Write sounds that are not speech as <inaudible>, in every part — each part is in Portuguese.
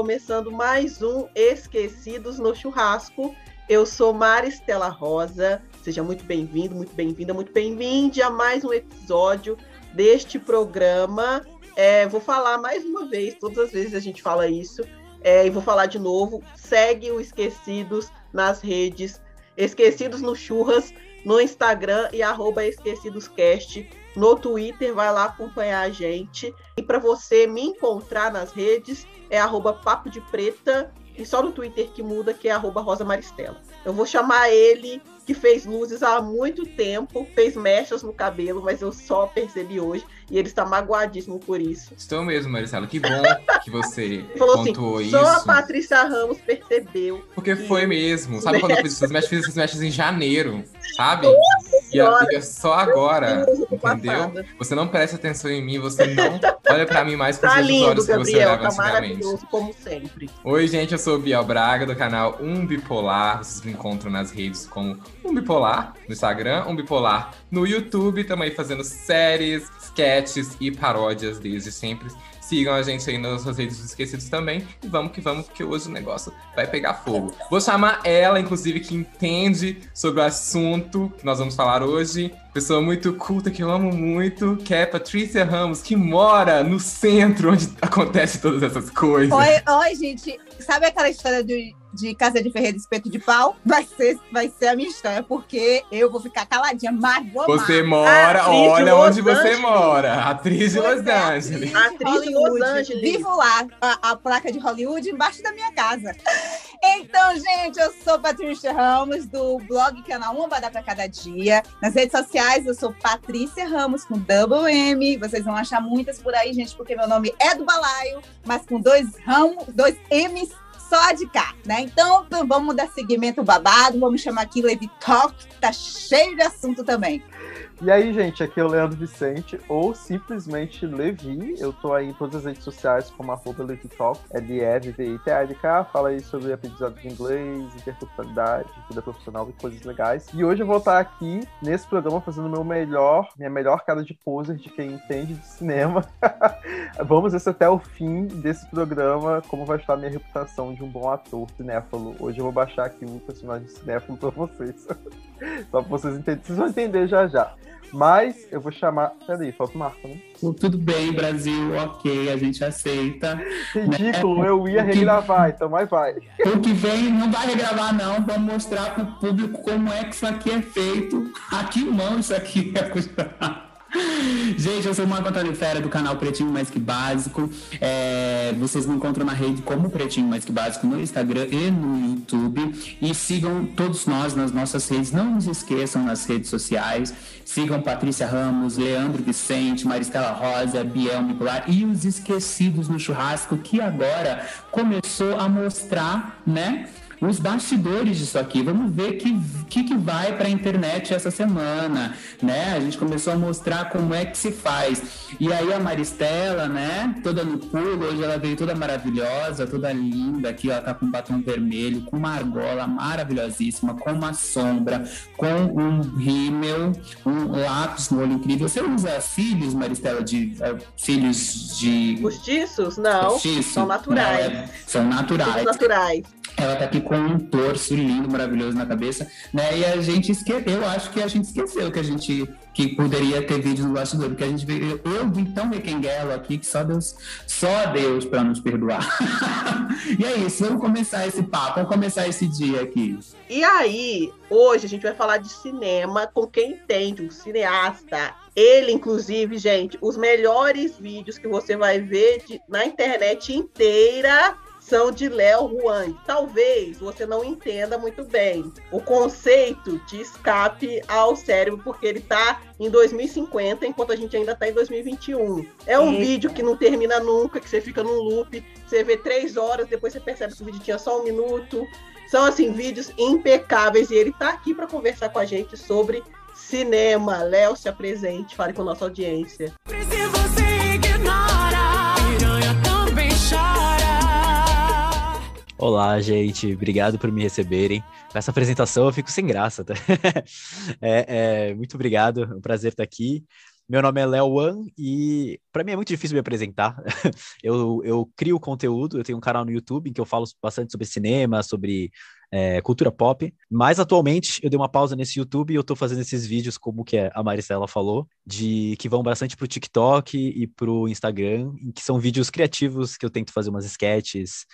começando mais um Esquecidos no Churrasco. Eu sou Maristela Rosa, seja muito bem-vindo, muito bem-vinda, muito bem-vinde a mais um episódio deste programa. É, vou falar mais uma vez, todas as vezes a gente fala isso, é, e vou falar de novo. Segue o Esquecidos nas redes, Esquecidos no Churras, no Instagram e arroba EsquecidosCast. No Twitter, vai lá acompanhar a gente. E para você me encontrar nas redes, é arroba Papo de Preta. E só no Twitter que muda, que é arroba Rosa Maristela. Eu vou chamar ele, que fez luzes há muito tempo, fez mechas no cabelo, mas eu só percebi hoje. E ele está magoadíssimo por isso. Estou mesmo, Maricela. Que bom que você <laughs> Falou pontuou assim, isso. Só a Patrícia Ramos percebeu. Porque que- foi mesmo. Sabe quando eu fiz essas mechas? Fiz essas mechas em janeiro, sabe? E, a- e é só agora, entendeu? Você não presta atenção em mim, você não <laughs> olha pra mim mais com os Tá mesmos lindo, olhos que você Gabriel. olhava Tá antigamente. como sempre. Oi, gente, eu sou o Biel Braga, do canal Um Bipolar. Vocês me encontram nas redes como Um Bipolar, no Instagram, Um Bipolar no YouTube. Estamos aí fazendo séries, sketches e paródias desde sempre. Sigam a gente aí nas redes dos esquecidos também. E vamos que vamos, porque hoje o negócio vai pegar fogo. Vou chamar ela, inclusive, que entende sobre o assunto que nós vamos falar hoje. Pessoa muito culta, que eu amo muito, que é Patrícia Ramos, que mora no centro onde acontecem todas essas coisas. Oi, oi, gente. Sabe aquela história de, de Casa de Ferreira e Espeto de Pau? Vai ser, vai ser a minha história, porque eu vou ficar caladinha, mas vou. Você mora, Atriz olha Los onde você Angeles. mora. Atriz de Los é, Angeles. Atriz de Los Angeles. Vivo lá, a, a placa de Hollywood embaixo da minha casa. Então, gente, eu sou Patrícia Ramos, do blog Canal Uma Badá pra Cada Dia. Nas redes sociais, eu sou Patrícia Ramos, com double M. Vocês vão achar muitas por aí, gente, porque meu nome é do balaio, mas com dois ramos, dois M's só de cá, né? Então, vamos dar seguimento babado, vamos chamar aqui Levi Talk, tá cheio de assunto também. E aí, gente, aqui é o Leandro Vicente, ou simplesmente Levi. Eu tô aí em todas as redes sociais como arroba LeviTalk, L-E-V-V-I-T-A-L-K. Fala aí sobre aprendizado de inglês, interculturalidade, vida profissional e coisas legais. E hoje eu vou estar aqui nesse programa fazendo meu melhor, minha melhor cara de poser de quem entende de cinema. <laughs> Vamos ver se até o fim desse programa como vai estar minha reputação de um bom ator cinéfalo. Hoje eu vou baixar aqui um personagem cinéfalo pra vocês. <laughs> Só pra vocês entenderem. Vocês vão entender já já. Mas eu vou chamar. Peraí, falta o Marco, né? Tudo bem, Brasil, ok, a gente aceita. Ridículo, eu ia regravar, então mas vai. O que vem não vai regravar, não. Vamos mostrar para o público como é que isso aqui é feito. A que mão isso aqui é custar. Gente, eu sou o Marco Antônio Fera do canal Pretinho Mais Que Básico. É, vocês me encontram na rede como Pretinho Mais Que Básico no Instagram e no YouTube. E sigam todos nós nas nossas redes. Não nos esqueçam nas redes sociais. Sigam Patrícia Ramos, Leandro Vicente, Maristela Rosa, Biel Nicolar e os esquecidos no churrasco que agora começou a mostrar, né? Os bastidores disso aqui. Vamos ver que que, que vai para a internet essa semana, né? A gente começou a mostrar como é que se faz. E aí a Maristela, né? Toda no pulo, hoje ela veio toda maravilhosa, toda linda. Aqui ela tá com um batom vermelho, com uma argola maravilhosíssima, com uma sombra, com um rímel, um lápis no olho incrível. Você usa cílios, Maristela, de uh, cílios de Postiços? Não. postiço? são naturais. Não, é- são Cílios naturais. Ela tá aqui com um torso lindo, maravilhoso na cabeça, né? E a gente esqueceu, eu acho que a gente esqueceu que a gente que poderia ter vídeo no bastidor, porque a gente veio, eu, eu vim tão requenguelo aqui que só Deus, só Deus para nos perdoar. <laughs> e é isso, vamos começar esse papo, vamos começar esse dia aqui. E aí, hoje a gente vai falar de cinema com quem entende, um cineasta. Ele, inclusive, gente, os melhores vídeos que você vai ver de- na internet inteira são de Léo Juan. Talvez você não entenda muito bem o conceito de escape ao cérebro, porque ele está em 2050, enquanto a gente ainda está em 2021. É um Eita. vídeo que não termina nunca, que você fica num loop, você vê três horas, depois você percebe que o vídeo tinha só um minuto. São, assim, vídeos impecáveis e ele tá aqui para conversar com a gente sobre cinema. Léo, se apresente, fale com a nossa audiência. Se Olá, gente. Obrigado por me receberem. Com essa apresentação eu fico sem graça, tá? <laughs> É, é, muito obrigado. É um prazer estar aqui. Meu nome é Léo Wan e para mim é muito difícil me apresentar. <laughs> eu, eu crio conteúdo, eu tenho um canal no YouTube em que eu falo bastante sobre cinema, sobre é, cultura pop, mas atualmente eu dei uma pausa nesse YouTube e eu tô fazendo esses vídeos, como que a Maricela falou, de que vão bastante pro TikTok e pro Instagram, que são vídeos criativos que eu tento fazer umas sketches.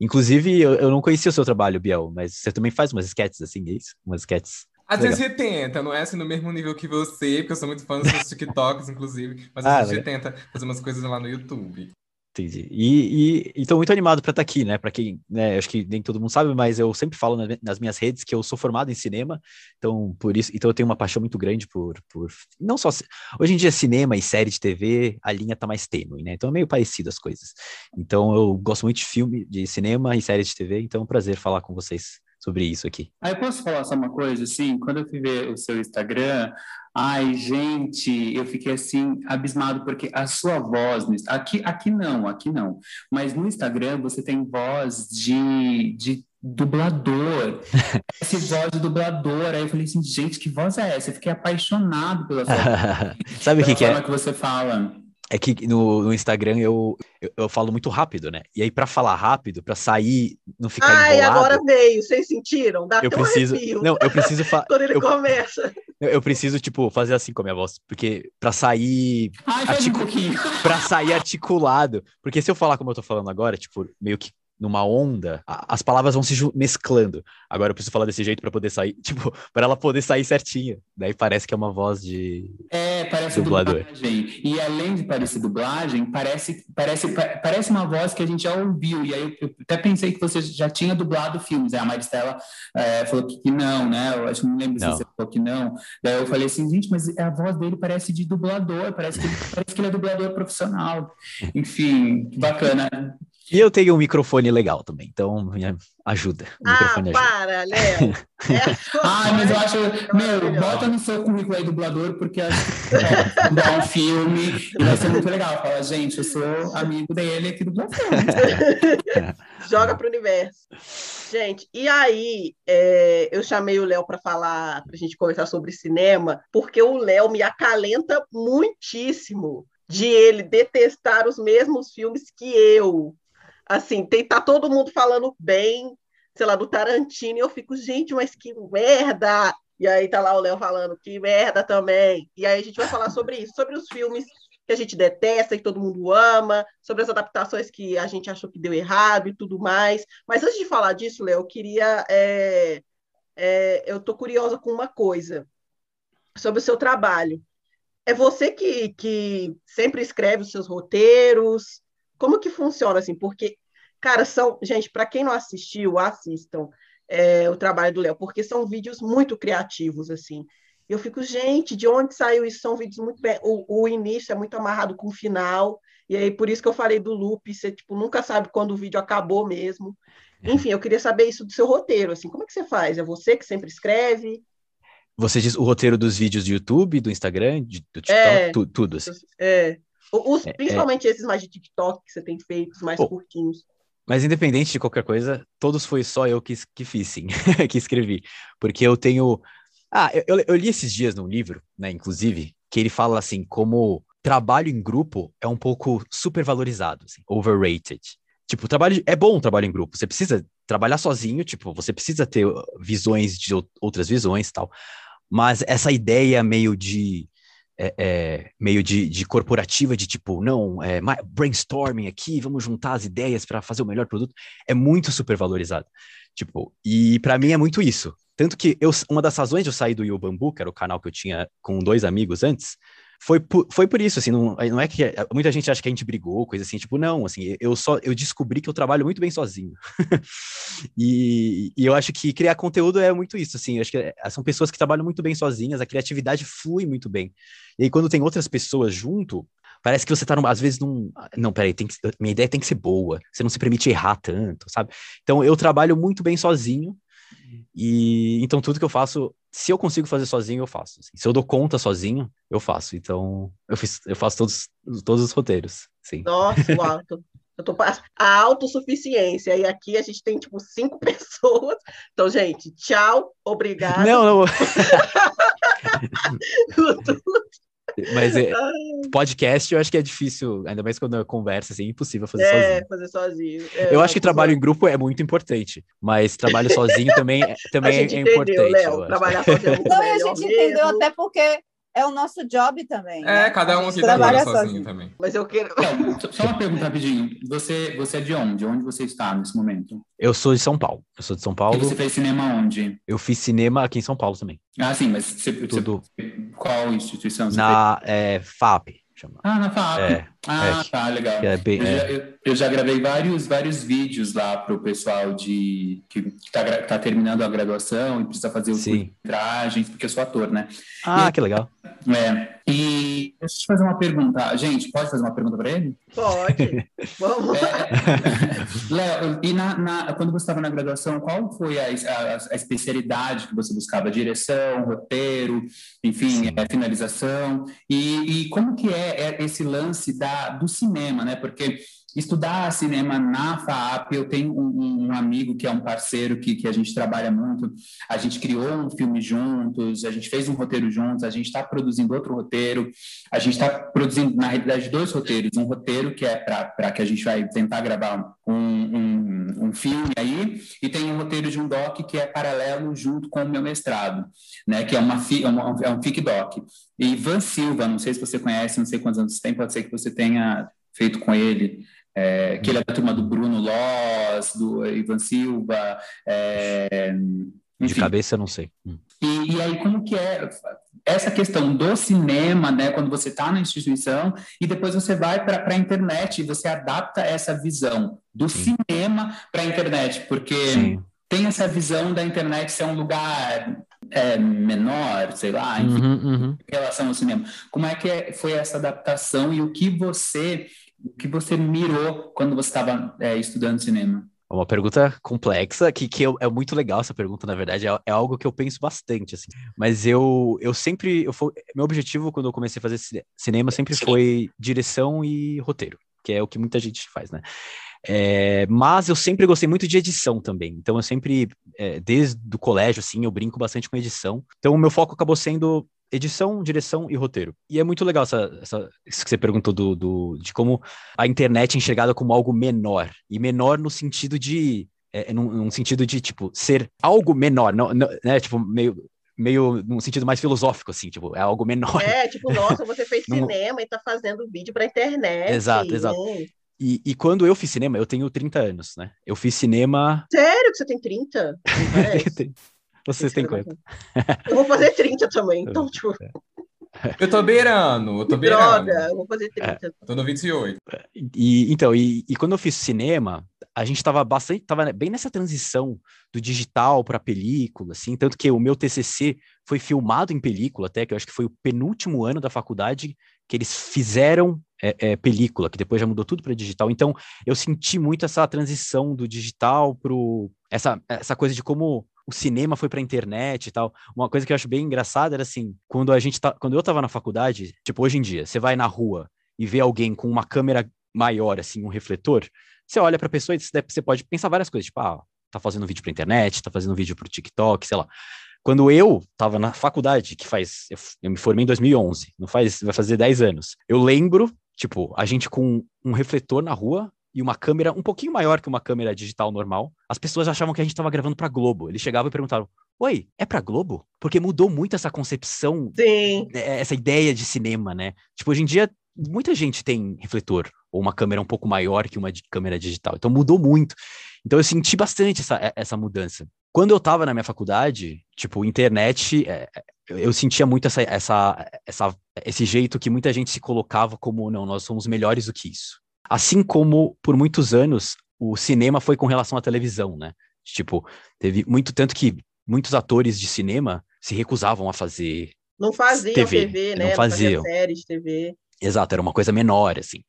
Inclusive, eu, eu não conhecia o seu trabalho, Biel, mas você também faz umas sketches assim, é isso? Umas sketches. Às Legal. vezes a gente tenta, não é assim no mesmo nível que você, porque eu sou muito fã dos seus <laughs> TikToks, inclusive, mas Ah, gente legal. tenta fazer umas coisas lá no YouTube. Entendi. E, e, e tô muito animado para estar aqui, né? Para quem, né? Acho que nem todo mundo sabe, mas eu sempre falo na- nas minhas redes que eu sou formado em cinema, então por isso, então eu tenho uma paixão muito grande por, por não só hoje em dia cinema e série de TV, a linha tá mais tênue, né? Então é meio parecido as coisas. Então eu gosto muito de filme, de cinema e série de TV, então é um prazer falar com vocês sobre isso aqui. Aí eu posso falar só uma coisa, assim, quando eu fui ver o seu Instagram, ai, gente, eu fiquei assim, abismado, porque a sua voz, aqui, aqui não, aqui não, mas no Instagram você tem voz de, de dublador, <laughs> essa voz de dublador, aí eu falei assim, gente, que voz é essa? Eu fiquei apaixonado pela sua <laughs> voz, Sabe o que, que é? que você fala. É que no, no Instagram eu, eu, eu falo muito rápido, né? E aí, para falar rápido, para sair, não ficar Ai, embolado, agora veio, vocês sentiram? Dá eu até um preciso. arrepio Não, eu preciso <laughs> quando ele eu, começa. eu preciso, tipo, fazer assim com a minha voz. Porque para sair. Ai, faz um pouquinho. para sair articulado. Porque se eu falar como eu tô falando agora, tipo, meio que numa onda, a- as palavras vão se mesclando. Agora eu preciso falar desse jeito para poder sair, <laughs> tipo, para ela poder sair certinha. Daí parece que é uma voz de. É, parece Dublador. dublagem. E além de parecer dublagem, parece, parece, pa- parece uma voz que a gente já ouviu. E aí eu, eu até pensei que você já tinha dublado filmes. Aí a Maristela é, falou que, que não, né? Eu acho que não lembro Não. se você falou que não. Daí eu falei assim, gente, mas a voz dele parece de dublador, parece que, parece que ele é dublador profissional. <laughs> Enfim, bacana. E eu tenho um microfone legal também, então me ajuda. O Ah, microfone ajuda. para, Léo. <laughs> É Ah, mas eu <laughs> acho, é meu, bota no seu currículo aí dublador, porque acho que é, dublar um filme e vai ser muito legal. Fala, gente, eu sou amigo dele aqui do filme. <laughs> Joga pro universo. Gente, e aí é, eu chamei o Léo para falar, para a gente conversar sobre cinema, porque o Léo me acalenta muitíssimo de ele detestar os mesmos filmes que eu. Assim, tem, tá todo mundo falando bem, sei lá, do Tarantino, e eu fico, gente, mas que merda! E aí tá lá o Léo falando, que merda também. E aí a gente vai falar sobre isso, sobre os filmes que a gente detesta, que todo mundo ama, sobre as adaptações que a gente achou que deu errado e tudo mais. Mas antes de falar disso, Léo, eu queria. é, é, eu estou curiosa com uma coisa sobre o seu trabalho. É você que, que sempre escreve os seus roteiros? Como que funciona assim? Porque, cara, são. Gente, para quem não assistiu, assistam é, o trabalho do Léo, porque são vídeos muito criativos, assim. Eu fico, gente, de onde saiu isso? São vídeos muito bem. O, o início é muito amarrado com o final, e aí por isso que eu falei do loop, você tipo, nunca sabe quando o vídeo acabou mesmo. Enfim, eu queria saber isso do seu roteiro, assim, como é que você faz? É você que sempre escreve? Você diz o roteiro dos vídeos do YouTube, do Instagram, de- do TikTok, É. tu- tudo assim. É, os, É, principalmente esses mais de TikTok que você tem feito, os mais Pô. curtinhos. Mas independente de qualquer coisa, todos foi só eu que, que fiz, sim, <laughs> que escrevi. Porque eu tenho. Ah, eu, eu- li esses dias num livro, né, inclusive, que ele fala assim, como trabalho em grupo é um pouco supervalorizado, assim, overrated. Tipo, trabalho é bom o trabalho em grupo. Você precisa trabalhar sozinho, tipo, você precisa ter visões de ou- outras visões, e tal. Mas essa ideia meio de é, é, meio de, de corporativa, de tipo, não, é, brainstorming aqui, vamos juntar as ideias para fazer o melhor produto, é muito supervalorizado. Tipo, e para mim é muito isso. Tanto que eu, uma das razões de eu sair do Yo Bambu, que era o canal que eu tinha com dois amigos antes, foi por, foi por isso, assim, não, não é que muita gente acha que a gente brigou, coisa assim, tipo, não, assim, eu só eu descobri que eu trabalho muito bem sozinho. <laughs> e, e eu acho que criar conteúdo é muito isso, assim, eu acho que é- são pessoas que trabalham muito bem sozinhas, a criatividade flui muito bem. E aí, quando tem outras pessoas junto, parece que você tá, às vezes, num. Não, peraí, tem que, minha ideia tem que ser boa, você não se permite errar tanto, sabe? Então, eu trabalho muito bem sozinho, e então tudo que eu faço, se eu consigo fazer sozinho, eu faço. assim. Se eu dou conta sozinho, eu faço. Então, eu, fiz, eu faço todos, todos os roteiros, sim. Nossa, uau, tô- eu tô a autossuficiência. E aqui a gente tem, tipo, cinco <laughs> pessoas. Então, gente, tchau, obrigado. Não, não, <laughs> <laughs> mas é, podcast eu acho que é difícil, ainda mais quando é conversa, assim, é impossível fazer É, sozinho. fazer sozinho. É, Eu acho que trabalho em grupo é muito importante, mas trabalho sozinho também, é- <laughs> A também gente é entendeu, importante. Léo. Trabalhar sozinho é <laughs> muito Não, e a gente entendeu mesmo. até porque é o nosso job também. É, né? cada um aqui trabalha trabalha sozinho também. Mas eu quero. Só- uma pergunta rapidinho. Você, você é de onde? Onde você está nesse momento? Eu sou de São Paulo. Eu sou de São E Paulo. você fez cinema onde? Eu fiz cinema aqui em São Paulo também. Ah, sim, mas você, você- Tudo qual instituição você fez? na é, FAP, chama. Ah, na FAP. É, ah, é, tá, legal. é bem- eu, é. já, eu- eu já gravei vários, vários vídeos lá para o pessoal de que está tá terminando a graduação e precisa fazer os Sim. tragens, porque eu sou ator, né? Ah, que legal. É. E deixa eu te fazer uma pergunta. Gente, pode fazer uma pergunta para ele? Pode. <laughs> Vamos. É, Léo, e na, na- quando você estava na graduação, qual foi a, a- a especialidade que você buscava? Direção, roteiro, enfim, é, finalização? E, e como que é, é esse lance da, do cinema, né? Porque estudar cinema na FAAP, eu tenho um, um amigo que é um parceiro que, que a gente trabalha muito, a gente criou um filme juntos, a gente fez um roteiro juntos, a gente está produzindo outro roteiro, a gente está produzindo, na realidade, dois roteiros. Um roteiro que é para que a gente vai tentar gravar um, um, um filme aí, e tem um roteiro de um doc que é paralelo junto com o meu mestrado, né? Que é, uma, é uma- é um fic doc. E Ivan Silva, não sei se você conhece, não sei quantos anos você tem, pode ser que você tenha feito com ele. é, que ele é da turma do Bruno Loss, do Ivan Silva, é, De enfim. cabeça eu não sei. Hum. E, e aí, como que é essa questão do cinema, né, quando você está na instituição e depois você vai para a internet e você adapta essa visão do Sim. cinema para a internet, porque Sim. tem essa visão da internet ser um lugar é, menor, sei lá, enfim, Uhum, uhum. em relação ao cinema. Como é que é- foi essa adaptação e o que você o que você mirou quando você estava é, estudando cinema? É Uma pergunta complexa, que, que eu- é muito legal essa pergunta, na verdade, é, é algo que eu penso bastante, assim. Mas eu, eu sempre, eu meu objetivo quando eu comecei a fazer cine- cinema sempre foi direção e roteiro, que é o que muita gente faz, né? É, mas eu sempre gostei muito de edição também, então eu sempre, é, desde o colégio, assim, eu brinco bastante com edição. Então o meu foco acabou sendo edição, direção e roteiro. E é muito legal essa, essa- isso que você perguntou do, do- de como a internet é enxergada como algo menor. E menor no sentido de. É, num, num sentido de, tipo, ser algo menor, não, não- né? Tipo, meio, meio num sentido mais filosófico, assim, tipo, é algo menor. É, tipo, nossa, você fez <laughs> cinema e tá fazendo vídeo pra internet. Exato, exato. E, e quando eu fiz cinema, eu tenho 30 anos, né? Eu fiz cinema. Sério que você tem 30? <laughs> Vocês têm quanto? Eu vou fazer 30 também, então, <laughs> tipo, Eu tô beirando, eu tô beirando. droga, eu vou fazer É. 30. Tô no 28. E então, e, e quando eu fiz cinema, a gente tava bastante, tava bem nessa transição do digital para película, assim, tanto que o meu TCC foi filmado em película, até que eu acho que foi o penúltimo ano da faculdade que eles fizeram é, é, película, que depois já mudou tudo para digital. Então, eu senti muito essa transição do digital pro essa essa coisa de como o cinema foi para a internet e tal. Uma coisa que eu acho bem engraçada era assim, quando a gente tá, quando eu tava na faculdade, tipo hoje em dia, você vai na rua e vê alguém com uma câmera maior, assim, um refletor, você olha para a pessoa e você pode pensar várias coisas, tipo, ah, tá fazendo vídeo para internet, tá fazendo vídeo para o TikTok, sei lá. Quando eu tava na faculdade, que faz, eu, eu me formei em 2011, não faz, vai fazer 10 anos. Eu lembro, tipo, a gente com um refletor na rua e uma câmera um pouquinho maior que uma câmera digital normal. As pessoas achavam que a gente tava gravando para Globo. Eles chegavam e perguntavam: "Oi, é para Globo?" Porque mudou muito essa concepção Sim, é, essa ideia de cinema, né? Tipo, hoje em dia, muita gente tem refletor ou uma câmera um pouco maior que uma câmera digital. Então, mudou muito. Então, eu senti bastante essa, é- essa mudança. Quando eu tava na minha faculdade, tipo, internet, é, eu- eu sentia muito essa, essa, essa, esse jeito que muita gente se colocava como, não, nós somos melhores do que isso. Assim como, por muitos anos, o cinema foi com relação à televisão, né? Tipo, teve muito, tanto que muitos atores de cinema se recusavam a fazer não faziam TV, TV, não né? faziam. séries de TV. Exato, era uma coisa menor, assim.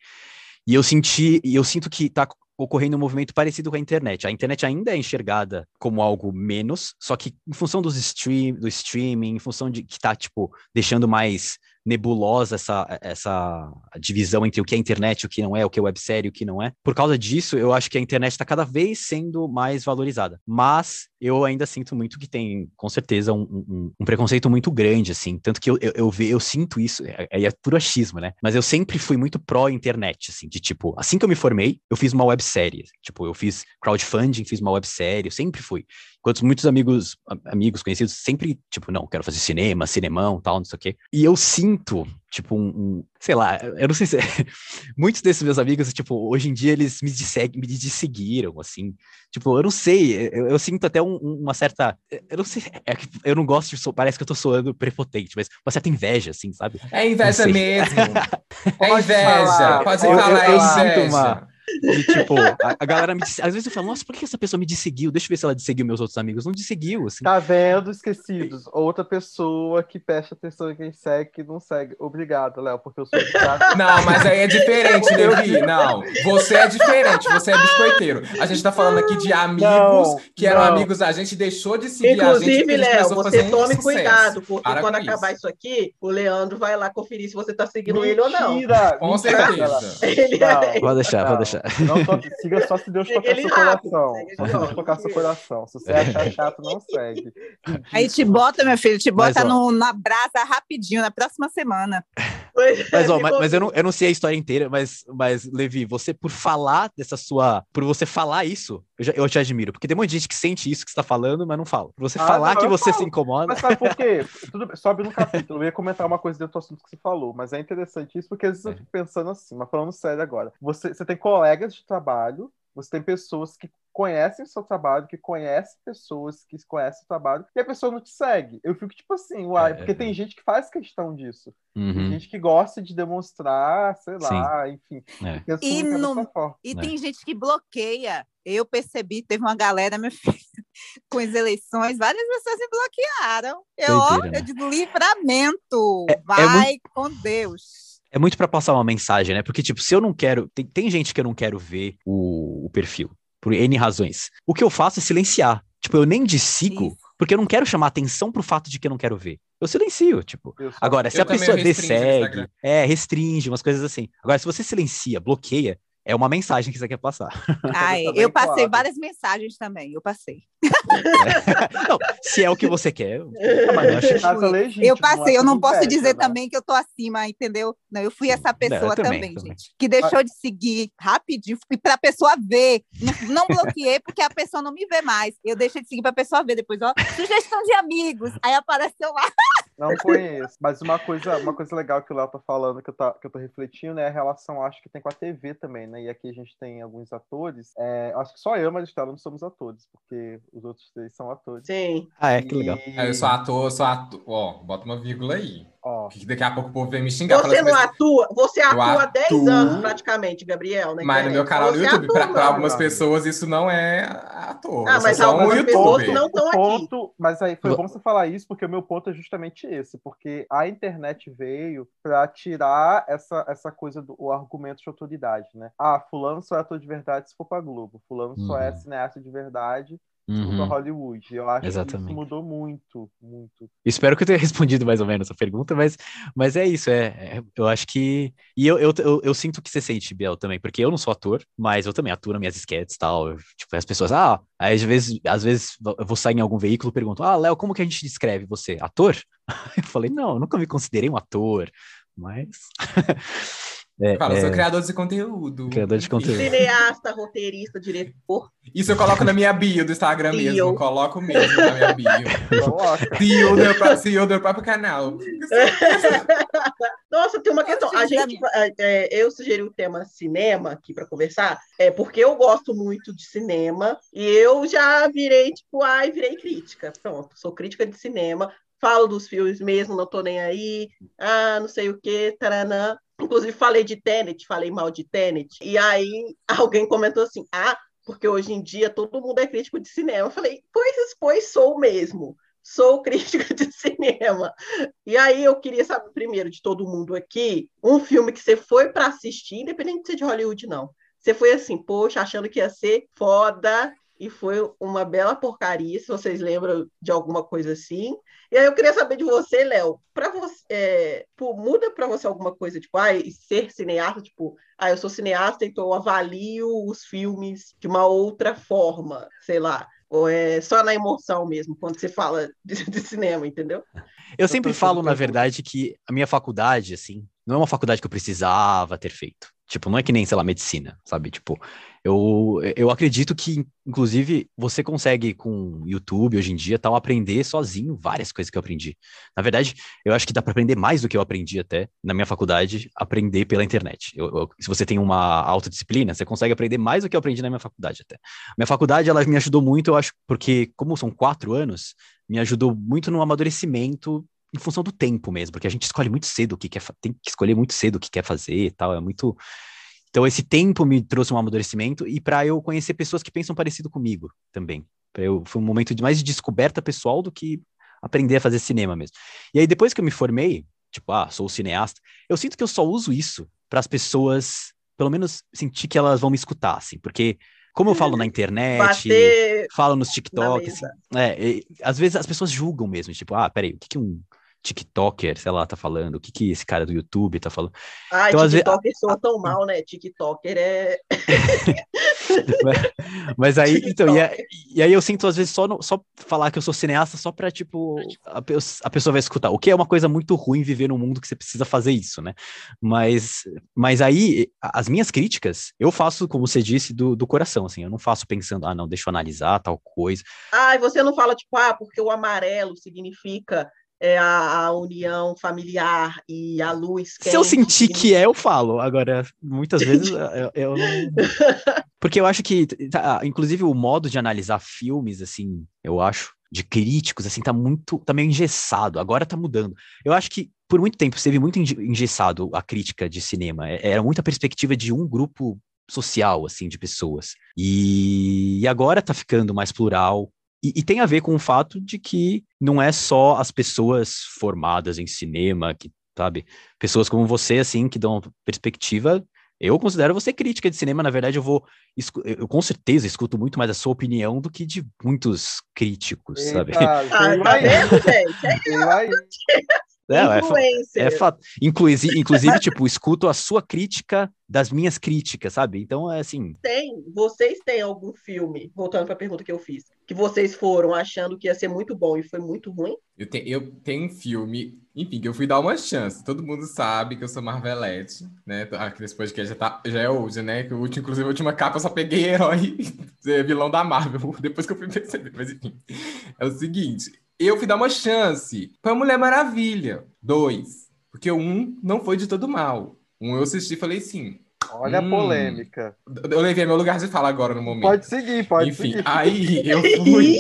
E eu senti, e eu sinto que está ocorrendo um movimento parecido com a internet. A internet ainda é enxergada como algo menos, só que em função dos stream, do streaming, em função de que está tipo deixando mais nebulosa essa, essa divisão entre o que é internet, o que não é, o que é websérie, o que não é. Por causa disso, eu acho que a internet está cada vez sendo mais valorizada. Mas eu ainda sinto muito que tem, com certeza, um, um- um preconceito muito grande, assim. Tanto que eu, eu, eu, ve- eu sinto isso, é- aí é puro achismo, né? Mas eu sempre fui muito pró-internet, assim, de tipo, assim que eu me formei, eu fiz uma websérie. Tipo, eu fiz crowdfunding, fiz uma websérie, eu sempre fui. Enquanto muitos amigos, amigos conhecidos, sempre, tipo, não, quero fazer cinema, cinemão, tal, não sei o quê. E eu sinto, tipo, um, um- sei lá, eu não sei se. <laughs> muitos desses meus amigos, tipo, hoje em dia eles me, disseg- me desseguiram, assim. Tipo, eu não sei, eu, eu sinto até um- um- uma certa. Eu não sei, é que eu não gosto de. So, parece que eu tô soando prepotente, mas uma certa inveja, assim, sabe? É inveja mesmo. <laughs> É Pode inveja. falar, Pode eu- eu- falar, eu é sinto inveja. uma- De tipo, a, a galera me disse, às vezes eu falo, nossa, por que essa pessoa me desseguiu? Deixa eu ver se ela desseguiu meus outros amigos. Não desseguiu, assim. Tá vendo, esquecidos? Outra pessoa que presta atenção em quem segue que não segue. Obrigado, Léo, porque eu sou. <laughs> Não, mas aí é diferente, Levi. Não, você é diferente, você é biscoiteiro. A gente tá falando aqui de amigos Não, que eram não. amigos, a gente deixou de seguir a gente Inclusive, a gente Léo, começou a você tome sucesso. cuidado, porque Para quando acabar isso. isso aqui, o Leandro vai lá conferir se você tá seguindo ele ou não. Mentira! Com mentira, certeza. Ele Não. Pode deixar, Não, pode deixar. Não toque, siga só se Deus tocar seu coração. Só se Deus tocar seu coração. Se você achar chato, não segue. <laughs> Aí te bota, meu filho, te Mas, bota ó. no, na brasa rapidinho, na próxima semana. Pois Mas, é, ó, mas, mas eu, não, eu não sei a história inteira, mas, mas, Levi, você por falar dessa sua. Por você falar isso, eu, já, eu te admiro. Porque tem um monte de gente que sente isso que você tá falando, mas não fala. Você Ah, falar não, que eu você se falo. incomoda. Mas sabe por quê? <laughs> Tudo bem, sobe no capítulo. Eu ia comentar uma coisa dentro do assunto que você falou, mas é interessante isso porque às vezes eu É. fico pensando assim, mas falando sério agora. Você, você tem colegas de trabalho, você tem pessoas que conhecem o seu trabalho, que conhecem pessoas que conhecem o trabalho, e a pessoa não te segue. Eu fico tipo assim, uai, É, porque é. tem gente que faz questão disso. Tem Uhum, gente que gosta de demonstrar, sei lá, enfim. é. E. E É. tem gente que bloqueia. Eu percebi, teve uma galera, meu filho, <laughs> com as eleições, várias pessoas me bloquearam. Eu, ó, né? eu digo livramento. É- é Vai com Deus. É muito pra passar uma mensagem, né? Porque, tipo, se eu não quero. Tem, tem gente que eu não quero ver o, o perfil, por N razões. O que eu faço é silenciar. Tipo, eu nem desigo, Isso. porque eu não quero chamar atenção pro fato de que eu não quero ver. Eu silencio, tipo. Eu Agora, se Eu a pessoa dessegue, é, restringe, umas coisas assim. Agora, se você silencia, bloqueia, é uma mensagem que você quer passar. <laughs> Ai, eu passei claro. várias mensagens também. Eu passei. Não, se é o que você quer. eu- mas eu é Eu passei, eu é não posso dizer né? também que eu tô acima, entendeu? Não, eu fui essa pessoa eu também, também, também. gente. Que deixou de seguir rapidinho e pra pessoa ver. Não, não bloqueei porque a pessoa não me vê mais. Eu deixei de seguir pra pessoa ver. Depois, ó, sugestão de amigos. Aí apareceu lá. Não conheço. Mas uma coisa, uma coisa legal que o Léo tá falando, que eu, tá, que eu tô refletindo, né? É a relação, acho que tem com a TV também, né? E aqui a gente tem alguns atores. É, acho que só eu, mas não somos atores, porque os outros três são atores. Sim. Ah, é, que legal. E- Aí eu sou ator, eu sou ator. Ó, bota uma vírgula aí. Ó, Que daqui a pouco o povo vem me xingar. Você falando não assim, atua, você atua há 10 atuo, anos praticamente, Gabriel. na Mas no meu canal Você YouTube, atua, pra, pra não. algumas pessoas, isso não é ator. Ah, mas só um algumas pessoas não estão aqui. ponto, mas aí foi bom você falar isso, porque o meu ponto é justamente esse, porque a internet veio para tirar essa, essa coisa do o argumento de autoridade, né? Ah, fulano só é ator de verdade se for pra Globo, fulano só é Uhum. cineasta de verdade Uhum. Hollywood. Eu acho que Exatamente. isso mudou muito, muito. Espero que eu tenha <laughs> respondido mais ou menos a pergunta, mas, mas é isso, é, é- eu acho que. E eu, eu, eu, eu sinto que você sente, Biel, também, porque eu não sou ator, mas eu também atuo nas minhas sketches e tal. eu, tipo, as pessoas, ah, aí às vezes, às vezes eu vou sair em algum veículo e perguntam, ah, Léo, como que a gente descreve você? Ator? <laughs> Eu falei, não, eu nunca me considerei um ator, mas. <laughs> é, Fala, eu sou é, criador de conteúdo. Criador de <laughs> conteúdo. Cineasta, roteirista, diretor. Isso eu coloco na minha bio do Instagram Bio. mesmo. Eu coloco mesmo na minha bio. <laughs> Coloca. CEO do, meu CEO do meu próprio canal. <laughs> Nossa, tem uma questão. A gente, é, é, eu sugeri o tema cinema aqui para conversar, é porque eu gosto muito de cinema e eu já virei tipo, ai, virei crítica. Pronto, sou crítica de cinema, falo dos filmes mesmo, não tô nem aí. Ah, não sei o que, taranã. Inclusive falei de Tenet, falei mal de Tenet. E aí <laughs> alguém comentou assim: "Ah, porque hoje em dia todo mundo é crítico de cinema". Eu falei: "Pois, pois sou mesmo. Sou <laughs> crítica de cinema". E aí eu queria saber primeiro de todo mundo aqui, um filme que você foi para assistir, independente de ser de Hollywood não. Você foi assim, poxa, achando que ia ser foda e foi uma bela porcaria, se vocês lembram de alguma coisa assim. E aí eu queria saber de você, Léo, para você, é, pô, muda para você alguma coisa, tipo, ah, ser cineasta, tipo, ah, eu sou cineasta, então eu avalio os filmes de uma outra forma, sei lá. Ou é só na emoção mesmo, quando você fala de, de cinema, entendeu? Eu sempre falo, na verdade, que a minha faculdade, assim, não é uma faculdade que eu precisava ter feito. Tipo, não é que nem, sei lá, medicina, sabe? Tipo, eu, eu acredito que, inclusive, você consegue com YouTube hoje em dia, tal, aprender sozinho várias coisas que eu aprendi. Na verdade, eu acho que dá para aprender mais do que eu aprendi até na minha faculdade, aprender pela internet. Eu- eu- se você tem uma autodisciplina, você consegue aprender mais do que eu aprendi na minha faculdade até. Minha faculdade, ela me ajudou muito, eu acho, porque como são quatro anos, me ajudou muito no amadurecimento em função do tempo mesmo, porque a gente escolhe muito cedo o que quer, tem que escolher muito cedo o que quer fazer e tal, é muito... Então esse tempo me trouxe um amadurecimento e para eu conhecer pessoas que pensam parecido comigo também. Pra eu, foi um momento de mais de descoberta pessoal do que aprender a fazer cinema mesmo. E aí depois que eu me formei, tipo, ah, sou cineasta, eu sinto que eu só uso isso para as pessoas, pelo menos sentir que elas vão me escutar, assim, porque como eu falo na internet, Bater falo nos na TikTok, assim, é, e, às vezes as pessoas julgam mesmo, tipo, ah, peraí, o que, que um TikToker, sei lá, tá falando? O que, que esse cara do YouTube tá falando? Ai, Então, TikToker soa tão mal, né? TikToker é. <laughs> Mas aí, então, e, a- e aí eu sinto às vezes só, no- só falar que eu sou cineasta só pra, tipo, a, pe- a pessoa vai escutar. O que é uma coisa muito ruim viver num mundo que você precisa fazer isso, né? Mas, mas aí, a- as minhas críticas, eu faço, como você disse, do, do coração, assim, eu não faço pensando, ah, não, deixa eu analisar tal coisa. Ai, você não fala, tipo, ah, porque o amarelo significa é, a, a união familiar e a luz Se eu sentir que é, eu falo. Agora, muitas vezes eu, eu não. <laughs> Porque eu acho que, tá, inclusive, o modo de analisar filmes, assim, eu acho, de críticos, assim, tá muito, tá meio engessado. Agora tá mudando. Eu acho que por muito tempo esteve muito enge- engessado a crítica de cinema. É- Era muita perspectiva de um grupo social, assim, de pessoas. E, e agora tá ficando mais plural. E, e tem a ver com o fato de que não é só as pessoas formadas em cinema, que, sabe, pessoas como você, assim, que dão perspectiva. Eu considero você crítica de cinema, na verdade, eu vou. Eu, com certeza escuto muito mais a sua opinião do que de muitos críticos, sabe? Eita, Ah, veio tá vendo, gente? É veio aí. É, é, fa- influencer. é fato. Inclusive, inclusive, tipo, escuto a sua crítica das minhas críticas, sabe? Então, é assim. Tem, vocês têm algum filme, voltando para a pergunta que eu fiz, que vocês foram achando que ia ser muito bom e foi muito ruim? Eu, te- eu tenho um filme, enfim, que eu fui dar uma chance. Todo mundo sabe que eu sou Marvelete, né? Aqui nesse podcast já, tá, já é hoje, né? Que o último, inclusive, a última capa eu só peguei <laughs> herói, <laughs> vilão da Marvel, depois que eu fui perceber. Mas enfim, é o seguinte: eu fui dar uma chance pra Mulher Maravilha 2, porque o 1 não foi de todo mal. Um eu assisti e falei assim. Olha a Hum. polêmica. Eu levei meu lugar de fala agora no momento. Pode seguir, pode Enfim, seguir. aí eu <laughs> fui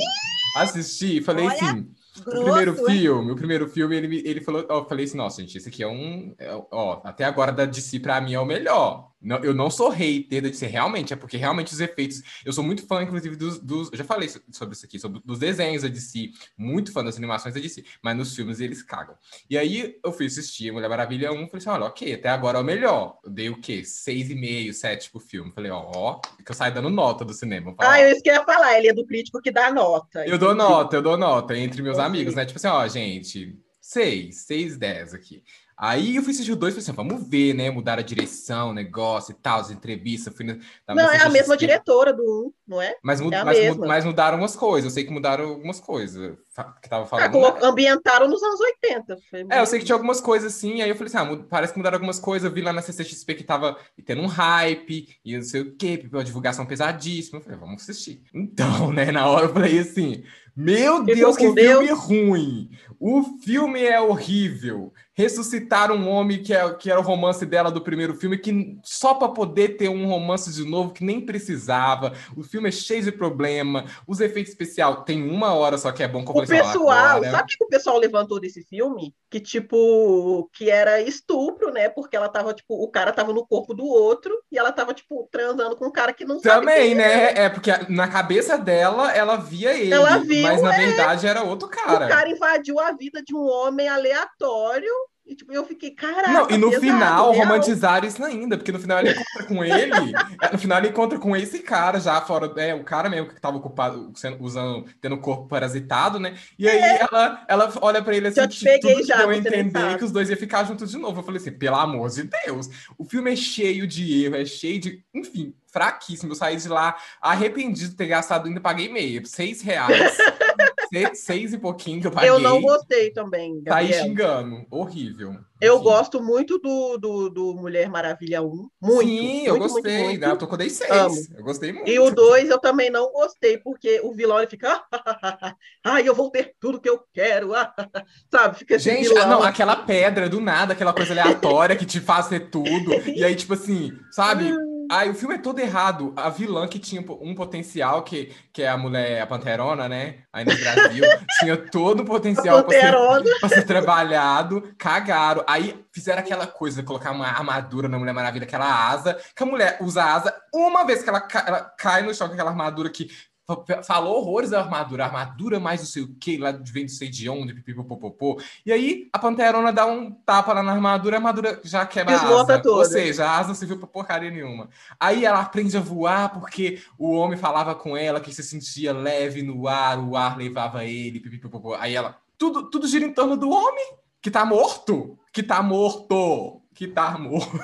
assistir e falei Olha, assim. O Grosso, primeiro hein? filme, o primeiro filme, ele, ele falou, ó, eu falei assim, nossa, gente, esse aqui é um, é, ó, até agora da DC pra mim é o melhor. Não, eu não sou hater da DC, realmente, é porque realmente os efeitos, eu sou muito fã, inclusive, dos, dos eu já falei so- sobre isso aqui, sobre dos desenhos da DC, muito fã das animações da DC, mas nos filmes eles cagam. E aí eu fui assistir Mulher Maravilha 1, falei assim, olha, ok, até agora é o melhor. Eu dei o quê? 6,5, 7 pro filme. Falei, ó, ó, que eu saio dando nota do cinema. Falei, ó, Ah, eu isso que eu ia falar, ele é do crítico que dá nota. eu dou nota, eu dou nota entre meus amigos, né? Tipo assim, ó, gente, seis, seis, dez aqui. Aí eu fui assistir o dois e falei assim, vamos ver, né? Mudar a direção, negócio e tal, as entrevistas. Fui na, Não, é a mesma CCXP, diretora do 1, não é? Mas, mud- é mas, mud- mas mudaram algumas coisas. Eu sei que mudaram algumas coisas. Que tava Ah, falando. colo- né? ambientaram nos anos 80. Foi É, eu sei que tinha algumas coisas assim, aí eu falei assim, ah, mu- parece que mudaram algumas coisas, eu vi lá na CCXP que tava tendo um hype, e não sei o quê, uma divulgação pesadíssima, eu falei, vamos assistir. Então, <laughs> né, na hora eu falei assim, meu Deus, que com filme Deus? ruim, o filme é horrível, ressuscitaram um homem que, é, que era o romance dela do primeiro filme, que só para poder ter um romance de novo, que nem precisava, o filme é cheio de problema, os efeitos especiais, tem uma hora só que é bom, O pessoal, sabe o que o pessoal levantou desse filme? Que, tipo, que era estupro, né? Porque ela tava, tipo, o cara tava no corpo do outro e ela tava, tipo, transando com um cara que não sabe Também, quem né? É porque na cabeça dela, ela via ele, Ela viu, mas na é. verdade era outro O cara. cara invadiu a vida de um homem aleatório E tipo, eu fiquei, caraca. Não, e no pesado, final real. romantizaram isso ainda, porque no final ele encontra com ele, é, no final ele encontra com esse cara já fora, é, o cara mesmo que tava ocupado, sendo, usando, tendo o corpo parasitado, né? E aí ela, ela olha pra ele assim, Já te que peguei tudo já, nem entender sabe. que os dois iam ficar juntos de novo. Eu falei assim, pelo amor de Deus, o filme é cheio de erro, é cheio de, enfim, fraquíssimo. Eu saí de lá arrependido de ter gastado, ainda paguei meia, seis reais, <laughs> seis, seis e pouquinho que eu paguei. Eu não gostei também, Tá aí Gabriel. xingando, horrível. Eu Enfim. gosto muito do, do, do Mulher Maravilha 1. Muito. Sim, eu muito, gostei. Muito, muito. né? Eu tô com 10 seis. Amo. Eu gostei muito. E o 2 eu também não gostei, porque o vilão ele fica. <laughs> Ai, eu vou ter tudo que eu quero. <laughs> Sabe? Fica Gente, vilão. ah, não, aquela pedra do nada, aquela coisa aleatória que te faz ter tudo. <laughs> E aí, tipo assim, sabe? Ai, o filme é todo errado. A vilã que tinha um potencial, que, que é a mulher, a Panterona, né? Aí no Brasil, tinha todo o potencial pra ser, pra ser trabalhado, cagaram. Aí fizeram aquela coisa, colocar uma armadura na Mulher Maravilha, aquela asa, que a mulher usa a asa uma vez que ela, ca- ela cai no chão com aquela armadura que fa- falou horrores da armadura, armadura mais não sei o que, lá vem não sei de onde, pipipopopopô. E aí a Panterona dá um tapa lá na armadura, a armadura já quebra a Desmonta asa. toda. Ou seja, a asa não serviu pra porcaria nenhuma. Aí ela aprende a voar porque o homem falava com ela que se sentia leve no ar, o ar levava ele, pipipopopô. Aí ela, tudo, tudo gira em torno do homem que tá morto, que tá morto, que tá morto.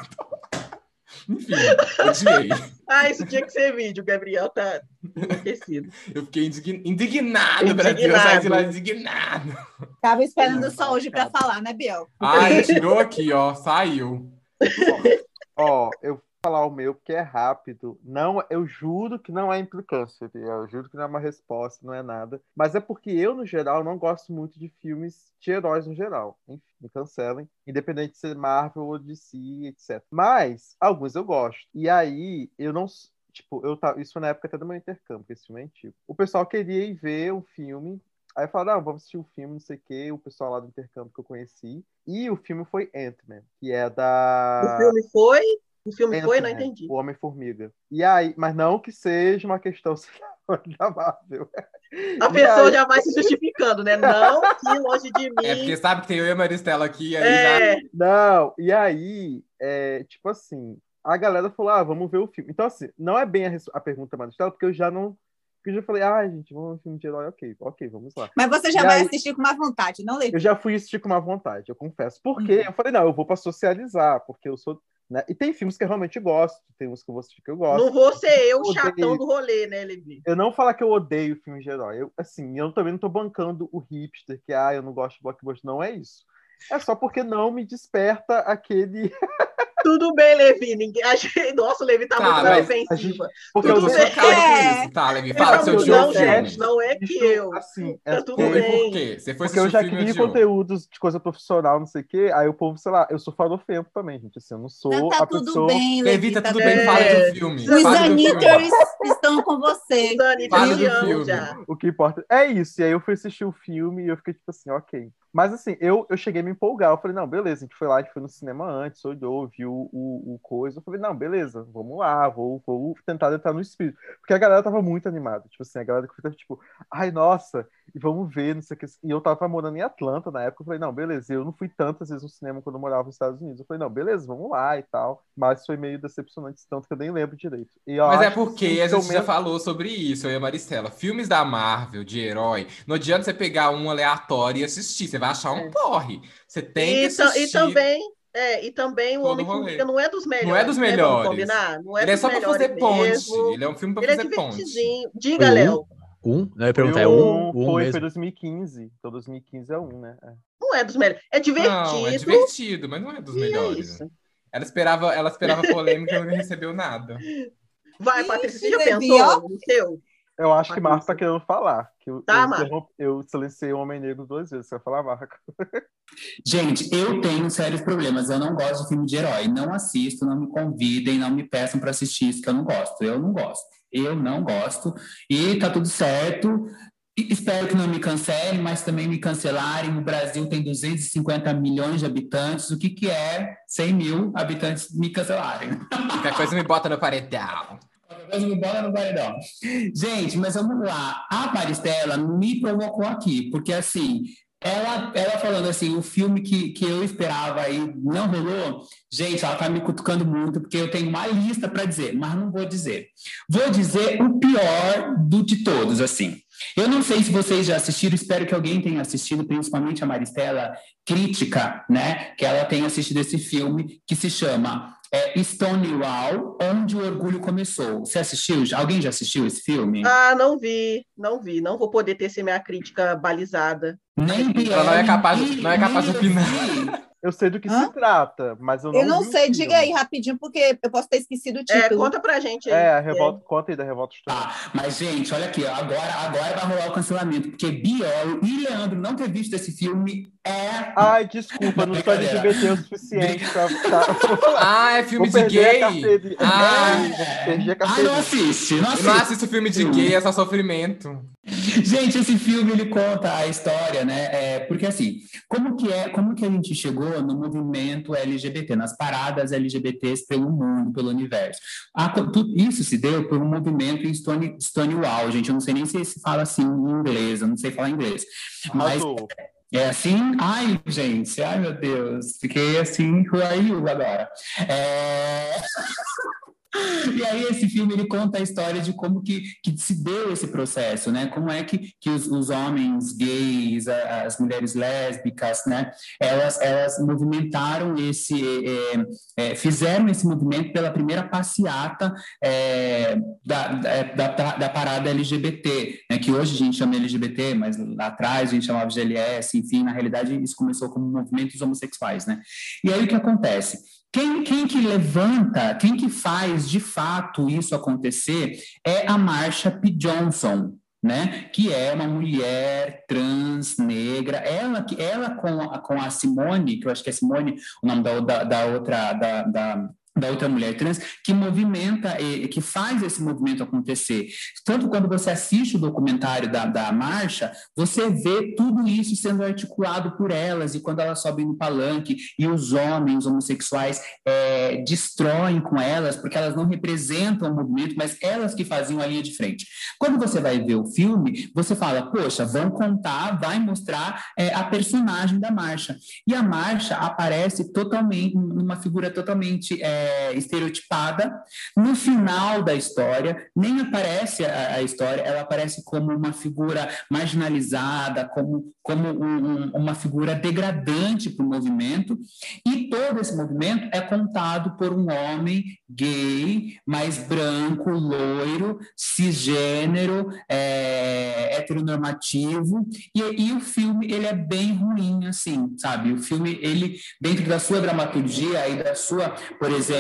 <laughs> Enfim, odiei. Ah, isso tinha que ser vídeo, o Gabriel tá enlouquecido. Eu fiquei indign- indignado, Brasil. Eu saí de lá indignado. Tava esperando só hoje pra falar, né, Biel? Ai, tirou aqui, ó. Saiu. Ó, eu vou falar o meu porque é rápido. Não, eu juro que não é implicância, eu juro que não é uma resposta, não é nada. Mas é porque eu, no geral, não gosto muito de filmes de heróis no geral. Enfim, me cancelem, independente de ser Marvel ou DC, etc. Mas alguns eu gosto. E aí, eu não tipo, eu tava, isso foi na época até do meu intercâmbio, esse filme é antigo. O pessoal queria ir ver um filme Aí falaram, não, vamos assistir um filme, não sei o quê, o pessoal lá do intercâmbio que eu conheci. E o filme foi Ant-Man, que é da. O filme foi? O filme foi? Não Ant-Man, entendi. O Homem-Formiga. E aí, mas não que seja uma questão <laughs> da Marvel. A E pessoa aí- já vai se justificando, né? Não, que longe de mim. É porque sabe que tem eu e a Maristela aqui, aí É, Não, e aí, é, tipo assim, a galera falou, ah, vamos ver o filme. Então, assim, não é bem a, res- a pergunta, Maristela, porque eu já não. Porque eu já falei, ah, gente, vamos ver um filme de herói, ok, ok, vamos lá. Mas você já E vai aí- assistir com má vontade, não Levi? Eu já fui assistir com uma vontade, eu confesso. Porque Uhum. eu falei, não, eu vou pra socializar, porque eu sou. Né? E tem filmes que eu realmente gosto, tem uns que eu assistir que eu gosto. não vou ser eu o Odeio. chatão do rolê, né, Levi? Eu não falar que eu odeio filme de herói. Eu, assim, eu também não tô bancando o hipster, que ah, eu não gosto de blockbuster. Não é isso. É só porque não me desperta aquele. <laughs> Tudo bem, Levi. Ninguém... achei- Nossa, o Levi tá, Tá, muito defensiva. Porque eu Tudo eu chocado com É. isso. Tá, Levi, fala que você Não, gente, não é que eu. Assim, Tá é tudo porque, Por, bem. por quê? Você foi porque eu já odiou. conteúdos de coisa profissional, não sei o quê. Aí o povo, sei lá, eu sou farofento também, gente. Assim, eu não sou Não, tá a tudo pessoa. bem, Levi, Levi. tá tudo tudo bem, bem. fala É. do filme. Os. Anitters estão com você. Fala te do filme. já. O que importa é isso. E aí eu fui assistir o filme e eu fiquei tipo assim, ok. Mas assim, eu, eu cheguei a me empolgar. Eu falei, não, beleza, a gente foi lá, a gente foi no cinema antes, olhou, viu o, o coisa. Eu falei, não, beleza, vamos lá, vou, vou tentar entrar no espírito. Porque a galera tava muito animada. Tipo assim, a galera que tava tipo, ai, nossa, e vamos ver, não sei o que. E eu tava morando em Atlanta na época. Eu falei, não, beleza, eu não fui tantas vezes no cinema quando eu morava nos Estados Unidos. Eu falei, não, beleza, vamos lá e tal. Mas foi meio decepcionante, tanto que eu nem lembro direito. E Mas é porque que a gente já falou sobre isso, eu e a Maristela. Filmes da Marvel, de herói, não adianta você pegar um aleatório e assistir, você vai achar um É. porre. Você tem E, que assistir. e também, é, e também o todo Homem-Formiga rolê. não é dos melhores. Não é dos né? Melhores. combinar? Não é Ele é só pra melhores fazer ponte. mesmo. Ele é um filme pra Ele é fazer ponte. divertidinho. Diga, Foi um? Léo. Um? Não, eu ia Foi perguntar, é um- um, foi, foi mesmo. 2015. Então 2015 é um, né? É. Não é dos melhores. É divertido. Não, é divertido, mas não é dos e é melhores. isso. Ela esperava, ela esperava <laughs> polêmica e não recebeu nada. Vai, Patrícia, você já pensou no seu? Eu acho que. Marco tá querendo falar. Que eu, Tá, eu, Marco. eu silenciei o Homem Negro duas vezes. Você vai falar, Marco? <laughs> Gente, eu tenho sérios problemas. Eu não gosto de filme de herói. Não assisto, não me convidem, não me peçam para assistir isso que eu não gosto. Eu não gosto. Eu não gosto. E tá tudo certo. Espero que não me cancelem, mas também me cancelarem. O Brasil tem 250 milhões de habitantes. O que, que é 100 mil habitantes me cancelarem? Qualquer coisa me bota no paredão. Gente, mas vamos lá. A Maristela me provocou aqui, porque assim, Ela, ela falando assim, o filme que, que eu esperava aí não rolou. Gente, ela tá me cutucando muito, porque eu tenho uma lista para dizer, mas não vou dizer. Vou dizer o pior do de todos, assim. Eu não sei se vocês já assistiram, espero que alguém tenha assistido, principalmente a Maristela, crítica, né? Que ela tenha assistido esse filme que se chama é, Stonewall, Onde o Orgulho Começou. Você assistiu? Alguém já assistiu esse filme? Ah, não vi, não vi. Não vou poder ter minha crítica balizada. Nem Ela não é capaz, não é capaz de opinar. Eu sei do que Hã? se trata, mas eu não Eu não sei, filme. diga aí rapidinho, porque eu posso ter esquecido o É, título. conta pra gente aí. É, a revolta, conta aí da revolta histórica. Tá, mas gente, olha aqui, agora, agora vai rolar o cancelamento, porque Biel e Leandro não ter visto esse filme é. Ai, desculpa, não sou. LGBT o suficiente pra. Tá, <laughs> Ah, é filme Vou de gay? Ah, Perdi a Ah, não assiste, não assiste. não assisto filme de gay, é só sofrimento. Gente, esse filme ele conta a história, né? É, porque assim, como que é, como que a gente chegou no movimento LGBT, nas paradas LGBTs pelo mundo, pelo universo? Ah, co- tu- isso se deu por um movimento em Stone, Stonewall, gente. Eu não sei nem se se fala assim em inglês, eu não sei falar inglês. Mas Arrasou. é assim, ai, gente, ai meu Deus, fiquei assim, who are you agora? É... <laughs> E aí esse filme ele conta a história de como que, que se deu esse processo, né? Como é que, que os, os homens gays, as mulheres lésbicas, né? Elas, elas movimentaram esse, é, é, fizeram esse movimento pela primeira passeata é, da, da, da, da parada LGBT, né? Que hoje a gente chama LGBT, mas lá atrás a gente chamava GLS, enfim, na realidade isso começou como movimentos homossexuais, né? E aí o que acontece? Quem, quem que levanta, quem que faz de fato isso acontecer é a Marsha P. Johnson, né? Que é uma mulher trans, negra. Ela, ela com, a, com a Simone, que eu acho que é Simone, o nome da, da, da outra, da, da, da outra mulher trans, que movimenta, que faz esse movimento acontecer. Tanto quando você assiste o documentário da, da Marcha, você vê tudo isso sendo articulado por elas, e quando elas sobem no palanque, e os homens homossexuais eh, destroem com elas, porque elas não representam o movimento, mas elas que faziam a linha de frente. Quando você vai ver o filme, você fala, poxa, vão contar, vai mostrar eh, a personagem da Marcha. E a Marcha aparece totalmente, numa figura totalmente eh, estereotipada. No final da história, nem aparece a, a história, ela aparece como uma figura marginalizada, como, como um- um- uma figura degradante para o movimento. E todo esse movimento é contado por um homem gay, mais branco, loiro, cisgênero, é, heteronormativo. E, e o filme, ele é bem ruim, assim, sabe? O filme, ele, dentro da sua dramaturgia e da sua, por exemplo,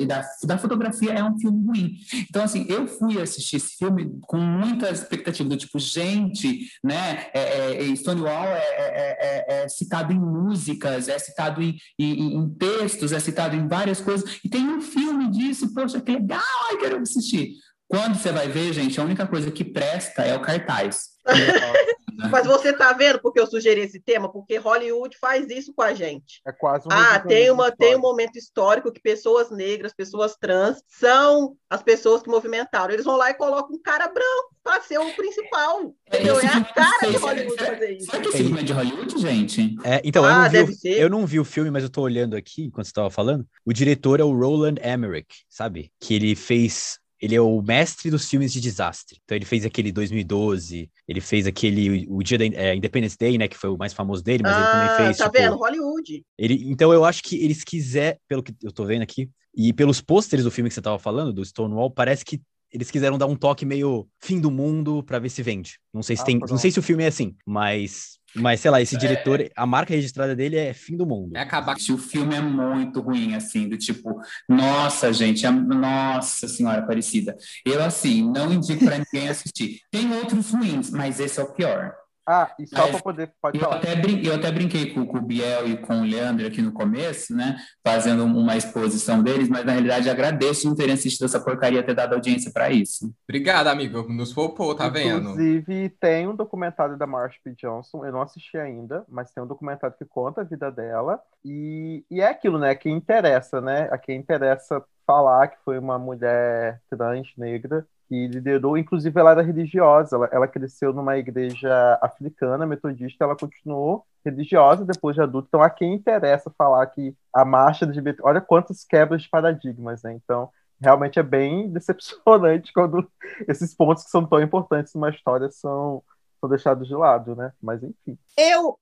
e da, da fotografia, é um filme ruim. Então, assim, eu fui assistir esse filme com muita expectativa, do tipo, gente, né? É, é, Stonewall é, é- é- é citado em músicas, é citado em, em- em textos, é citado em várias coisas, e tem um filme disso, poxa, que legal, ai, quero assistir. Quando você vai ver, gente, a única coisa que presta é o cartaz. <laughs> Mas você tá vendo porque eu sugeri esse tema? Porque Hollywood faz isso com a gente. É quase um Ah, tem, uma, tem um momento histórico que pessoas negras, pessoas trans, são as pessoas que movimentaram. Eles vão lá e colocam um cara branco para ser o principal. Entendeu? Esse É a filme, cara de Hollywood fazer isso. Será que esse filme é de Hollywood, gente? É, então, eu, Ah, não vi deve o, ser. eu não vi o filme, mas eu tô olhando aqui enquanto você tava falando. O diretor é o Roland Emmerich, sabe? Que ele fez. Ele é o mestre dos filmes de desastre. Então ele fez aquele 2012, ele fez aquele o dia da é, Independence Day, né, que foi o mais famoso dele, mas ele Ah, também fez tá tipo, vendo? Hollywood. ele, então eu acho que eles quiser, pelo que eu tô vendo aqui, e pelos pôsteres do filme que você tava falando, do Stonewall, parece que eles quiseram dar um toque meio fim do mundo pra ver se vende. Não sei se Ah, tem, não pronto. sei se o filme é assim, mas mas sei lá, esse diretor, a marca registrada dele é fim do mundo. É acabar O filme é muito ruim, assim, do tipo, nossa, gente, é- nossa senhora Aparecida. Eu, assim, não indico para ninguém assistir. Tem outros ruins, mas esse é o pior. Ah, e só para poder. Pode Eu falar. até, brin- eu até brinquei com, com o Biel e com o Leandro aqui no começo, né? Fazendo uma exposição deles, mas na realidade agradeço não terem assistido essa porcaria ter dado audiência para isso. Obrigado, amigo. Nos poupou, tá vendo? Inclusive, tem um documentário da Marsha P. Johnson, eu não assisti ainda, mas tem um documentário que conta a vida dela. E, e é aquilo, né? Quem interessa, né? A quem interessa falar que foi uma mulher trans negra que liderou, inclusive ela era religiosa, ela, ela cresceu numa igreja africana, metodista, ela continuou religiosa depois de adulto. Então, a quem interessa falar que a marcha LGBT. Olha quantas quebras de paradigmas, né? Então, realmente é bem <laughs> decepcionante quando esses pontos que são tão importantes numa história são, são deixados de lado, né? Mas enfim. Eu,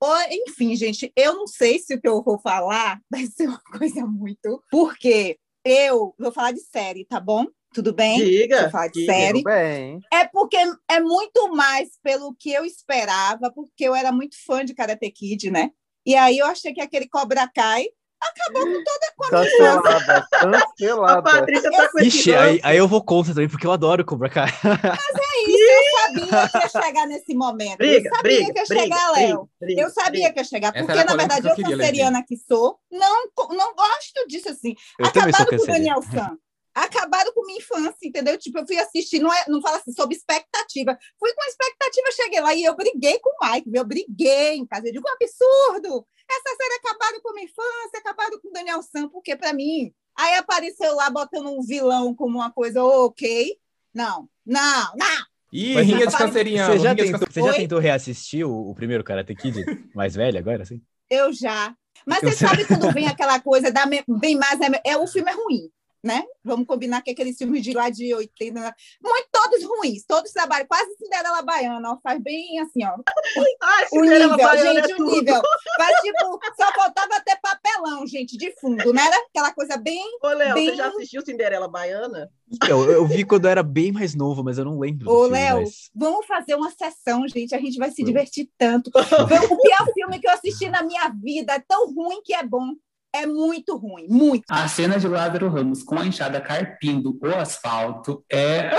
enfim, gente, eu não sei se o que eu vou falar <laughs> vai ser uma coisa muito. Porque eu vou falar de série, tá bom? Tudo bem? Diga, falar de diga. série. Tudo bem. É porque é muito mais pelo que eu esperava, porque eu era muito fã de Karate Kid, né? E aí eu achei que aquele Cobra Kai acabou com toda com a infância. Cancelada, A cancelada. Patrícia tá com esse Ixi, aí, aí eu vou contra também, porque eu adoro Cobra Kai. É isso, eu sabia que ia chegar nesse momento. Briga, eu sabia briga, que ia briga, chegar, Léo. Eu sabia briga. que ia chegar, porque na verdade que eu eu, queria, canceriana que sou, não, não gosto disso assim. Eu Acabaram com o. Daniel San. <laughs> Acabaram com minha infância, entendeu? Tipo, eu fui assistir, não, é, não fala assim, sob expectativa. Fui com expectativa, cheguei lá e eu briguei com o Mike, eu briguei em casa. Eu digo, um absurdo! Essa série acabaram com a minha infância, acabaram com o Daniel San, porque para mim. Aí apareceu lá botando um vilão como uma coisa, ok. Não, não, não. Ih, Mas rinha de canceriano. Você já, tentou, você já tentou reassistir o, o primeiro Karate Kid mais velho agora, assim? Eu já. Mas você sabe quando vem aquela coisa, da me- vem mais. É, é, o filme é ruim, né? Vamos combinar que aqueles filmes de lá de 80, né? muito todos ruins, todos trabalham, quase Cinderela Baiana, ó, faz bem assim, ó. <laughs> Ai, O nível, Baiana gente, é o nível. Mas, tipo, só faltava ter papelão, gente, de fundo, não era aquela coisa bem. Ô, Léo, bem- você já assistiu Cinderela Baiana? Eu, eu vi quando eu era bem mais novo, mas eu não lembro. Ô, Léo, mas- vamos fazer uma sessão, gente, a gente vai se divertir tanto. <laughs> O pior filme que eu assisti na minha vida, é tão ruim que é bom. É muito ruim, muito. A cena de Lázaro Ramos com a enxada carpindo o asfalto é.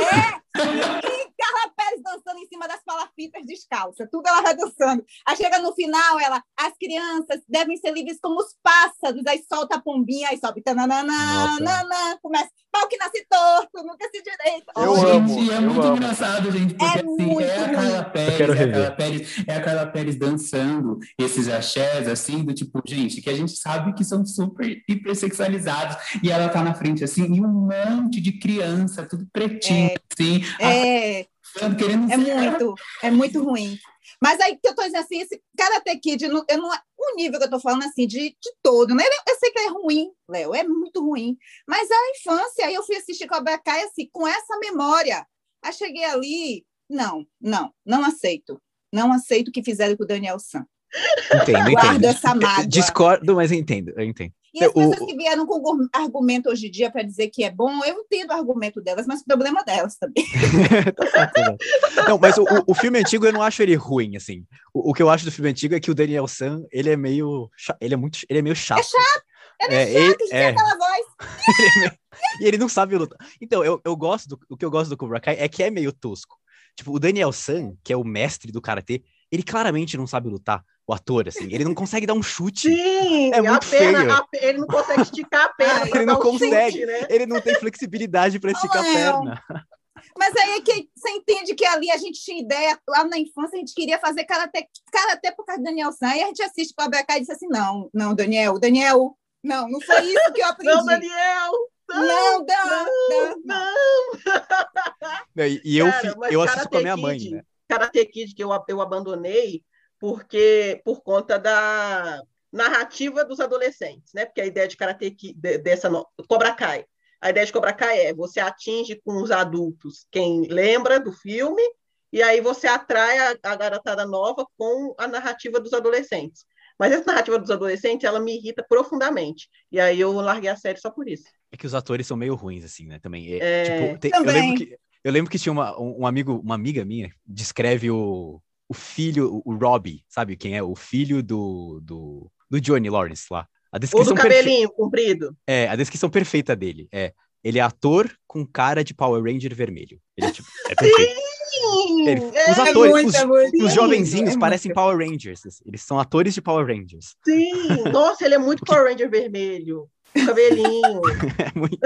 <laughs> E Dançando em cima das palafitas descalça. Tudo ela vai dançando. Aí chega no final, ela, as crianças devem ser livres como os pássaros. Aí solta a pombinha, aí sobe. Tananana, nanã, começa. Pau que nasce torto, nunca se direito. Eu amo, Gente, é eu muito amo. engraçado, gente, porque É assim, muito é a. Carla Pérez, quero é a. Carla Pérez, é a Carla Pérez dançando esses axés, assim, do tipo, gente, que a gente sabe que são super hipersexualizados, e ela tá na frente, assim, e um monte de criança, tudo pretinho, assim, É, falando, querendo é muito, é muito ruim. Mas aí que eu tô dizendo assim, esse Karate Kid, eu não, o nível que eu tô falando assim, de, de todo, né? Eu sei que é ruim, Léo, é muito ruim. Mas a infância, aí eu fui assistir Cobra Kai, assim, com essa memória. Aí cheguei ali, não, não, não aceito. Não aceito o que fizeram com o Daniel San. Entendo, Guardo entendo. essa mágoa. Discordo, mas eu entendo, eu entendo. E as O- pessoas que vieram com gu- argumento hoje em dia para dizer que é bom, eu entendo o argumento delas, mas o problema delas também. <laughs> Tá certo, certo. Não, mas o, o- filme antigo eu não acho ele ruim, assim. O, o que eu acho do filme antigo é que o Daniel San, ele é meio. Ele é muito. Ele é meio chato. Ele É, é, chato, ele é. aquela voz. <laughs> E ele não sabe lutar. Então, eu, eu gosto do, o que eu gosto do Cobra Kai é que é meio tosco. Tipo, o Daniel San, que é o mestre do karatê, ele claramente não sabe lutar. O ator, assim, ele não consegue dar um chute. Sim, É a muito perna, feio. a ele não consegue esticar a <laughs> perna. Ah, pra ele não um consegue. chute, né? Ele não tem flexibilidade para esticar a Léo. perna. Mas aí é que você entende que ali a gente tinha ideia, lá na infância a gente queria fazer karatê, karatê por causa do Daniel San, e a gente assiste Cobra Kai e disse assim, não, não, Daniel, Daniel, não, não foi isso que eu aprendi. Não, Daniel! não, não, não, não. Não! Não, E, e eu, Cara, mas eu assisto com a minha mãe, Kid- né? Karate Kid que eu, eu abandonei porque por conta da narrativa dos adolescentes, né? Porque a ideia de Karate Kid, de- dessa no- Cobra Kai, a ideia de Cobra Kai é você atinge com os adultos quem lembra do filme e aí você atrai a, a garotada nova com a narrativa dos adolescentes. Mas essa narrativa dos adolescentes, ela me irrita profundamente. E aí eu larguei a série só por isso. É que os atores são meio ruins, assim, né? Também. É, É, tipo, tem- eu, Também. lembro que, eu lembro que tinha uma, um, um amigo, uma amiga minha, descreve o, o filho, o, o Robbie, sabe quem é? O filho do, do, do Johnny Lawrence lá. A descrição, do perfe- cabelinho comprido. é, a descrição perfeita dele é ele é ator com cara de Power Ranger vermelho. Ele é, tipo, é <laughs> perfeito. Ele- É, os É atores, muito, os, é muito. os jovenzinhos É parecem. Power Rangers. assim, Eles são atores de Power Rangers. Sim, <laughs> nossa, ele é muito Power Ranger vermelho. O cabelinho. <laughs> É muito...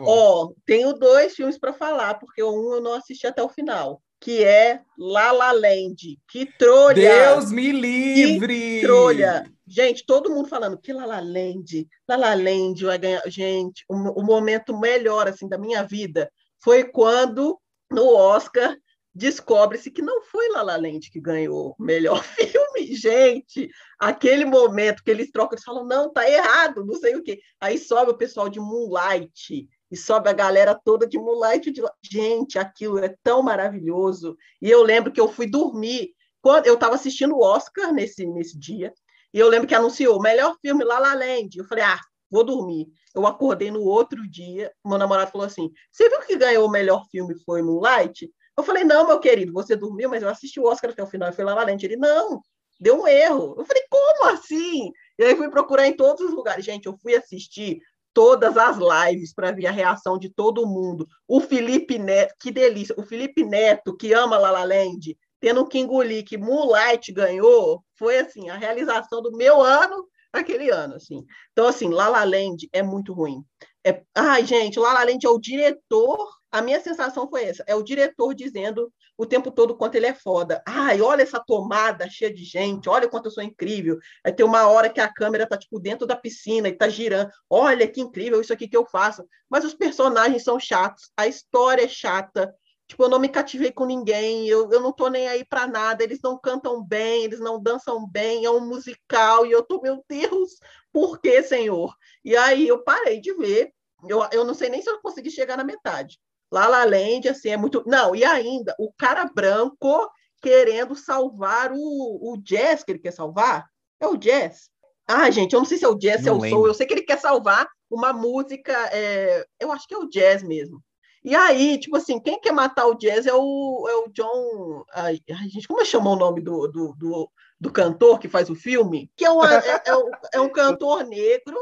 Ó, tenho dois filmes para falar, porque o um eu não assisti até o final, que é La La Land. Que trolha! Deus me livre! trolha! Gente, todo mundo falando que La La Land, La La Land vai ganhar. Gente, o, momento melhor assim da minha vida foi quando no Oscar descobre-se que não foi La La Land que ganhou o melhor <laughs> filme, gente. Aquele momento que eles trocam, eles falam, não, tá errado, não sei o quê. Aí sobe o pessoal de Moonlight, e sobe a galera toda de Moonlight. De... Gente, aquilo é tão maravilhoso. E eu lembro que eu fui dormir, quando eu estava assistindo o Oscar nesse, nesse dia, e eu lembro que anunciou o melhor filme, La La Land. Eu falei, ah, vou dormir. Eu acordei no outro dia, meu namorado falou assim, você viu que ganhou o melhor filme foi Moonlight? Eu falei, não, meu querido, você dormiu, mas eu assisti o Oscar até o final. Eu falei, La La Land. Ele, não, deu um erro. Eu falei, como assim? E aí fui procurar em todos os lugares. Gente, eu fui assistir todas as lives para ver a reação de todo mundo. O Felipe Neto, que delícia. O Felipe Neto, que ama La La Land, tendo que engolir que Moonlight ganhou, foi assim, a realização do meu ano aquele ano, assim. Então, assim, La La Land é muito ruim. É... Ai, gente, La La Land é o diretor a minha sensação foi essa: é o diretor dizendo o tempo todo quanto ele é foda. Ai, olha essa tomada cheia de gente, olha quanto eu sou incrível. Aí tem uma hora que a câmera tá tipo dentro da piscina e tá girando. Olha que incrível isso aqui que eu faço. Mas os personagens são chatos, a história é chata. Tipo, eu não me cativei com ninguém, eu, eu não tô nem aí para nada, eles não cantam bem, eles não dançam bem, é um musical, e eu tô, meu Deus, por que, Senhor? E aí eu parei de ver, eu, eu não sei nem se eu consegui chegar na metade. La La Land, assim, é muito. Não, e ainda, o cara branco querendo salvar o, o jazz que ele quer salvar. É o jazz. Ah, gente, eu não sei se é o jazz, se é o soul. Eu sei que ele quer salvar uma música. É... Eu acho que é o jazz mesmo. E aí, tipo assim, quem quer matar o jazz é o, é o John. Ai, gente, como é que chamou o nome do, do, do, do, cantor que faz o filme? Que é, uma, é, é, um, é um <laughs> cantor negro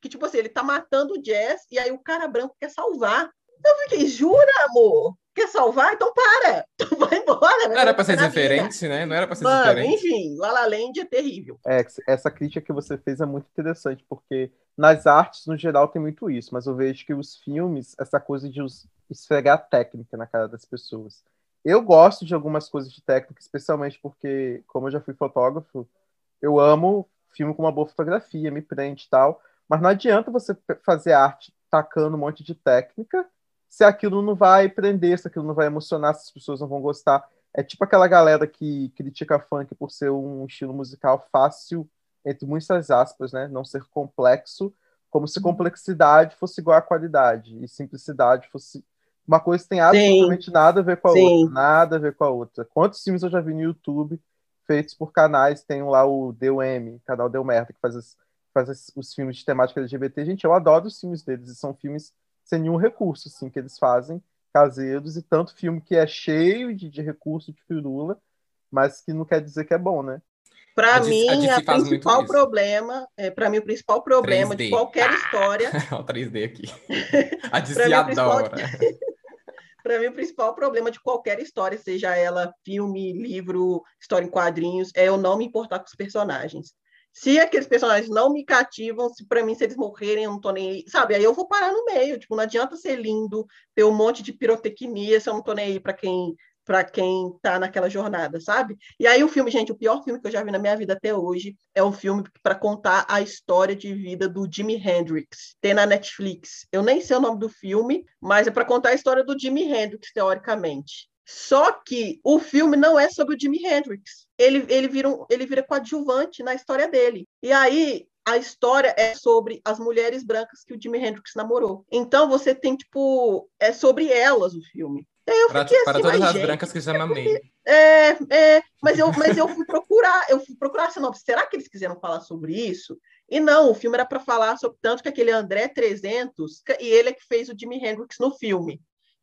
que, tipo assim, ele tá matando o jazz e aí o cara branco quer salvar. Eu fiquei, jura, amor? Quer salvar? Então para! <laughs> Tu vai embora. Não era pra ser diferente, né? Não era pra ser Mano, diferente. enfim, La La Land é terrível. É, essa crítica que você fez é muito interessante, porque nas artes, no geral, tem muito isso, mas eu vejo que os filmes, essa coisa de esfregar técnica na cara das pessoas. Eu gosto de algumas coisas de técnica, especialmente porque, como eu já fui fotógrafo, eu amo filme com uma boa fotografia, me prende e tal, mas não adianta você fazer arte tacando um monte de técnica se aquilo não vai prender, se aquilo não vai emocionar, se as pessoas não vão gostar. É tipo aquela galera que critica funk por ser um estilo musical fácil, entre muitas aspas, né? Não ser complexo, como se uhum. complexidade fosse igual a qualidade e simplicidade fosse uma coisa tem absolutamente Sim. nada a ver com a Sim. outra, nada a ver com a outra. Quantos filmes eu já vi no YouTube feitos por canais, tem lá o DUM, canal Deu Merda, que faz, as, faz as, os filmes de temática LGBT. Gente, eu adoro os filmes deles, e são filmes sem nenhum recurso, assim, que eles fazem, caseiros, e tanto filme que é cheio de, de recurso de firula, mas que não quer dizer que é bom, né? Para mim, a, principal problema, é, para mim, o principal problema 3D. de qualquer ah! história. <laughs> o 3D aqui. <laughs> A DC adora. Para <laughs> mim, o principal problema de qualquer história, seja ela filme, livro, história em quadrinhos, é eu não me importar com os personagens. Se aqueles personagens não me cativam, se para mim, se eles morrerem, eu não tô nem aí, sabe? Aí eu vou parar no meio. Tipo, não adianta ser lindo, ter um monte de pirotecnia se eu não tô nem aí para quem para quem tá naquela jornada, sabe? E aí o filme, gente, o pior filme que eu já vi na minha vida até hoje é um filme para contar a história de vida do Jimi Hendrix. Tem na Netflix. Eu nem sei o nome do filme, mas é para contar a história do Jimi Hendrix teoricamente. Só que o filme não é sobre o Jimi Hendrix. Ele, ele, vira, um, ele vira coadjuvante na história dele. E aí, a história é sobre as mulheres brancas que o Jimi Hendrix namorou. Então, você tem, tipo, é sobre elas o filme. Eu para, fiquei para assim, todas as gente, brancas que já namei. É, é, mas, eu, mas eu fui procurar, eu fui procurar a sinopse. Será que eles quiseram falar sobre isso? E não, o filme era para falar sobre tanto que aquele André 300, e ele é que fez o Jimi Hendrix no filme.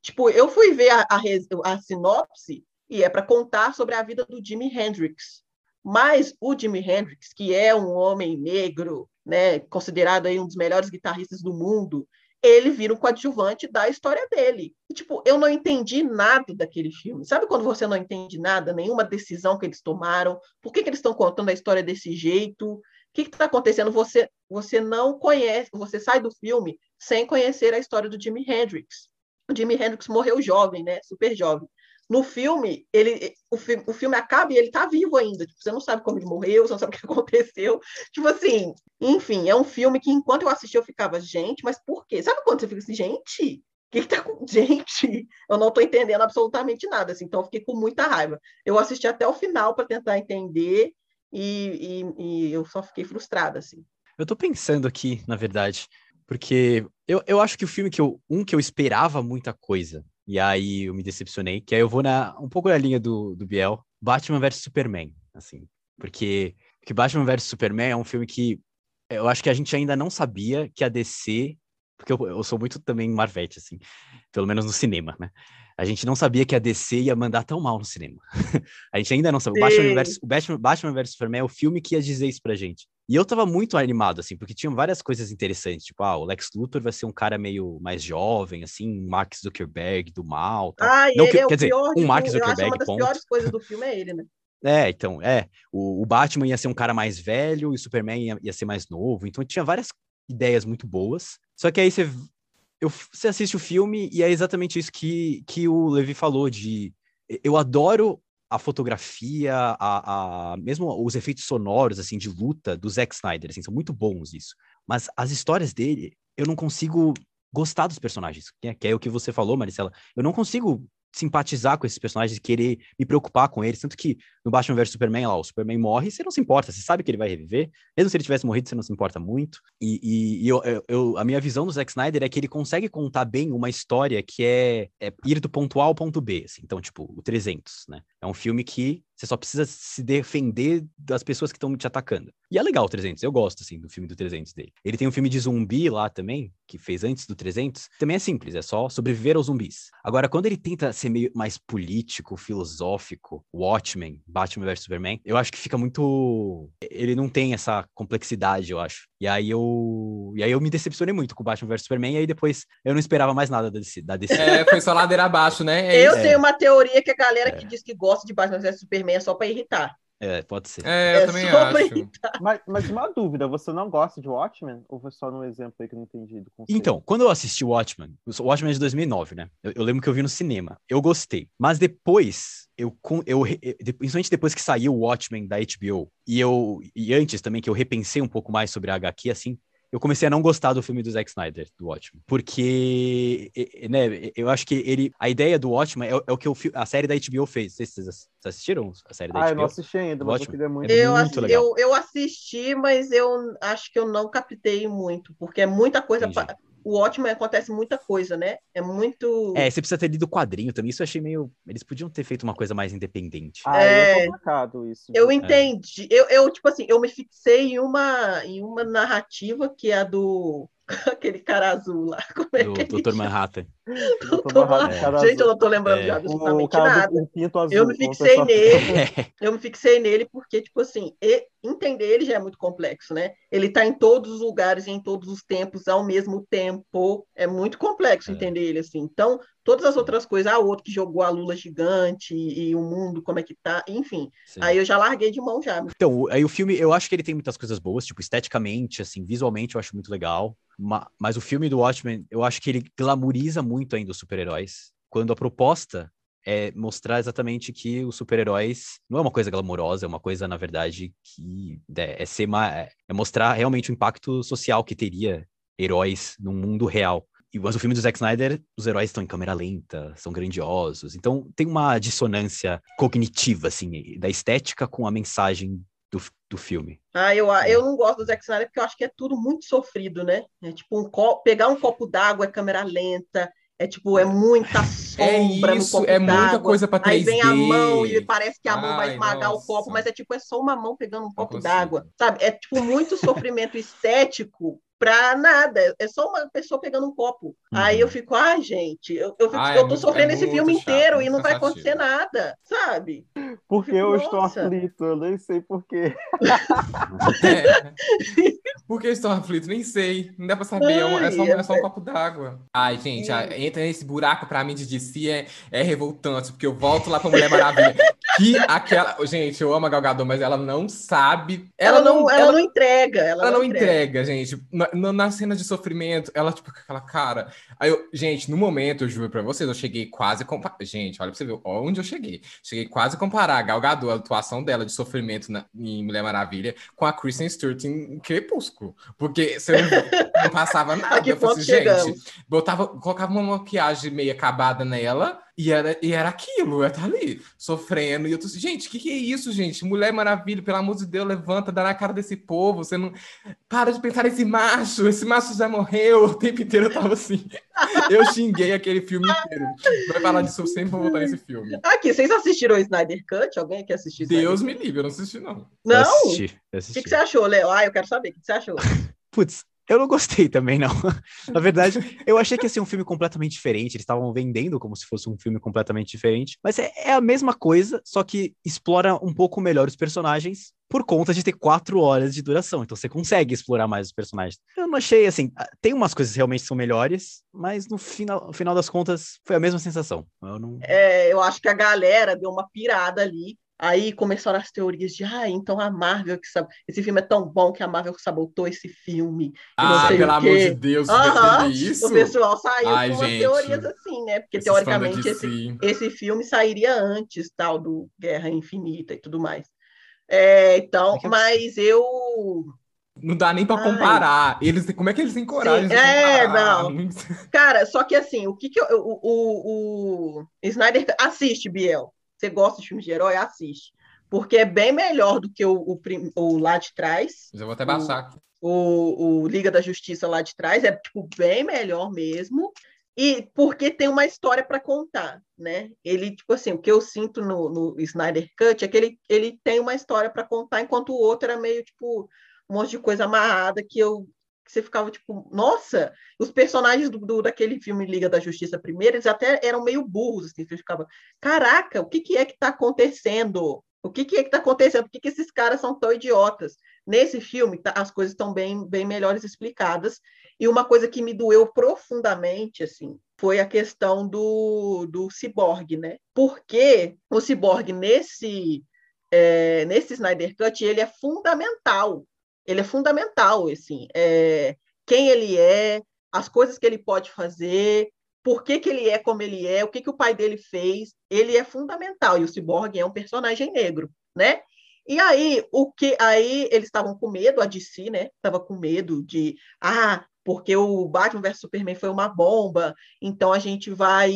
Tipo, eu fui ver a, a, a sinopse e é para contar sobre a vida do Jimi Hendrix. Mas o Jimi Hendrix, que é um homem negro, né, considerado aí um dos melhores guitarristas do mundo, ele vira um coadjuvante da história dele. E, tipo, eu não entendi nada daquele filme. Sabe quando você não entende nada, nenhuma decisão que eles tomaram? Por que, que eles estão contando a história desse jeito? O que está acontecendo? Você, você não conhece, você sai do filme sem conhecer a história do Jimi Hendrix Jimi Hendrix morreu jovem, né? Super jovem. No filme, ele, o, filme, o filme acaba e ele tá vivo ainda. Tipo, você não sabe como ele morreu, você não sabe o que <laughs> aconteceu. Tipo assim, enfim, é um filme que enquanto eu assisti eu ficava, gente, mas por quê? Sabe quando você fica assim, gente, que, que tá com. <laughs> Gente, eu não tô entendendo absolutamente nada, assim, então eu fiquei com muita raiva. Eu assisti até o final para tentar entender e, e, e eu só fiquei frustrada, assim. Eu tô pensando aqui, na verdade, porque eu, eu acho que o filme que eu. Um que eu esperava muita coisa, e aí eu me decepcionei, que aí eu vou na, um pouco na linha do, do Biel, Batman vs Superman, assim. Porque, porque Batman vs Superman é um filme que eu acho que a gente ainda não sabia que a DC. Porque eu, eu sou muito também Marvete, assim, pelo menos no cinema, né? A gente não sabia que a DC ia mandar tão mal no cinema. <laughs> a gente ainda não sabia. O Batman, o Batman, Batman vs Superman é o filme que ia dizer isso pra gente. E eu tava muito animado, assim, porque tinham várias coisas interessantes. Tipo, ah, o Lex Luthor vai ser um cara meio mais jovem, assim, um Mark Zuckerberg do mal. Tal. Ah, Não ele que- é o quer dizer, um Mark tudo. Eu acho Zuckerberg, uma das ponto. piores coisas do filme é ele, né? É, então, é. O, o Batman ia ser um cara mais velho e o Superman ia, ia ser mais novo. Então tinha várias ideias muito boas. Só que aí você, eu, você assiste o filme e é exatamente isso que, que o Levi falou de... Eu adoro a fotografia, a, a, mesmo os efeitos sonoros, assim, de luta do Zack Snyder, assim, são muito bons isso. Mas as histórias dele, eu não consigo gostar dos personagens, que é, que é o que você falou, Maricela. Eu não consigo simpatizar com esses personagens querer me preocupar com eles. Tanto que no Batman vs Superman, lá, o Superman morre, você não se importa, você sabe que ele vai reviver. Mesmo se ele tivesse morrido, você não se importa muito. E, e- e eu- eu- a minha visão do Zack Snyder é que ele consegue contar bem uma história que é, é ir do ponto A ao ponto B. assim. Então, tipo, o 300, né? É um filme que você só precisa se defender das pessoas que estão te atacando. E é legal o 300, eu gosto, assim, do filme do 300 dele. Ele tem um filme de zumbi lá também, que fez antes do 300. Também é simples, é só sobreviver aos zumbis. Agora, quando ele tenta ser meio mais político, filosófico, Watchmen, Batman vs Superman, eu acho que fica muito... Ele não tem essa complexidade, eu acho. E aí eu... E aí eu me decepcionei muito com o Batman vs Superman, e aí depois eu não esperava mais nada da DC. Da DC. É, foi só ladeira abaixo, né? É eu tenho uma teoria que a galera que diz que gosta de Batman vs Superman é só pra irritar. É, pode ser. É, eu É também acho. Mas, mas uma dúvida, você não gosta de Watchmen? Ou foi só no exemplo aí que eu não entendi do conceito? Então, quando eu assisti o Watchmen, o Watchmen é de 2009, né? Eu, eu lembro que eu vi no cinema. Eu gostei. Mas depois, eu, com- eu, de- principalmente depois que saiu o Watchmen da HBO, e eu e antes também que eu repensei um pouco mais sobre a HQ, assim, eu comecei a não gostar do filme do Zack Snyder, do Watchmen. Porque, né, eu acho que ele. A ideia do Watchmen é, o- é o que o fi- a série da HBO fez. Vocês, vocês assistiram a série da Ah, eu não HBO? assisti ainda, mas Ótimo. eu queria muito. É Eu, muito legal. eu, eu assisti, mas eu acho que eu não captei muito, porque é muita coisa. Entendi. O ótimo acontece muita coisa, né? É muito. É, você precisa ter lido o quadrinho também. Isso eu achei meio. Eles podiam ter feito uma coisa mais independente. Ah, É. é complicado isso. Eu É. entendi. Eu, eu, tipo assim, eu me fixei em uma, em uma narrativa que é a do <laughs> aquele cara azul lá. <laughs> Como é Do que Dr. Manhattan. É. cara Gente, eu não tô lembrando É. o, absolutamente cara nada. do pinto azul. Eu me fixei nele. <laughs> Eu me fixei nele porque, tipo assim, entender ele já é muito complexo, né? Ele tá em todos os lugares e em todos os tempos ao mesmo tempo. É muito complexo É. entender ele, assim. Então, todas as outras coisas, ah, o outro que jogou a Lula gigante e, e o mundo, como é que tá, enfim. Sim. Aí eu já larguei de mão já. Então, o- aí o filme, eu acho que ele tem muitas coisas boas, tipo, esteticamente, assim, visualmente eu acho muito legal. Ma- Mas o filme do Watchmen, eu acho que ele glamoriza muito ainda os super-heróis. Quando a proposta é mostrar exatamente que os super-heróis não é uma coisa glamourosa, é uma coisa, na verdade, que é, é ser ma- é mostrar realmente o impacto social que teria heróis num mundo real. E mas o filme do Zack Snyder, os heróis estão em câmera lenta, são grandiosos. Então tem uma dissonância cognitiva, assim, da estética com a mensagem do, do filme. Ah, eu, eu não gosto do Zack Snyder porque eu acho que é tudo muito sofrido, né? É tipo um copo, pegar um copo d'água é câmera lenta, é tipo, é muita <laughs> É sombra no isso, copo é muita coisa pra 3D. Aí vem a mão e parece que a mão vai Ai, esmagar o nossa. copo, mas é tipo, é só uma mão pegando um copo d'água, sabe? É tipo muito sofrimento estético pra nada. É só uma pessoa pegando um copo. Aí eu fico, ai, gente, eu, eu, fico- Ah, é eu tô muito- sofrendo é esse filme chato, inteiro e não vai acontecer nada, sabe? Porque eu estou Nossa. aflito, eu nem sei porquê. É. <laughs> Por que estou aflito? Nem sei. Não dá pra saber. É, um- é só, é só um copo d'água. Ai, gente, a- entra nesse buraco pra mim de DC é, é revoltante, porque eu volto lá pra Mulher Maravilha. Que aquela. Gente, eu amo a Gal Gadot, mas ela não sabe. Ela, não, ela, não entrega. Ela, Ela não entrega, gente. Na, na- na cena de sofrimento, ela, tipo, com aquela cara. Aí eu, gente, no momento, eu juro pra vocês, eu cheguei quase a comparar. Gente, olha pra você ver onde eu cheguei. Cheguei quase a comparar a Gal Gadot, a atuação dela de sofrimento na- em Mulher Maravilha, com a Kristen Stewart em Crepúsculo. Porque você não, não passava <laughs> nada. Eu falei assim, gente, botava, colocava uma maquiagem meio acabada nela. E era, e era aquilo, ela tá ali, sofrendo. E eu tô assim, gente, o que, que é isso, gente? Mulher Maravilha, pelo amor de Deus, levanta, dá na cara desse povo. Você não. Para de pensar nesse macho, esse macho já morreu. <laughs> O tempo inteiro eu tava assim. Eu xinguei aquele filme inteiro. Vai falar disso, eu sempre vou voltar nesse filme. Aqui, vocês assistiram o Snyder Cut? Alguém aqui assistiu? Deus me livre, eu não assisti, não. Não? Eu O assisti, eu que, assisti. que você achou, Léo? Ah, eu quero saber. O que que você achou? <laughs> Putz, eu não gostei também, não. <laughs> Na verdade, eu achei que ia ser um filme completamente diferente. Eles estavam vendendo como se fosse um filme completamente diferente. Mas é, é a mesma coisa, só que explora um pouco melhor os personagens por conta de ter quatro horas de duração. Então você consegue explorar mais os personagens. Eu não achei assim. ah, Tem umas coisas que realmente são melhores, mas no final, no final das contas foi a mesma sensação. Eu não. É, eu acho que a galera deu uma pirada ali. Aí começaram as teorias de, ah, então a Marvel que sabe, esse filme é tão bom que a Marvel sabotou esse filme. não Ah, sei pelo amor de Deus, teve isso. O pessoal saiu Ai, com gente. teorias assim, né? Porque Esses teoricamente esse, esse filme sairia antes, tal, do Guerra Infinita e tudo mais. É, então, É mas eu. Não dá nem pra Ai. comparar. Eles, como é que eles têm coragem Sim, é, não. <laughs> Cara, só que assim, o que que eu, o, o, o Snyder assiste, Biel. Você gosta de filmes de herói? Assiste. Porque é bem melhor do que o, o, o lá de trás. Já vou até baixar aqui. O, o Liga da Justiça lá de trás é tipo bem melhor mesmo. E porque tem uma história para contar, né? Ele, tipo assim, o que eu sinto no, no Snyder Cut é que ele, ele tem uma história para contar, enquanto o outro era meio tipo um monte de coisa amarrada que eu que você ficava tipo, nossa, os personagens do, do- daquele filme Liga da Justiça primeiro, eles até eram meio burros, assim, você ficava, caraca, o que, que é que está acontecendo? O que, que é que está acontecendo? Por que, que esses caras são tão idiotas? Nesse filme, tá- as coisas estão bem, bem melhores explicadas. E uma coisa que me doeu profundamente, assim, foi a questão do, do ciborgue, né? Porque o ciborgue nesse, é, nesse Snyder Cut, ele é fundamental. Ele é fundamental, assim. É, quem ele é, as coisas que ele pode fazer, por que, que ele é como ele é, o que, que o pai dele fez, ele é fundamental. E o ciborgue é um personagem negro, né? E aí, o que aí eles estavam com medo, a DC, né? Estava com medo de, ah, porque o Batman vs Superman foi uma bomba, então a gente vai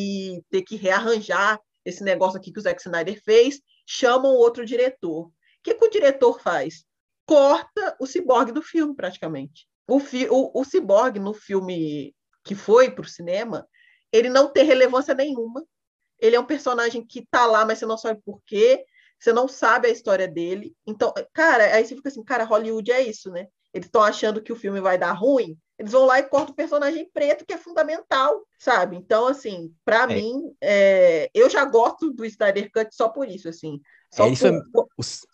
ter que rearranjar esse negócio aqui que o Zack Snyder fez, chamam outro diretor. O que, que o diretor faz? Corta o ciborgue do filme, praticamente. O, fi, o, o ciborgue no filme que foi para o cinema, ele não tem relevância nenhuma. Ele é um personagem que tá lá, mas você não sabe por quê. Você não sabe a história dele. Então, cara, aí você fica assim, cara, Hollywood é isso, né? Eles estão achando que o filme vai dar ruim, eles vão lá e cortam o personagem preto, que é fundamental, sabe? Então, assim, para É. mim, é, eu já gosto do Snyder Cut só por isso, assim. Só É, isso é-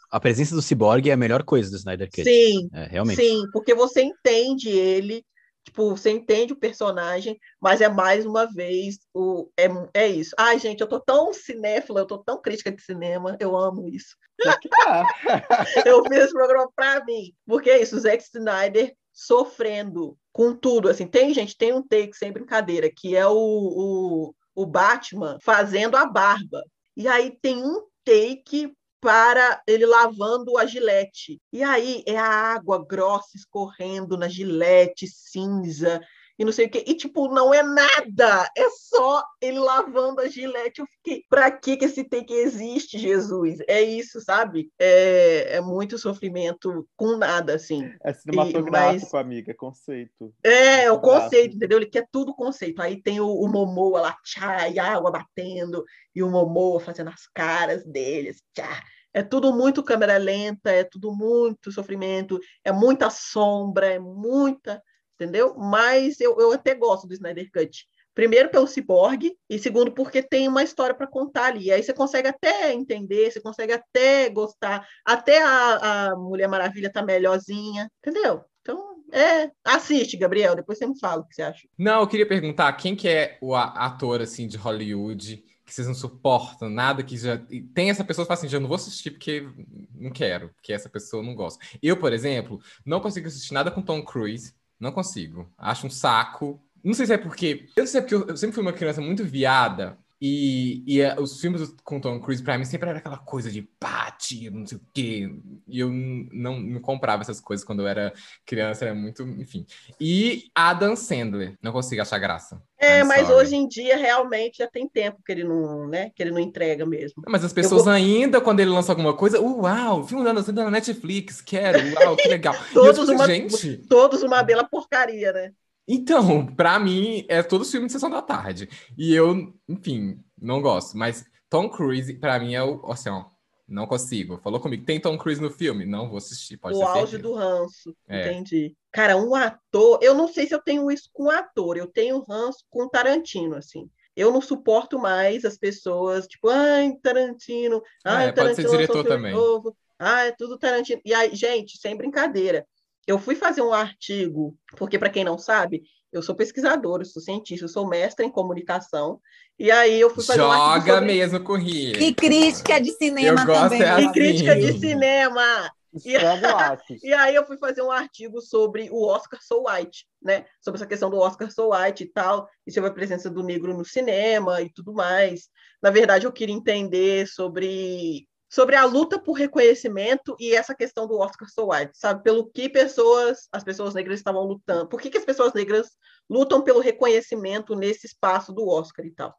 a presença do Cyborg é a melhor coisa do Snyder Cut. Sim, É, realmente. Sim, porque você entende ele, tipo, você entende o personagem, mas é mais uma vez o é, é isso. Ai, gente, eu tô tão cinéfila, eu tô tão crítica de cinema, eu amo isso. <laughs> Eu fiz esse programa pra mim, porque é isso, o Zack Snyder sofrendo com tudo, assim, tem gente, tem um take sem brincadeira, que é o, o, o Batman fazendo a barba, e aí tem um take para ele lavando a gilete. E aí é a água grossa escorrendo na gilete cinza e não sei o quê. E, tipo, não é nada. É só ele lavando a gilete. Eu fiquei, pra que que esse take existe, Jesus? É isso, sabe? É, é muito sofrimento com nada, assim. é cinematográfico, mas- amiga, é conceito. É, o Exato. conceito, entendeu? Ele quer tudo conceito. Aí tem o, o Momoa lá, tchá, e a água batendo, e o Momoa fazendo as caras deles, tchá. É tudo muito câmera lenta, é tudo muito sofrimento, é muita sombra, é muita, entendeu? Mas eu, eu até gosto do Snyder Cut. Primeiro pelo ciborgue, e segundo porque tem uma história para contar ali. Aí você consegue até entender, você consegue até gostar, até a, a Mulher Maravilha tá melhorzinha, entendeu? Então, é, assiste, Gabriel, depois você me fala o que você acha. Não, eu queria perguntar quem que é o ator assim de Hollywood que vocês não suportam, nada que já. e Tem essa pessoa que fala assim, já não vou assistir porque não quero, porque essa pessoa não gosta. Eu, por exemplo, não consigo assistir nada com Tom Cruise. Não consigo. Acho um saco. Não sei se é porque. Eu não sei se é porque eu sempre fui uma criança muito viada. E, e eh, os filmes com Tom Cruise, pra mim, sempre era aquela coisa de pá, tiro, não sei o quê. E eu não, não comprava essas coisas quando eu era criança, era muito. Enfim. E Adam Sandler. Não consigo achar graça. É, I'm mas sorry. hoje em dia realmente já tem tempo que ele não, né, que ele não entrega mesmo. Mas as pessoas vou- ainda, quando ele lança alguma coisa, uau, filme da Adam Sandler na Netflix, quero, uau, que legal. <laughs> E eu Todos fico, uma- gente. Todos uma bela porcaria, né? Então, pra mim, é todos filmes de sessão da tarde. E eu, enfim, não gosto. Mas Tom Cruise, pra mim, é o. Assim, ó, não consigo. Falou comigo, tem Tom Cruise no filme? Não vou assistir, pode o auge certeza. do ranço, É. entendi. Cara, um ator, eu não sei se eu tenho isso com ator, eu tenho ranço com Tarantino, assim. Eu não suporto mais as pessoas, tipo, ai, Tarantino, ai, É, pode ser Tarantino diretor filme também. novo, ai, é tudo Tarantino. E aí, gente, sem brincadeira, eu fui fazer um artigo, porque para quem não sabe, eu sou pesquisadora, eu sou cientista, eu sou mestra em comunicação, e aí eu fui fazer um artigo Joga sobre mesmo com o Rio. E crítica de cinema Eu gosto também. é e assim. amigo. crítica de cinema. Lápis. <laughs> E aí eu fui fazer um artigo sobre o Oscar So White, né? Sobre essa questão do Oscar So White e tal, e sobre a presença do negro no cinema e tudo mais. Na verdade, eu queria entender sobre sobre a luta por reconhecimento e essa questão do Oscar So White, sabe? Pelo que pessoas, as pessoas negras estavam lutando. Por que, que as pessoas negras lutam pelo reconhecimento nesse espaço do Oscar e tal.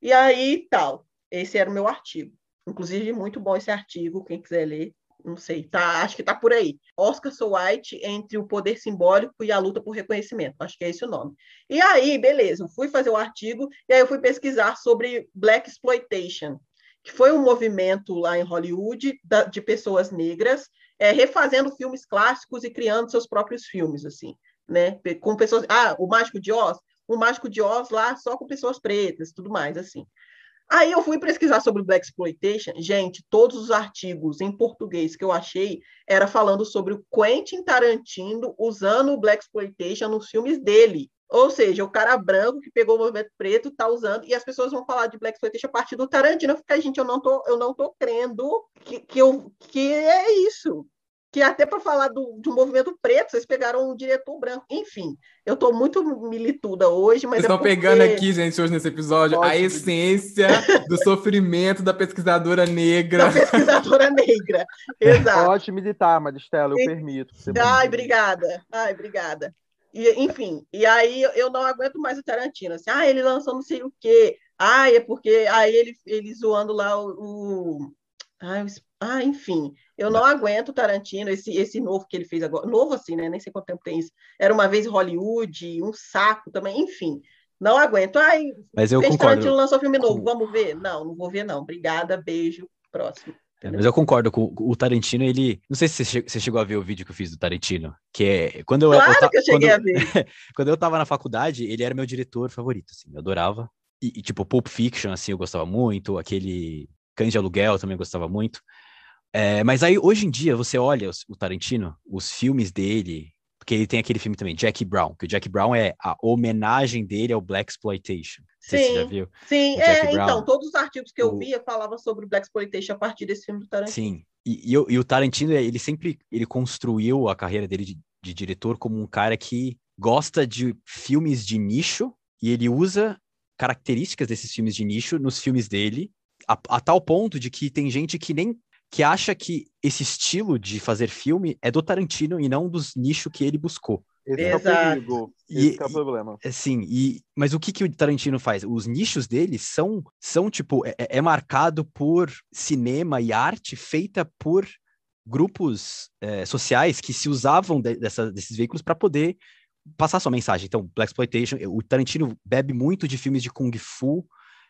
E aí, tal. Esse era o meu artigo. Inclusive, muito bom esse artigo, quem quiser ler, não sei, tá, acho que tá por aí. Oscar So White entre o poder simbólico e a luta por reconhecimento. Acho que é esse o nome. E aí, beleza, eu fui fazer o artigo e aí eu fui pesquisar sobre Black Exploitation, que foi um movimento lá em Hollywood da- de pessoas negras é, refazendo filmes clássicos e criando seus próprios filmes, assim, né? Com pessoas. Ah, o Mágico de Oz, o Mágico de Oz lá só com pessoas pretas, tudo mais, assim. Aí eu fui pesquisar sobre Black Exploitation. Gente, todos os artigos em português que eu achei era falando sobre o Quentin Tarantino usando o Black Exploitation nos filmes dele. Ou seja, o cara branco que pegou o movimento preto está usando, e as pessoas vão falar de Black Exploitation a partir do Tarantino. Fiquei, gente, eu não tô, eu não tô crendo que, que, eu, que é isso. Que até para falar do, de um movimento preto, vocês pegaram um diretor branco. Enfim, eu tô muito milituda hoje, mas Vocês é estão porque- pegando aqui, gente, hoje nesse episódio, a Ótimo. essência do <laughs> sofrimento da pesquisadora negra. da pesquisadora negra. <laughs> Exato. Pode militar, Maristela, eu E- permito. Ai, obrigada. Ai, obrigada. E, enfim, e aí eu não aguento mais o Tarantino. Assim, ah, ele lançou não sei o quê. Ah, é porque. Aí ele, ele zoando lá o. o- es- ah, enfim. Eu não aguento o Tarantino, esse, esse novo que ele fez agora. Novo assim, né? Nem sei quanto tempo tem isso. Era uma vez em Hollywood, um saco também. Enfim, não aguento. Ai, Mas eu Quentin concordo. Tarantino lançou filme novo. Vamos ver? Não, não vou ver, não. Obrigada, beijo. Próximo. É, mas eu concordo com o Tarantino, ele. Não sei se você che- você chegou a ver o vídeo que eu fiz do Tarantino, que é. Quando eu, Claro eu ta- que eu cheguei quando, a ver. <laughs> quando eu tava na faculdade, ele era meu diretor favorito, assim, eu adorava. E, e, tipo, Pulp Fiction, assim, eu gostava muito, aquele Cães de Aluguel também eu gostava muito. É, mas aí, hoje em dia, você olha os- o Tarantino, os filmes dele, porque ele tem aquele filme também, Jackie Brown, que o Jackie Brown é a homenagem dele ao Black Exploitation. Se você já Sim. viu. Sim, Jack é, Brown. então, todos os artigos que eu O- via falavam sobre o Black Exploitation a partir desse filme do Tarantino. Sim, e, e, o- e o Tarantino, ele sempre ele construiu a carreira dele de, de diretor como um cara que gosta de filmes de nicho e ele usa características desses filmes de nicho nos filmes dele, a, a tal ponto de que tem gente que nem que acha que esse estilo de fazer filme é do Tarantino e não dos nichos que ele buscou. Esse é o Exato. perigo. E- Esse é o e- problema. Assim, e, mas o que, que o Tarantino faz? Os nichos dele são, são tipo, é, é marcado por cinema e arte feita por grupos é, sociais que se usavam de- dessa- desses veículos para poder passar sua mensagem. Então, Black Exploitation, o Tarantino bebe muito de filmes de Kung Fu,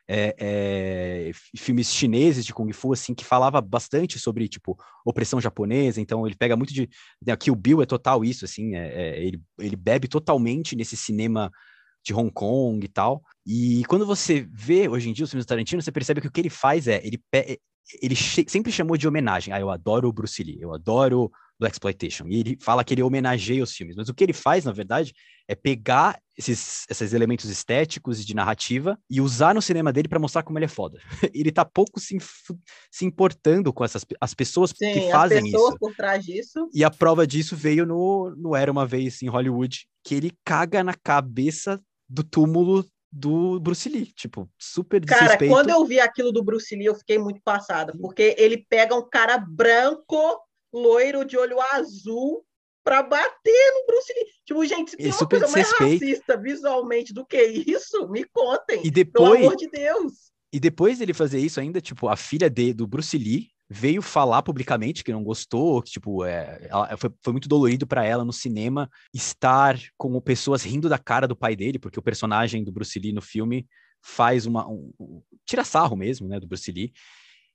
é, é, filmes chineses de Kung Fu, assim, que falava bastante sobre, tipo, opressão japonesa, então ele pega muito de... né, Kill Bill é total isso, assim, é- é, ele, ele bebe totalmente nesse cinema de Hong Kong e tal, e quando você vê, hoje em dia, os filmes do Tarantino, você percebe que o que ele faz é, ele, pe- ele sempre chamou de homenagem, ah, eu adoro o Bruce Lee, eu adoro do exploitation. E ele fala que ele homenageia os filmes, mas o que ele faz, na verdade, é pegar esses, esses elementos estéticos e de narrativa e usar no cinema dele para mostrar como ele é foda. <laughs> ele tá pouco se, se importando com essas as pessoas Sim, que as fazem pessoas isso. por trás disso. E a prova disso veio no, no Era Uma Vez em Hollywood, que ele caga na cabeça do túmulo do Bruce Lee. Tipo, super Cara, desrespeito. quando eu vi aquilo do Bruce Lee, eu fiquei muito passada, porque ele pega um cara branco, loiro, de olho azul, pra bater no Bruce Lee. Tipo, gente, se tem uma coisa mais racista visualmente do que isso, me contem. E Pelo depois, amor de Deus. E depois dele fazer isso ainda, tipo, a filha de, do Bruce Lee veio falar publicamente que não gostou, que, tipo, é, ela- foi, foi muito dolorido para ela no cinema estar com pessoas rindo da cara do pai dele, porque o personagem do Bruce Lee no filme faz uma... Um, um- tira sarro mesmo, né, do Bruce Lee.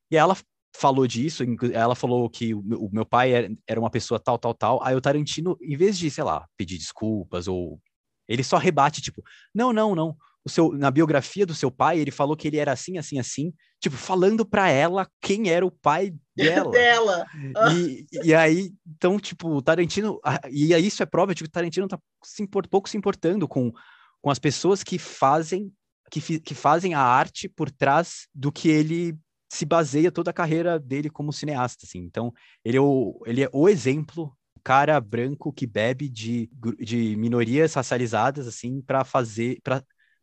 E ela falou disso, ela falou que o meu, pai era, uma pessoa tal, tal, tal. Aí o Tarantino, em vez de, sei lá, pedir desculpas ou... Ele só rebate, tipo, não, não, não o seu, na biografia do seu pai, ele falou que ele era assim, assim, assim, tipo, falando pra ela quem era o pai <laughs> dela. Dela. E, e aí, então, tipo, o Tarantino, e aí isso é prova de que o Tarantino tá se impor- pouco se importando com, com as pessoas que fazem, que, que fazem a arte por trás do que ele se baseia toda a carreira dele como cineasta, assim. Então, ele é o, ele é o exemplo cara branco que bebe de, de minorias racializadas, assim, para fazer,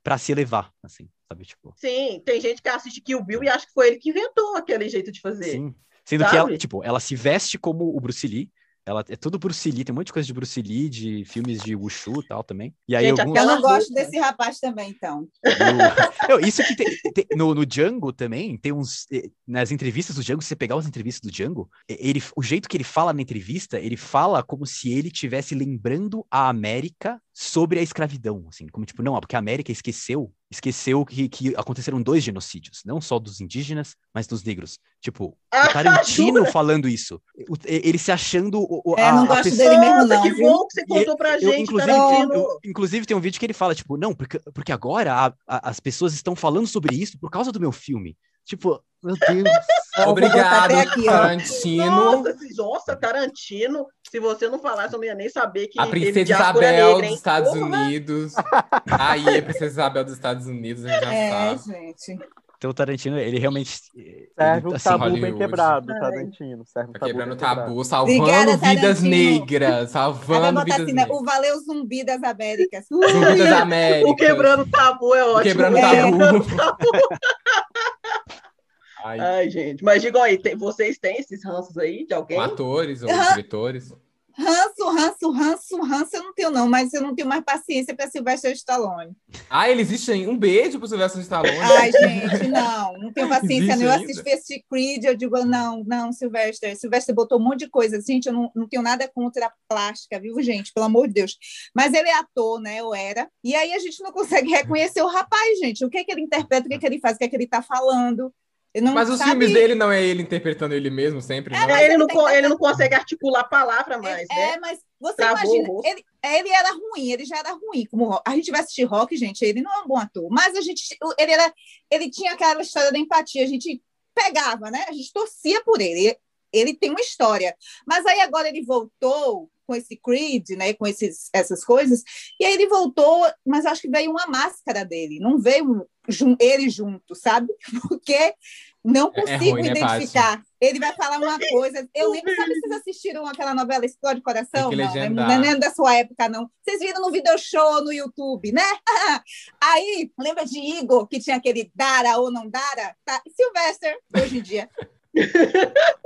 para se elevar, assim, sabe? Tipo, Sim, tem gente que assiste Kill Bill e acha que foi ele que inventou aquele jeito de fazer. sim. Sendo que ela, Sabe? tipo, ela se veste como o Bruce Lee, ela é tudo Bruce Lee, tem um monte de coisa de Bruce Lee, de filmes de Wushu e tal também. E aí Gente, alguns... Eu não gosto desse rapaz também, então. No- <laughs> Não, isso que tem, tem- no, no Django também, tem uns. eh, Nas entrevistas do Django, se você pegar as entrevistas do Django, eh, ele, o jeito que ele fala na entrevista, ele fala como se ele estivesse lembrando a América sobre a escravidão. Assim, como tipo, não, porque a América esqueceu, esqueceu que, que aconteceram dois genocídios, não só dos indígenas, mas dos negros. Tipo, Ah, o <laughs> Tarantino jura? falando isso. O- ele se achando. o- É, a- não a gosto pessoa- dele mesmo, Nossa, não, que viu? bom que você E contou pra eu, gente, inclusive, Tarantino. tem, eu- inclusive, tem um vídeo que ele fala, tipo, não, porque, porque agora a- a- as pessoas estão falando sobre isso por causa do meu filme. Tipo, meu Deus. Obrigado, aqui. Tarantino. Nossa, Tarantino. Se você não falasse, eu não ia nem saber que A Princesa Isabel negra, dos? Estados Porra! Unidos. Aí, a Princesa Isabel dos Estados Unidos, a gente já É, sabe. gente. Então o Tarantino, ele realmente. ele, Serve um assim, tabu bem quebrado, Ai. Tarantino. Serve um Tá tabu quebrando tabu, salvando Obrigada, vidas negras, salvando botar vidas assim, né? negras. O Valeu Zumbi das Américas. Zumbi das <laughs> Américas. O quebrando tabu é ótimo. Quebrando É. <laughs> tabu. Ai, Ai, gente. Mas digam aí, tem- vocês têm esses ranços aí de alguém? com atores ou Aham. Ranço, ranço, ranço, ranço, eu não tenho, não, mas eu não tenho mais paciência para Sylvester Stallone. Ah, ele existe ainda. Um beijo pro Silvestre Stallone. Ai, gente, não, não tenho paciência. Não. Eu ainda? assisto esse Creed, eu digo, não, não, Sylvester. Sylvester botou um monte de coisa. Gente, eu não, não tenho nada contra a plástica, viu, gente? Pelo amor de Deus. Mas ele é ator, né? Eu era. E aí a gente não consegue reconhecer o rapaz, gente. O que é que ele interpreta, o que é que ele faz, o que é que ele tá falando. Ele não Mas os sabe- filmes dele não é ele interpretando ele mesmo sempre, não? É, ele, não, co- que- ele não consegue articular a palavra mais, é, né? é, mas você Travou imagina, ele, ele era ruim, ele já era ruim. Como a gente vai assistir rock, gente, ele não é um bom ator, mas a gente, ele era, ele tinha aquela história da empatia, a gente pegava, né? A gente torcia por ele. Ele tem uma história, mas aí agora ele voltou com esse Creed, né? Com esses, essas coisas, e aí ele voltou, mas acho que veio uma máscara dele, não veio jun- ele junto, sabe? <laughs> Porque não É- é consigo ruim, né, identificar. Ele vai falar uma coisa. Eu lembro, sabe, vocês assistiram aquela novela Explode Coração? Que Não, né? não é nem da sua época, não. Vocês viram no video show no YouTube, né? <laughs> Aí, lembra de Igor, que tinha aquele Dara ou não Dara? Tá. Sylvester, hoje em dia. <laughs>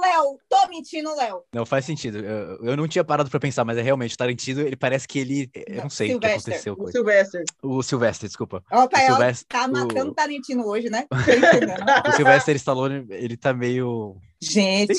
Léo, tô mentindo, Léo. Não faz sentido. Eu, eu não tinha parado pra pensar, mas é realmente o Tarantino, ele parece que ele. Eu não sei o que Sylvester, aconteceu O. Sylvester. O Sylvester, desculpa. Ó, pai, ó, Sylvester- tá o- matando Tarantino hoje, né? <laughs> O Sylvester Stallone, ele tá meio. Gente,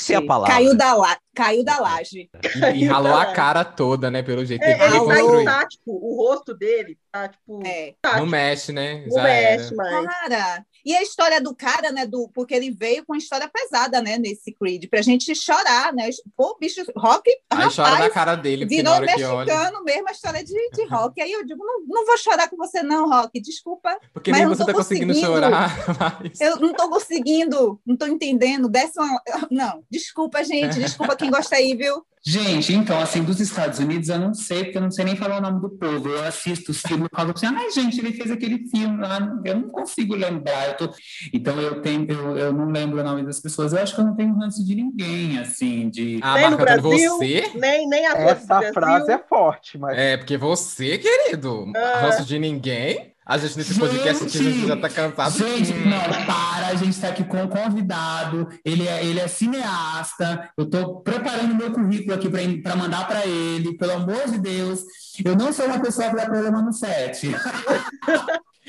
caiu da, la... caiu da laje. E, e ralou a cara toda, né? Pelo jeito. É, ele tá estático, o rosto dele tá, tipo, É. Não mexe, né? não Já mexe era. mais. Cara, e a história do cara, né, do, porque ele veio com história pesada, né, nesse Creed, pra gente chorar, né? Pô, bicho, rock, Aí chora na rapaz, cara dele, virou mexicano mesmo a história de, de rock. Aí eu digo, não, não vou chorar com você não, rock, desculpa, Porque Mas nem você tá conseguindo conseguindo. chorar. <laughs> Mas... eu não tô conseguindo, não tô entendendo, desce uma, Não, desculpa, gente. Desculpa quem gosta aí, viu? Gente, então, assim, dos Estados Unidos, eu não sei, porque eu não sei nem falar o nome do povo. Eu assisto os filmes e falo assim, ai, gente, ele fez aquele filme lá, eu não consigo lembrar. Eu tô... Então, eu tenho, eu, eu não lembro o nome das pessoas. Eu acho que eu não tenho ranço de ninguém, assim, de. Ah, nem no Marca, Brasil, você? nem, nem do Essa frase é forte, mas É, porque você, querido, Ah. ranço de ninguém. A gente nesse podcast aqui, a gente já tá cansado. Gente, Hum. não, para, a gente está aqui com um convidado, ele é, ele é cineasta, eu estou preparando meu currículo aqui para mandar para ele, pelo amor de Deus, eu não sou uma pessoa que dá problema no set. <laughs>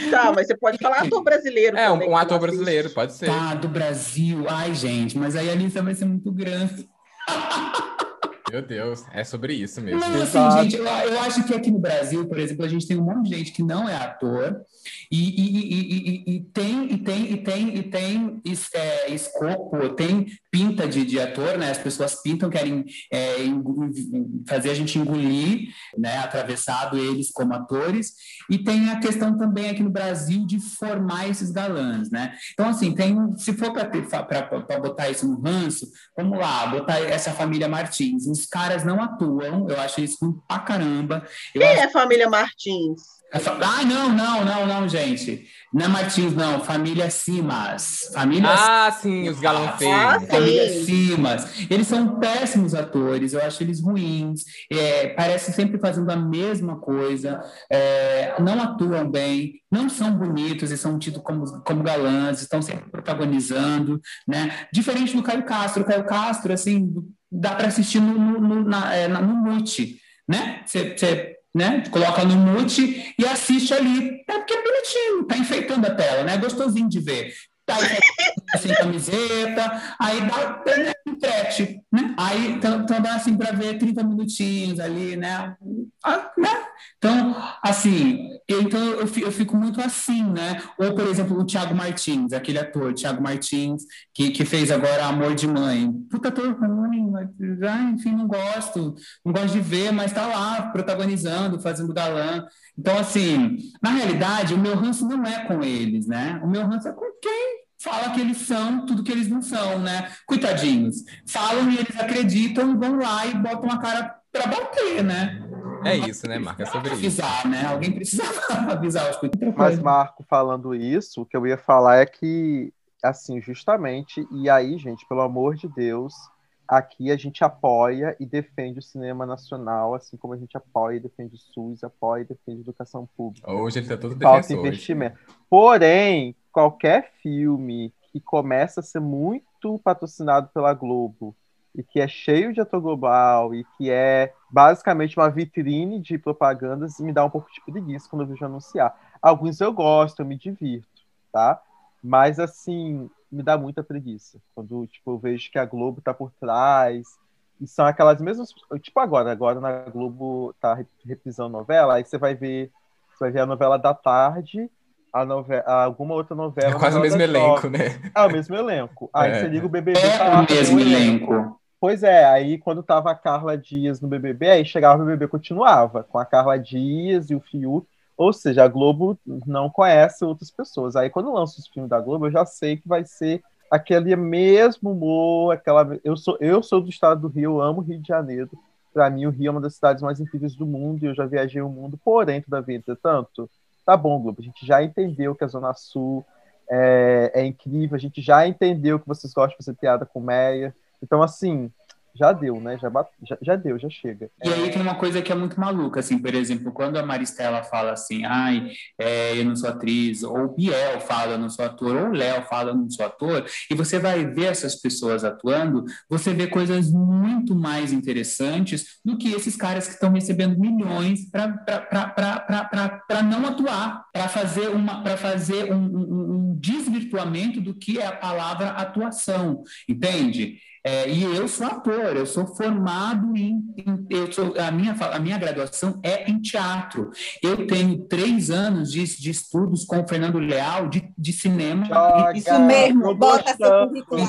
Tá, mas você pode falar ator brasileiro. É, também, um, um ator brasileiro, pode ser. Tá, do Brasil, ai gente, mas aí a lista vai ser muito grande. <laughs> Meu Deus, é sobre isso mesmo. Não, assim, gente, eu, eu acho que aqui no Brasil, por exemplo, a gente tem um monte de gente que não é ator e, e, e, e- tem e tem e tem e tem es- é, escopo, tem pinta de, de ator, né? As pessoas pintam, querem é, fazer a gente engolir, né? Atravessado eles como atores e tem a questão também aqui no Brasil de formar esses galãs, né? Então assim, tem se for para botar isso no ranço, vamos lá, botar essa família Martins. Os caras não atuam, eu acho isso ruim pra caramba. Eu Quem acho- é a família Martins? Ah, não, não, não, não, gente. Não é Martins, não. Família Simas. Família Ah, sim, os galão Ah, feios. sim. Família Simas. Eles são péssimos atores, eu acho eles ruins, é, parecem sempre fazendo a mesma coisa, é, não atuam bem, não são bonitos e são tidos como, como galãs, estão sempre protagonizando, né? Diferente do Caio Castro. O Caio Castro, assim, dá para assistir no, no, é, na- no mute, né? Você né? Coloca no mute e assiste ali. É porque é bonitinho, tá enfeitando a tela, né? É gostosinho de ver. Tá sem camiseta, aí dá né, entrete, né? Aí então, então dá assim para ver 30 minutinhos ali, né? Ah, né? Então, assim, eu- então eu fi- eu fico muito assim, né? Ou, por exemplo, o Thiago Martins, aquele ator, Thiago Martins, que, que fez agora Amor de Mãe. Puta ator ruim, mas, ah, enfim, não gosto, não gosto de ver, mas tá lá protagonizando, fazendo galã. Então, assim, na realidade, o meu ranço não é com eles, né? O meu ranço é com quem fala que eles são tudo que eles não são, né? Coitadinhos. Falam e eles acreditam, vão lá e botam a cara para bater, né? É isso, né, Marca? É sobre isso. Avisar, né? Alguém precisava <laughs> avisar os coitados. Mas, Marco, falando isso, o que eu ia falar é que, assim, justamente, e aí, gente, pelo amor de Deus, aqui a gente apoia e defende o cinema nacional, assim como a gente apoia e defende o SUS, apoia e defende a educação pública. Hoje ele tá todo Falta investimento. Porém, qualquer filme que começa a ser muito patrocinado pela Globo e que é cheio de ator global e que é basicamente uma vitrine de propagandas, me dá um pouco de preguiça quando eu vejo anunciar. Alguns eu gosto, eu me divirto, tá? Mas assim, me dá muita preguiça quando tipo eu vejo que a Globo tá por trás e são aquelas mesmas, tipo agora, agora na Globo tá reprisando novela, aí você vai ver, você vai ver a novela da tarde, a novela, alguma outra novela. É quase o mesmo elenco, né? É o mesmo elenco. Aí É. você liga o BBB. tá É lá, o mesmo elenco. Pois é, aí quando tava a Carla Dias no BBB, aí chegava o BBB continuava, com a Carla Dias e o Fiuk. Ou seja, a Globo não conhece outras pessoas. Aí quando lança os filmes da Globo, eu já sei que vai ser aquele mesmo humor, aquela. Eu sou, eu sou do estado do Rio, eu amo Rio de Janeiro. Para mim, o Rio é uma das cidades mais incríveis do mundo e eu já viajei o mundo, porém, todavia, entretanto, tá bom, Globo, a gente já entendeu que a Zona Sul é, é incrível, a gente já entendeu que vocês gostam de fazer piada com Meia. Então, assim, já deu, né? Já, já, já deu, já chega. E aí tem uma coisa que é muito maluca, assim, por exemplo, quando a Maristela fala assim, ai, é, eu não sou atriz, ou o Biel fala, eu não sou ator, ou o Léo fala, eu não sou ator, e você vai ver essas pessoas atuando, você vê coisas muito mais interessantes do que esses caras que estão recebendo milhões para não atuar, para fazer, uma, fazer um- um desvirtuamento do que é a palavra atuação, entende? É, e eu sou ator, eu sou formado em, em- eu sou, a, minha, a minha graduação é em teatro. Eu tenho três anos de, de estudos com o Fernando Leal de, de cinema. Joga, Isso mesmo, bota seu currículo.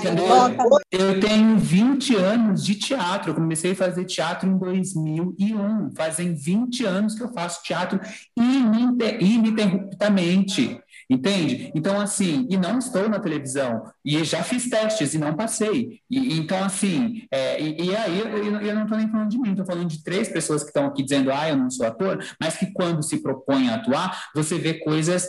Eu tenho 20 anos de teatro. Eu comecei a fazer teatro em 2001. Fazem 20 anos que eu faço teatro ininter- ininterruptamente. Entende? Então, assim, e não estou na televisão, e já fiz testes e não passei. E, então, assim, é, e, e, aí eu, eu não estou nem falando de mim, estou falando de três pessoas que estão aqui dizendo, ah, eu não sou ator, mas que quando se propõem a atuar, você vê coisas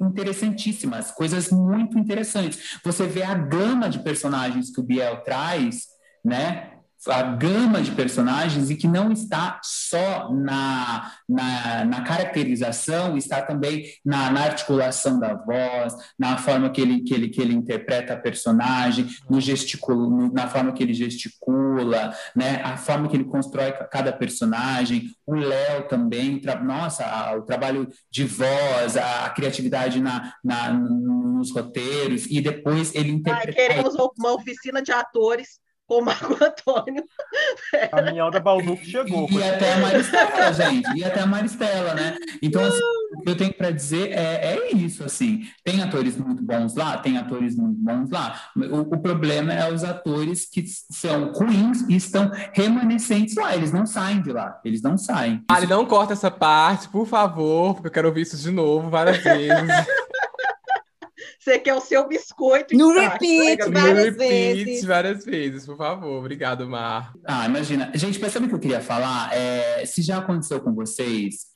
interessantíssimas, coisas muito interessantes. Você vê a gama de personagens que o Biel traz, né? A gama de personagens e que não está só na, na, na caracterização, está também na, na, articulação da voz, na forma que ele, que ele, que ele interpreta a personagem, no gesticulo, na forma que ele gesticula, né? a forma que ele constrói cada personagem. O Léo também, tra nossa, a, o trabalho de voz, a, a criatividade na, na, nos roteiros, e depois ele interpreta. Ah, queremos uma oficina de atores com o Marco Antônio. A minha da Balduco chegou. E, e até a Maristela, gente. E até a Maristela, né? Então, assim, o que eu tenho para dizer é, é isso, assim. Tem atores muito bons lá? Tem atores muito bons lá. O, o problema é os atores que são ruins e estão remanescentes lá. Eles não saem de lá. Eles não saem. Ali, não corta essa parte, por favor, porque eu quero ouvir isso de novo várias vezes. <laughs> Você quer o seu biscoito. No repeat, no várias repeat, vezes. várias vezes, por favor. Obrigado, Mar. Ah, imagina. Gente, mas sabe o que eu queria falar? É, se já aconteceu com vocês,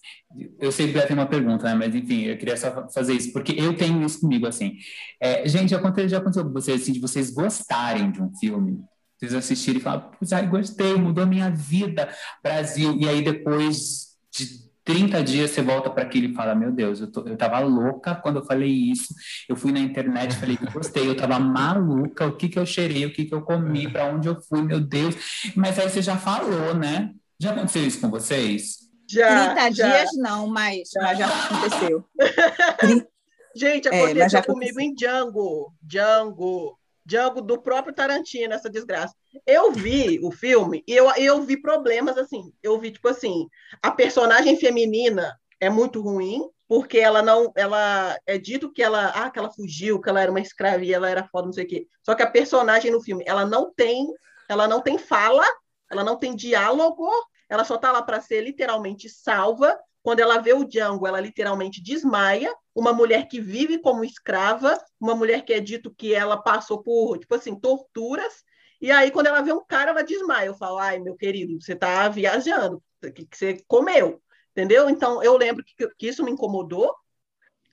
eu sei que já tem uma pergunta, né? Mas enfim, eu queria só fazer isso, porque eu tenho isso comigo, assim. É, gente, já aconteceu, já aconteceu com vocês, assim, de vocês gostarem de um filme, vocês assistirem e falar, putz, ai, gostei, mudou minha vida, Brasil. E aí depois de 30 dias você volta para aquilo e fala: Meu Deus, eu, tô, eu tava louca quando eu falei isso. Eu fui na internet, falei que gostei, eu tava maluca. O que que eu cheirei, o que que eu comi, para onde eu fui, meu Deus. Mas aí você já falou, né? Já aconteceu isso com vocês? Já. 30 já. dias não, mas já, mas já aconteceu. <laughs> Gente, É, aconteceu já comigo em Django. Django. Django do próprio Tarantino, essa desgraça. Eu vi o filme e eu, eu vi problemas assim. Eu vi, tipo assim, a personagem feminina é muito ruim, porque ela não. Ela é dito que ela. Ah, que ela fugiu, que ela era uma escrava e ela era foda, não sei o quê. Só que a personagem no filme, ela não tem. Ela não tem fala, ela não tem diálogo, ela só tá lá para ser literalmente salva. Quando ela vê o Django, ela literalmente desmaia. Uma mulher que vive como escrava, uma mulher que é dito que ela passou por, tipo assim, torturas. E aí, quando ela vê um cara, ela desmaia. Eu falo, ai, meu querido, você tá viajando, o que, que você comeu? Entendeu? Então, eu lembro que, que isso me incomodou.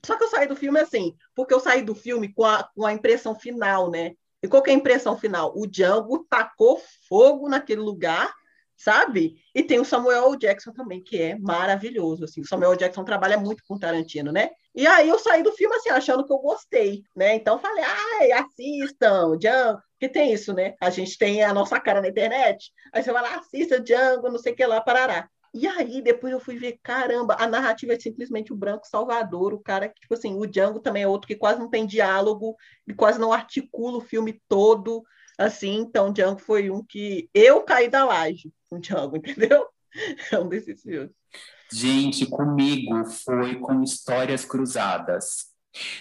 Só que eu saí do filme assim, porque eu saí do filme com a, com a impressão final, né? E qual que é a impressão final? O Django tacou fogo naquele lugar, sabe? E tem o Samuel. Jackson também, que é maravilhoso, assim. O Samuel. Jackson trabalha muito com Tarantino, né? E aí eu saí do filme assim, achando que eu gostei, né? Então falei, ai, assistam, Django, que tem isso, né? A gente tem a nossa cara na internet, aí você vai lá, assista Django, não sei o que lá, parará. E aí, depois eu fui ver, caramba, a narrativa é simplesmente o branco salvador, o cara que, tipo assim, o Django também é outro que quase não tem diálogo, e quase não articula o filme todo, assim, então Django foi um que eu caí da laje com Django, <laughs> entendeu? É um desses filmes. Gente, comigo foi com histórias cruzadas.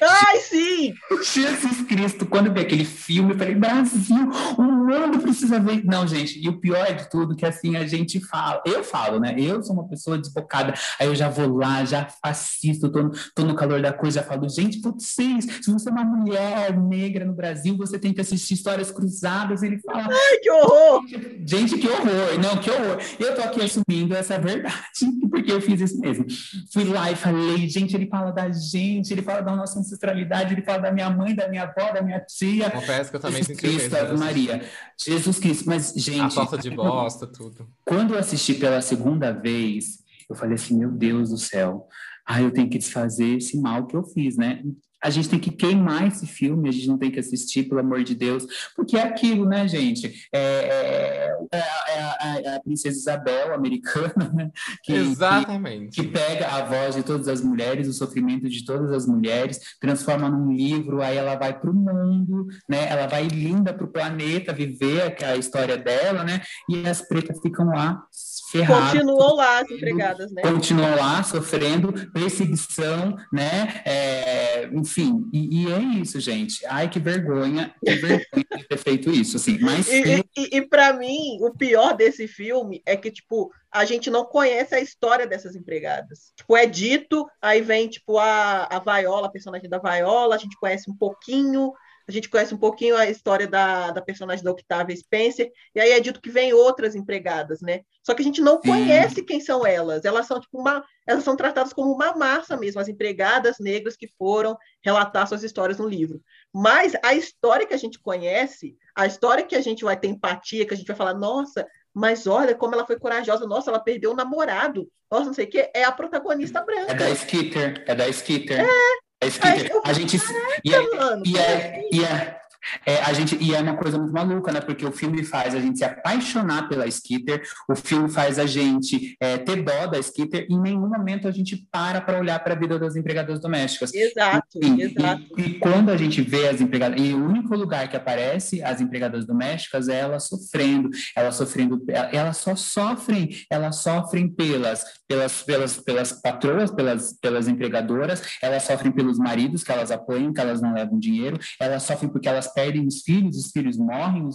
Ai, sim! <laughs> Jesus Cristo, quando eu vi aquele filme, eu falei, Brasil, o mundo precisa ver. Não, gente, e o pior de tudo, que assim, a gente fala, eu falo, né? Eu sou uma pessoa desbocada, aí eu já vou lá, já assisto, tô, no- tô no calor da coisa, já falo, gente, vocês, se você é uma mulher negra no Brasil, você tem que assistir Histórias Cruzadas. Ele fala, Ai, que horror! Gente, que horror! Não, que horror! Eu tô aqui assumindo essa verdade, <laughs> porque eu fiz isso mesmo. Fui lá e falei, gente, ele fala da gente, ele fala da nossa ancestralidade, ele fala da minha mãe, da minha avó, da minha tia. Confesso que eu também senti Cristo, Maria. Jesus Cristo, mas, gente. A torta de bosta, tudo. Quando eu assisti pela segunda vez, eu falei assim, meu Deus do céu, ah, eu tenho que desfazer esse mal que eu fiz, né? A gente tem que queimar esse filme, a gente não tem que assistir, pelo amor de Deus, porque é aquilo, né, gente? É, é- é a- é a princesa Isabel, americana, né? Que, que, Exatamente. que pega a voz de todas as mulheres, o sofrimento de todas as mulheres, transforma num livro, aí ela vai para o mundo, né? Ela vai linda para o planeta viver a a história dela, né? E as pretas ficam lá ferradas. Continuam lá as empregadas, né? continuam lá sofrendo perseguição, né? É, enfim, e, e é isso, gente. Ai, que vergonha, que vergonha de ter feito isso, assim. Mas E, e, e para mim, o pior desse filme é que, tipo, a gente não conhece a história dessas empregadas. Tipo, é dito, aí vem, tipo, a, a Viola, a personagem da Viola, a gente conhece um pouquinho, a gente conhece um pouquinho a história da, da personagem da Octavia Spencer, e aí é dito que vem outras empregadas, né? Só que a gente não Sim. conhece quem são elas. Elas são, tipo, uma, elas são tratadas como uma massa mesmo, as empregadas negras que foram relatar suas histórias no livro. Mas a história que a gente conhece, a história que a gente vai ter empatia, que a gente vai falar, nossa, mas olha como ela foi corajosa, nossa, ela perdeu o namorado, nossa, não sei o que, é a protagonista é branca. da Skitter, é da Skitter. É, Skitter. eu- A gente. E é, E é, e é, é, a gente, e é uma coisa muito maluca, né? Porque o filme faz a gente se apaixonar pela Skitter, o filme faz a gente é, ter dó da Skitter, e em nenhum momento a gente para para olhar para a vida das empregadas domésticas. Exato, Sim, exato. E, e quando a gente vê as empregadas, e o único lugar que aparece as empregadas domésticas é elas sofrendo, elas sofrendo, elas só sofrem, elas sofrem pelas, pelas, pelas, pelas patroas, pelas, pelas empregadoras, elas sofrem pelos maridos que elas apoiam, que elas não levam dinheiro, elas sofrem porque elas perdem os filhos, os filhos morrem,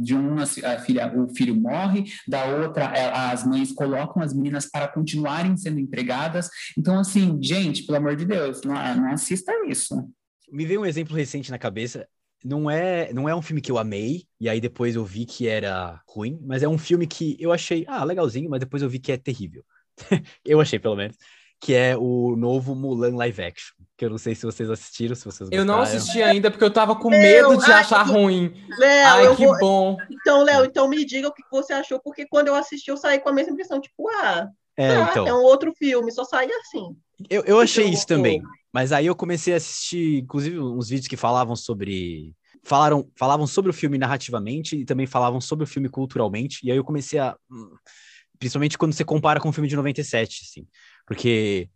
de uma a filha, o filho morre, da outra a- as mães colocam as meninas para continuarem sendo empregadas. Então, assim, gente, pelo amor de Deus, não, não assista isso. Me veio um exemplo recente na cabeça. Não é, não é um filme que eu amei, e aí depois eu vi que era ruim, mas é um filme que eu achei, ah, legalzinho, mas depois eu vi que é terrível. <laughs> eu achei, pelo menos. Que é o novo Mulan live action. Que eu não sei se vocês assistiram, se vocês Eu não gostaram. assisti ainda porque eu tava com Meu, medo de ai, achar eu- ruim. Léo, Ai, eu que vou... bom. Então, Léo, então me diga o que você achou, porque quando eu assisti, eu saí com a mesma impressão, tipo, ah, É, tá, então. é um outro filme, só saí assim. Eu, eu achei Então, isso também. Mas aí eu comecei a assistir, inclusive, uns vídeos que falavam sobre. Falaram, falavam sobre o filme narrativamente e também falavam sobre o filme culturalmente. E aí eu comecei a. Principalmente quando você compara com o filme de 97, assim. Porque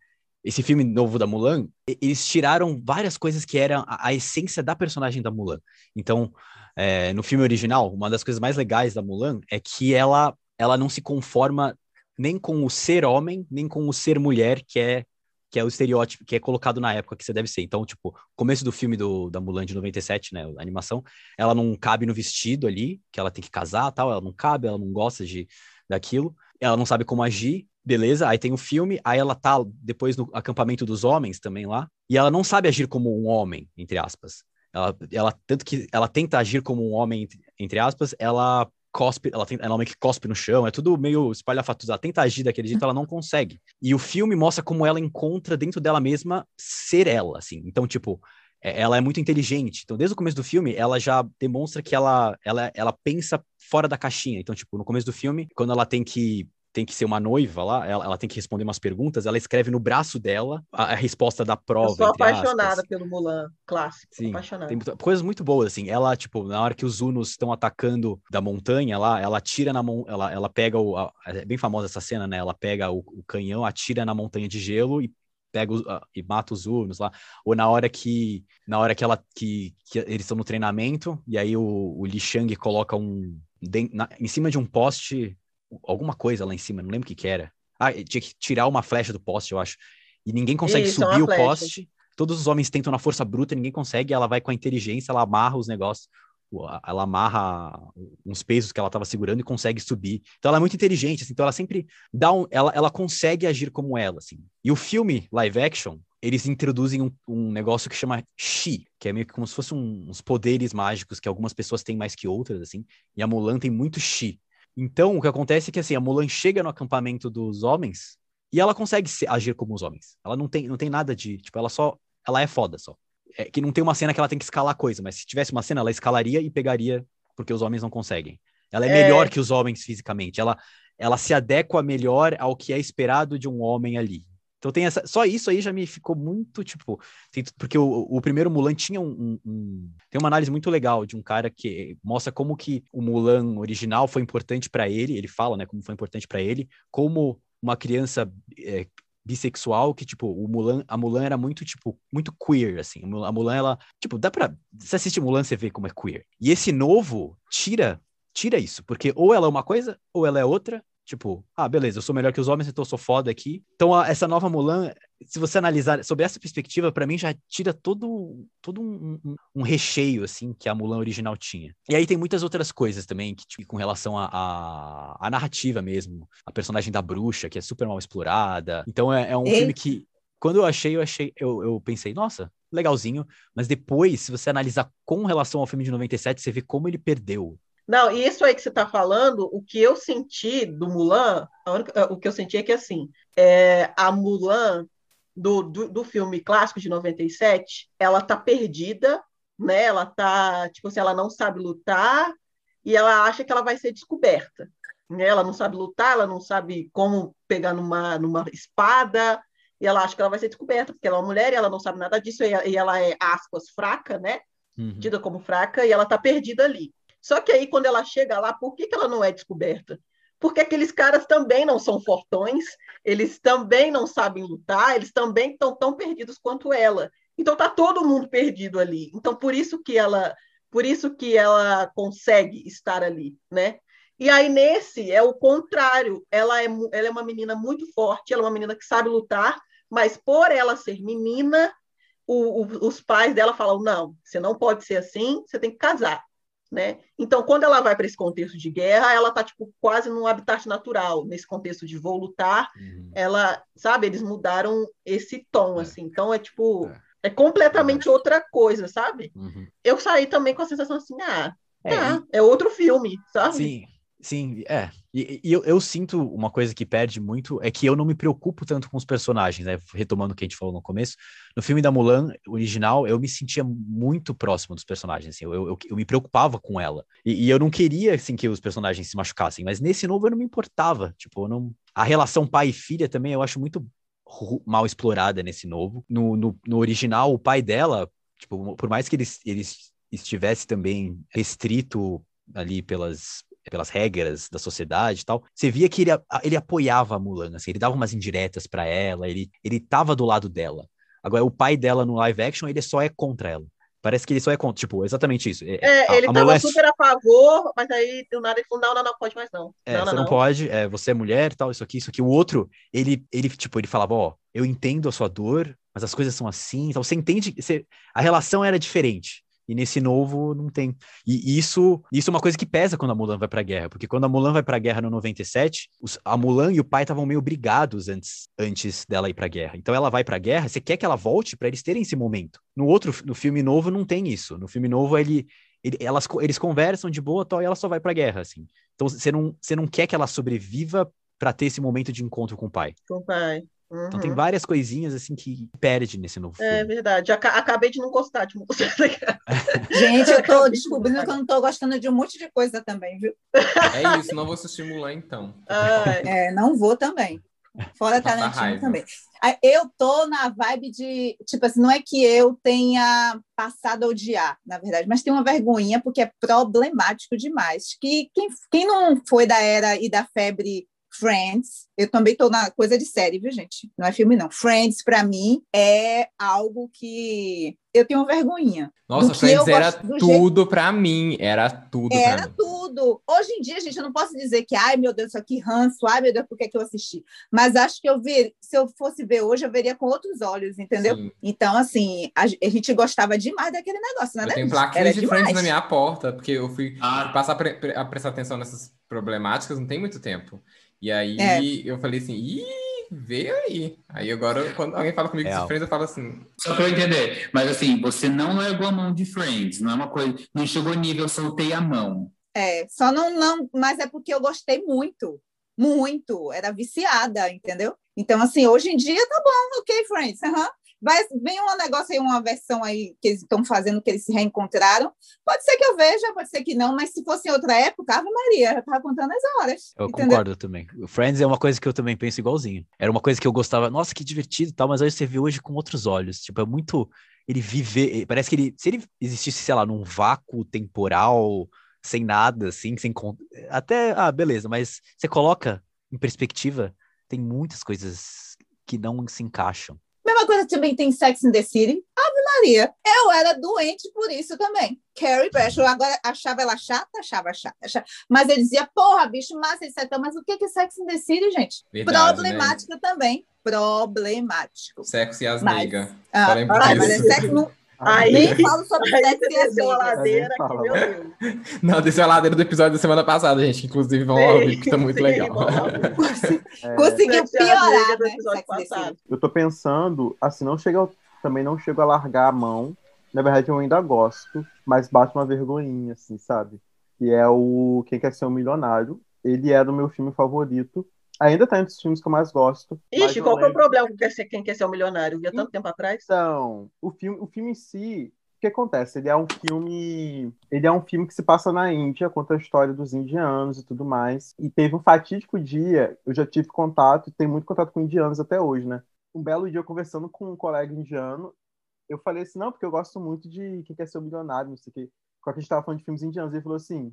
esse filme novo da Mulan, eles tiraram várias coisas que eram a, a essência da personagem da Mulan. Então, é, no filme original, uma das coisas mais legais da Mulan é que ela, ela não se conforma nem com o ser homem, nem com o ser mulher, que é que é o estereótipo que é colocado na época que você deve ser. Então, tipo, começo do filme do, da Mulan de 97, né, a animação, ela não cabe no vestido ali, que ela tem que casar, tal, ela não cabe, ela não gosta de daquilo, ela não sabe como agir, beleza? Aí tem o filme, aí ela tá depois no acampamento dos homens também lá, e ela não sabe agir como um homem, entre aspas. Ela, ela tanto que ela tenta agir como um homem, entre, aspas, ela cospe, ela, tem, ela uma que cospe no chão, é tudo meio espalhafatoso. Ela tenta agir daquele jeito, ela não consegue. E o filme mostra como ela encontra dentro dela mesma ser ela, assim. Então, tipo, é- ela é muito inteligente. Então, desde o começo do filme, ela já demonstra que ela, ela, ela pensa fora da caixinha. Então, tipo, no começo do filme, quando ela tem que tem que ser uma noiva lá, ela, ela tem que responder umas perguntas, ela escreve no braço dela a, a resposta da prova. eu sou entre aspas. apaixonada pelo Mulan clássico, Sim, apaixonada. Tem coisas muito boas, assim. Ela, tipo, na hora que os Unos estão atacando da montanha lá, ela atira na mão, ela, ela pega o. a- é bem famosa essa cena, né? Ela pega o, o canhão, atira na montanha de gelo e pega os- e mata os Unos lá. Ou na hora que. Na hora que ela. que, que eles estão no treinamento, e aí o, o Li Shang coloca um. em cima de um poste, alguma coisa lá em cima, não lembro o que que era. Ah, tinha que tirar uma flecha do poste, eu acho. E ninguém consegue Isso, é subir o flecha. poste todos os homens tentam na força bruta, ninguém consegue, ela vai com a inteligência, ela amarra os negócios, ela amarra uns pesos que ela estava segurando e consegue subir. Então ela é muito inteligente, assim, então ela sempre dá um, ela, ela consegue agir como ela, assim. E o filme live action, eles introduzem um, um negócio que chama Chi, que é meio que como se fossem um- uns poderes mágicos que algumas pessoas têm mais que outras, assim, e a Mulan tem muito Chi. Então, o que acontece é que, assim, a Mulan chega no acampamento dos homens e ela consegue se- agir como os homens. Ela não tem, não tem nada de, tipo, ela só, ela é foda só. É que não tem uma cena que ela tem que escalar coisa, mas se tivesse uma cena, ela escalaria e pegaria, porque os homens não conseguem. Ela é, É. melhor que os homens fisicamente. Ela, ela se adequa melhor ao que é esperado de um homem ali. Então tem essa, só isso aí já me ficou muito tipo, tem- porque o, o primeiro Mulan tinha um, um- um- tem uma análise muito legal de um cara que mostra como que o Mulan original foi importante para ele. Ele fala, né, como foi importante para ele, como uma criança é, bissexual que tipo o Mulan, a Mulan era muito tipo muito queer assim. A Mulan ela tipo dá para você assiste Mulan você vê como é queer. E esse novo tira tira isso, porque ou ela é uma coisa ou ela é outra. Tipo, ah, beleza, eu sou melhor que os homens, então eu sou foda aqui. Então, a- essa nova Mulan, se você analisar sob essa perspectiva, pra mim já tira todo, todo um, um- um recheio, assim, que a Mulan original tinha. E aí tem muitas outras coisas também, que, tipo, com relação à à- à narrativa mesmo. A personagem da bruxa, que é super mal explorada. Então, é, é um Ei. filme que, quando eu achei, eu achei, eu, eu pensei, nossa, legalzinho. Mas depois, se você analisar com relação ao filme de 97, você vê como ele perdeu. Não, e isso aí que você está falando, o que eu senti do Mulan, única- o que eu senti é que assim, é, a Mulan do, do, do filme clássico de 97, ela tá perdida, né? Ela tá, tipo assim, ela não sabe lutar e ela acha que ela vai ser descoberta. Né? Ela não sabe lutar, ela não sabe como pegar numa, numa espada, e ela acha que ela vai ser descoberta, porque ela é uma mulher e ela não sabe nada disso, e ela é, aspas, fraca, né? Uhum. tida como fraca e ela está perdida ali. Só que aí, quando ela chega lá, por que, que ela não é descoberta? Porque aqueles caras também não são fortões, eles também não sabem lutar, eles também estão tão perdidos quanto ela. Então tá todo mundo perdido ali. Então por isso que ela, por isso que ela consegue estar ali, né? E aí nesse é o contrário. Ela é, ela é uma menina muito forte, ela é uma menina que sabe lutar, mas por ela ser menina, o- o- os pais dela falam: não, você não pode ser assim, você tem que casar. Né? Então, quando ela vai para esse contexto de guerra, ela está tipo, quase num habitat natural, nesse contexto de vou lutar, Uhum. ela, sabe, eles mudaram esse tom, É. assim. Então, é tipo, É. é completamente outra coisa, sabe? Uhum. Eu saí também com a sensação assim, ah, É, tá, é outro filme, sabe? Sim, sim, é. E, e eu, eu sinto uma coisa que perde muito é que eu não me preocupo tanto com os personagens, né? Retomando o que a gente falou no começo. No filme da Mulan original, eu me sentia muito próximo dos personagens, assim, eu, eu, eu me preocupava com ela. E, e eu não queria, assim, que os personagens se machucassem, mas nesse novo eu não me importava. Tipo, não... A relação pai e filha também eu acho muito mal explorada nesse novo. No, no, no original, o pai dela, tipo, por mais que ele, ele estivesse também restrito ali pelas, pelas regras da sociedade e tal, você via que ele, ele apoiava a Mulan, assim, ele dava umas indiretas pra ela, ele, ele tava do lado dela. Agora, o pai dela no live action, ele só é contra ela. Parece que ele só é contra, tipo, exatamente isso. É, a- ele a tava é super a favor, mas aí do nada ele falou: não, não, não, pode mais não. É, não, você não, pode, é, você é mulher, tal, isso aqui, isso aqui. O outro, ele, ele, tipo, ele falava, ó, eu entendo a sua dor, mas as coisas são assim, então você entende, você, a relação era diferente. E nesse novo não tem. E isso, isso é uma coisa que pesa quando a Mulan vai pra guerra, porque quando a Mulan vai pra guerra no 97, os, a Mulan e o pai estavam meio brigados antes, antes dela ir pra guerra. Então ela vai pra guerra, você quer que ela volte pra eles terem esse momento. No outro, no filme novo não tem isso. No filme novo ele, ele- elas, eles conversam de boa tal, e ela só vai pra guerra, assim. Então você não, você não quer que ela sobreviva pra ter esse momento de encontro com o pai. Com o pai. Então tem Uhum. várias coisinhas assim que perde nesse novo É filme. verdade. Aca- acabei de não gostar de música. <laughs> Gente, eu tô de descobrindo que eu não tô gostando de um monte de coisa também, viu? É isso, não vou assistir Mulan então. É, não vou também. Fora Passar Tarantino raiva. também. Eu tô na vibe de, tipo assim, não é que eu tenha passado a odiar, na verdade, mas tem uma vergonhinha porque é problemático demais. Que quem, quem não foi da era e da febre Friends, eu também tô na coisa de série, viu, gente? Não é filme, não. Friends, pra mim, é algo que eu tenho vergonhinha. Nossa, Friends era gosto- do jeito- tudo pra mim. Era tudo pra Era mim. tudo. Hoje em dia, gente, eu não posso dizer que, ai meu Deus, isso aqui ranço, ai meu Deus, por que, que eu assisti? Mas acho que eu vi, se eu fosse ver hoje, eu veria com outros olhos, entendeu? Sim. Então, assim, a, a gente gostava demais daquele negócio, né? Eu tenho plaquinhas de demais. Friends na minha porta, porque eu fui Ah, passar a, pre- pre- a prestar atenção nessas problemáticas não tem muito tempo. E aí É. eu falei assim, ih, veio aí. Aí agora, quando alguém fala comigo Real. de Friends, eu falo assim, Só pra eu entender. Mas assim, você não largou a mão de Friends, não é uma coisa. Não chegou nível, soltei a mão. É, só não, não, mas é porque eu gostei muito, muito, era viciada, entendeu? Então, assim, hoje em dia tá bom, ok, Friends, aham. Vai, vem um negócio aí, uma versão aí que eles estão fazendo, que eles se reencontraram. Pode ser que eu veja, pode ser que não, mas se fosse em outra época, Ave Maria, já tava contando as horas. Eu entendeu? concordo também. O Friends é uma coisa que eu também penso igualzinho. Era uma coisa que eu gostava, nossa, que divertido e tal, mas aí você vê hoje com outros olhos. Tipo, é muito. Ele viver. Parece que ele. Se ele existisse, sei lá, num vácuo temporal, sem nada, assim, sem. Até. Ah, beleza, mas você coloca em perspectiva, tem muitas coisas que não se encaixam. Mesma coisa também tem Sex in the City. Ave Maria. Eu era doente por isso também. Carrie Bradshaw, agora achava ela chata, achava chata, achava... mas eu dizia, porra, bicho, massa esse setão, mas o que é Sex and the City, gente? Verdade, Problemático também. Problemático. Sexo e as Mas-. Ah, ah, mas é sexo, não, Aí, nem falo sobre aí sexo e as a amigas. ladeira fala. meu Deus. Não, desceu a ladeira do episódio da semana passada, gente. Inclusive, vão Sim, ouvir, que tá muito sim, legal. <laughs> É, Conseguiu piorar, né? eu tô pensando, assim, não chega, também não chego a largar a mão. Na verdade, eu ainda gosto, mas bate uma vergonhinha, assim, sabe? Que é o Quem Quer Ser um Milionário. Ele é do meu filme favorito. Ainda tá entre os filmes que eu mais gosto. Ixi, qual que é o problema com quem quer ser um milionário? Vi há tanto tempo atrás. Então, o filme, o filme em si, o que acontece? Ele é um filme, ele é um filme que se passa na Índia, conta a história dos indianos e tudo mais. E teve um fatídico dia, eu já tive contato, tenho muito contato com indianos até hoje, né? Um belo dia eu conversando com um colega indiano, eu falei assim, não, porque eu gosto muito de Quem Quer Ser o Milionário, não sei o quê. Quando a gente tava falando de filmes indianos, ele falou assim,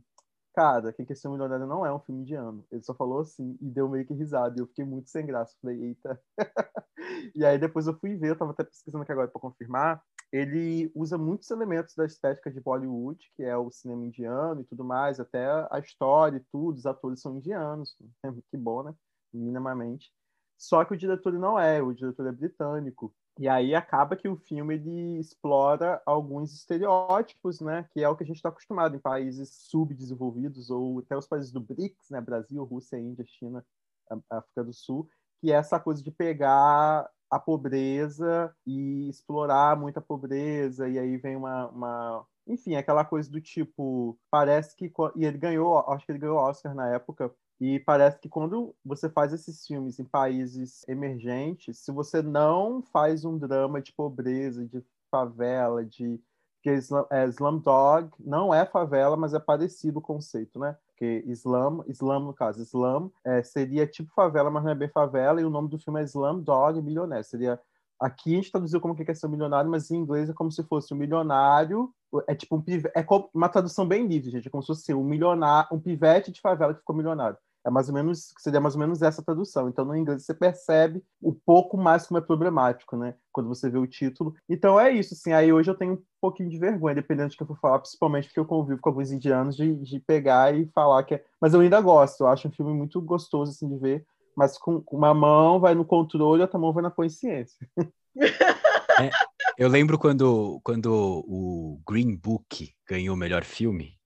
cara, Quem Quer Ser Milionário não é um filme indiano. Ele só falou assim e deu meio que risada. E eu fiquei muito sem graça. Falei, eita. <laughs> e aí depois eu fui ver, eu tava até pesquisando aqui agora para confirmar. Ele usa muitos elementos da estética de Bollywood, que é o cinema indiano e tudo mais, até a história e tudo, os atores são indianos. <laughs> Que bom, né? Minimamente. Só que o diretor não é, o diretor é britânico. E aí acaba que o filme ele explora alguns estereótipos, né? Que é o que a gente está acostumado em países subdesenvolvidos ou até os países do BRICS, né? Brasil, Rússia, Índia, China, África do Sul, que é essa coisa de pegar a pobreza e explorar muita pobreza, e aí vem uma, uma- enfim, aquela coisa do tipo, parece que e ele ganhou, acho que ele ganhou Oscar na época, e parece que quando você faz esses filmes em países emergentes, se você não faz um drama de pobreza, de favela, de Slum, é, Slumdog não é favela, mas é parecido o conceito, né? Porque Islam, Islam no caso, Islam é, seria tipo favela, mas não é bem favela, e o nome do filme é Slumdog Milionário. Seria aqui a gente traduziu como que quer ser um milionário, mas em inglês é como se fosse um milionário, é tipo um pive, é uma tradução bem livre, gente, é como se fosse um milionário, um pivete de favela que ficou milionário. É mais ou menos, seria mais ou menos essa tradução. Então, no inglês, você percebe um pouco mais como é problemático, né? Quando você vê o título. Então, é isso, assim. Aí, hoje eu tenho um pouquinho de vergonha, dependendo do que eu for falar, principalmente porque eu convivo com alguns indianos, de, de pegar e falar que é... Mas eu ainda gosto. Eu acho um filme muito gostoso, assim, de ver. Mas com uma mão vai no controle, outra mão vai na consciência. <laughs> Eu lembro quando, quando o Green Book ganhou o melhor filme,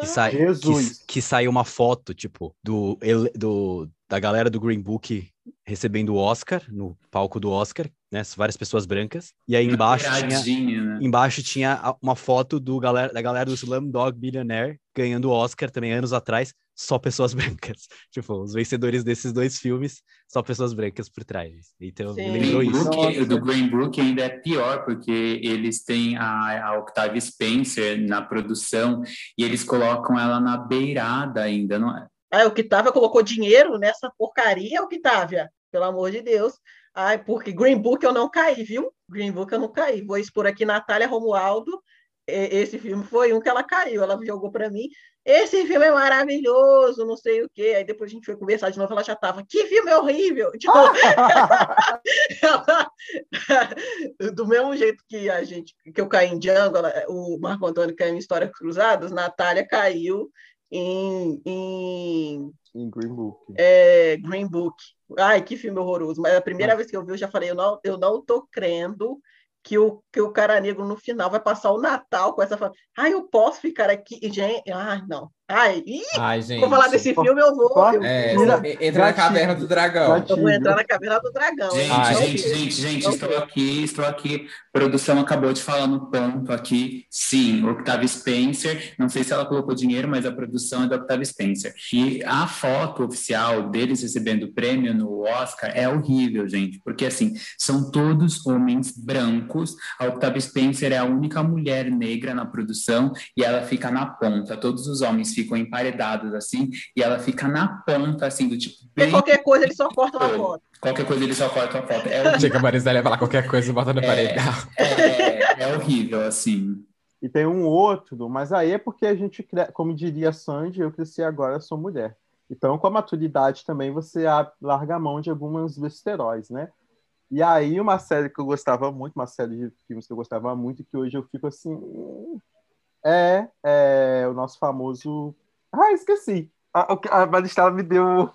que, sa que, Jesus. que saiu uma foto, tipo, do, do, da galera do Green Book recebendo o Oscar, no palco do Oscar, né? Várias pessoas brancas. E aí embaixo tinha, né? embaixo tinha uma foto do galera, da galera do Slumdog Billionaire ganhando o Oscar também anos atrás, só pessoas <laughs> brancas. Tipo, os vencedores desses dois filmes, só pessoas brancas por trás. Então, Sim. me lembrou isso. O do Green Book ainda é pior, porque eles têm a, a Octavia Spencer na produção e eles colocam ela na beirada ainda, não é? Ah, o Octavia colocou dinheiro nessa porcaria, Octavia. Pelo amor de Deus. Ai, porque Green Book eu não caí, viu? Green Book eu não caí. Vou expor aqui Natália Romualdo. Esse filme foi um que ela caiu. Ela jogou para mim. Esse filme é maravilhoso, não sei o quê. Aí depois a gente foi conversar de novo, ela já estava. Que filme horrível! <laughs> Tipo, <laughs> do mesmo jeito que a gente, que eu caí em Django, ela- o Marco Antônio caiu em Histórias Cruzadas, Natália caiu em, em Em Green Book. é, Green Book. Ai, que filme horroroso. Mas a primeira vez que eu vi, eu já falei, eu não, eu não tô crendo que o, que o cara negro no final vai passar o Natal com essa. Ai, eu posso ficar aqui. Gente, ai, não. Ai, ih, Ai, gente. vou falar desse filme, eu vou. Eu, É, entra na caverna do dragão. Eu vou entrar na caverna do dragão. Gente, Ai. Não gente, gente, gente, Não estou aqui, estou aqui. Produção acabou de falar no ponto aqui. Sim, Octavia Spencer. Não sei se ela colocou dinheiro, mas a produção é da Octavia Spencer. E a foto oficial deles recebendo o prêmio no Oscar é horrível, gente, porque assim, são todos homens brancos. A Octavia Spencer é a única mulher negra na produção e ela fica na ponta. Todos os homens ficam emparedados assim e ela fica na ponta, assim, do tipo. Porque Bem... qualquer coisa ele só corta uma foto. Qualquer coisa ele só corta a foto. É. Chega a Marisela e fala qualquer coisa e bota no É. paredão. É, é horrível, assim. E tem um outro, mas aí é porque a gente, cre- como diria a Sandy, eu cresci agora, sou mulher. Então, com a maturidade também, você a- larga a mão de algumas besteróis, né? E aí, uma série que eu gostava muito, uma série de filmes que eu gostava muito, que hoje eu fico assim. É, é o nosso famoso. Ah, esqueci. A, o que- a Maristela me deu.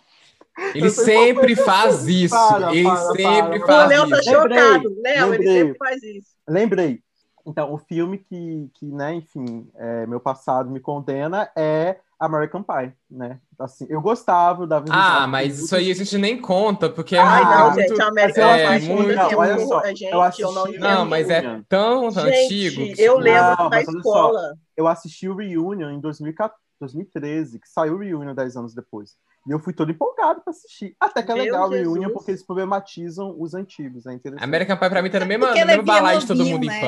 Ele sempre faz isso. Para, ele para, sempre para. O faz Léo tá isso. Chocado. Léo, ele sempre faz isso. Lembrei. Então, o filme que, que né, enfim, é, meu passado me condena é American Pie, né? Assim, eu gostava da Ah, mas isso aí a gente nem conta, porque é Ai, muito. não, muito- gente, a América é, faz muito- muito Não, olha só, Gente, eu assisti- eu não Não, mas é tão antigo. Gente, que- eu lembro Não, da escola. eu assisti o Reunion em 2014, 2013, que saiu o Reunion 10 anos depois. E eu fui todo empolgado pra assistir. Até que é Meu legal o Jesus. Reunion, porque eles problematizam os antigos, é interessante. American Pie pra mim tá no mesmo, Porque mesmo é balaio de todo mundo né? em é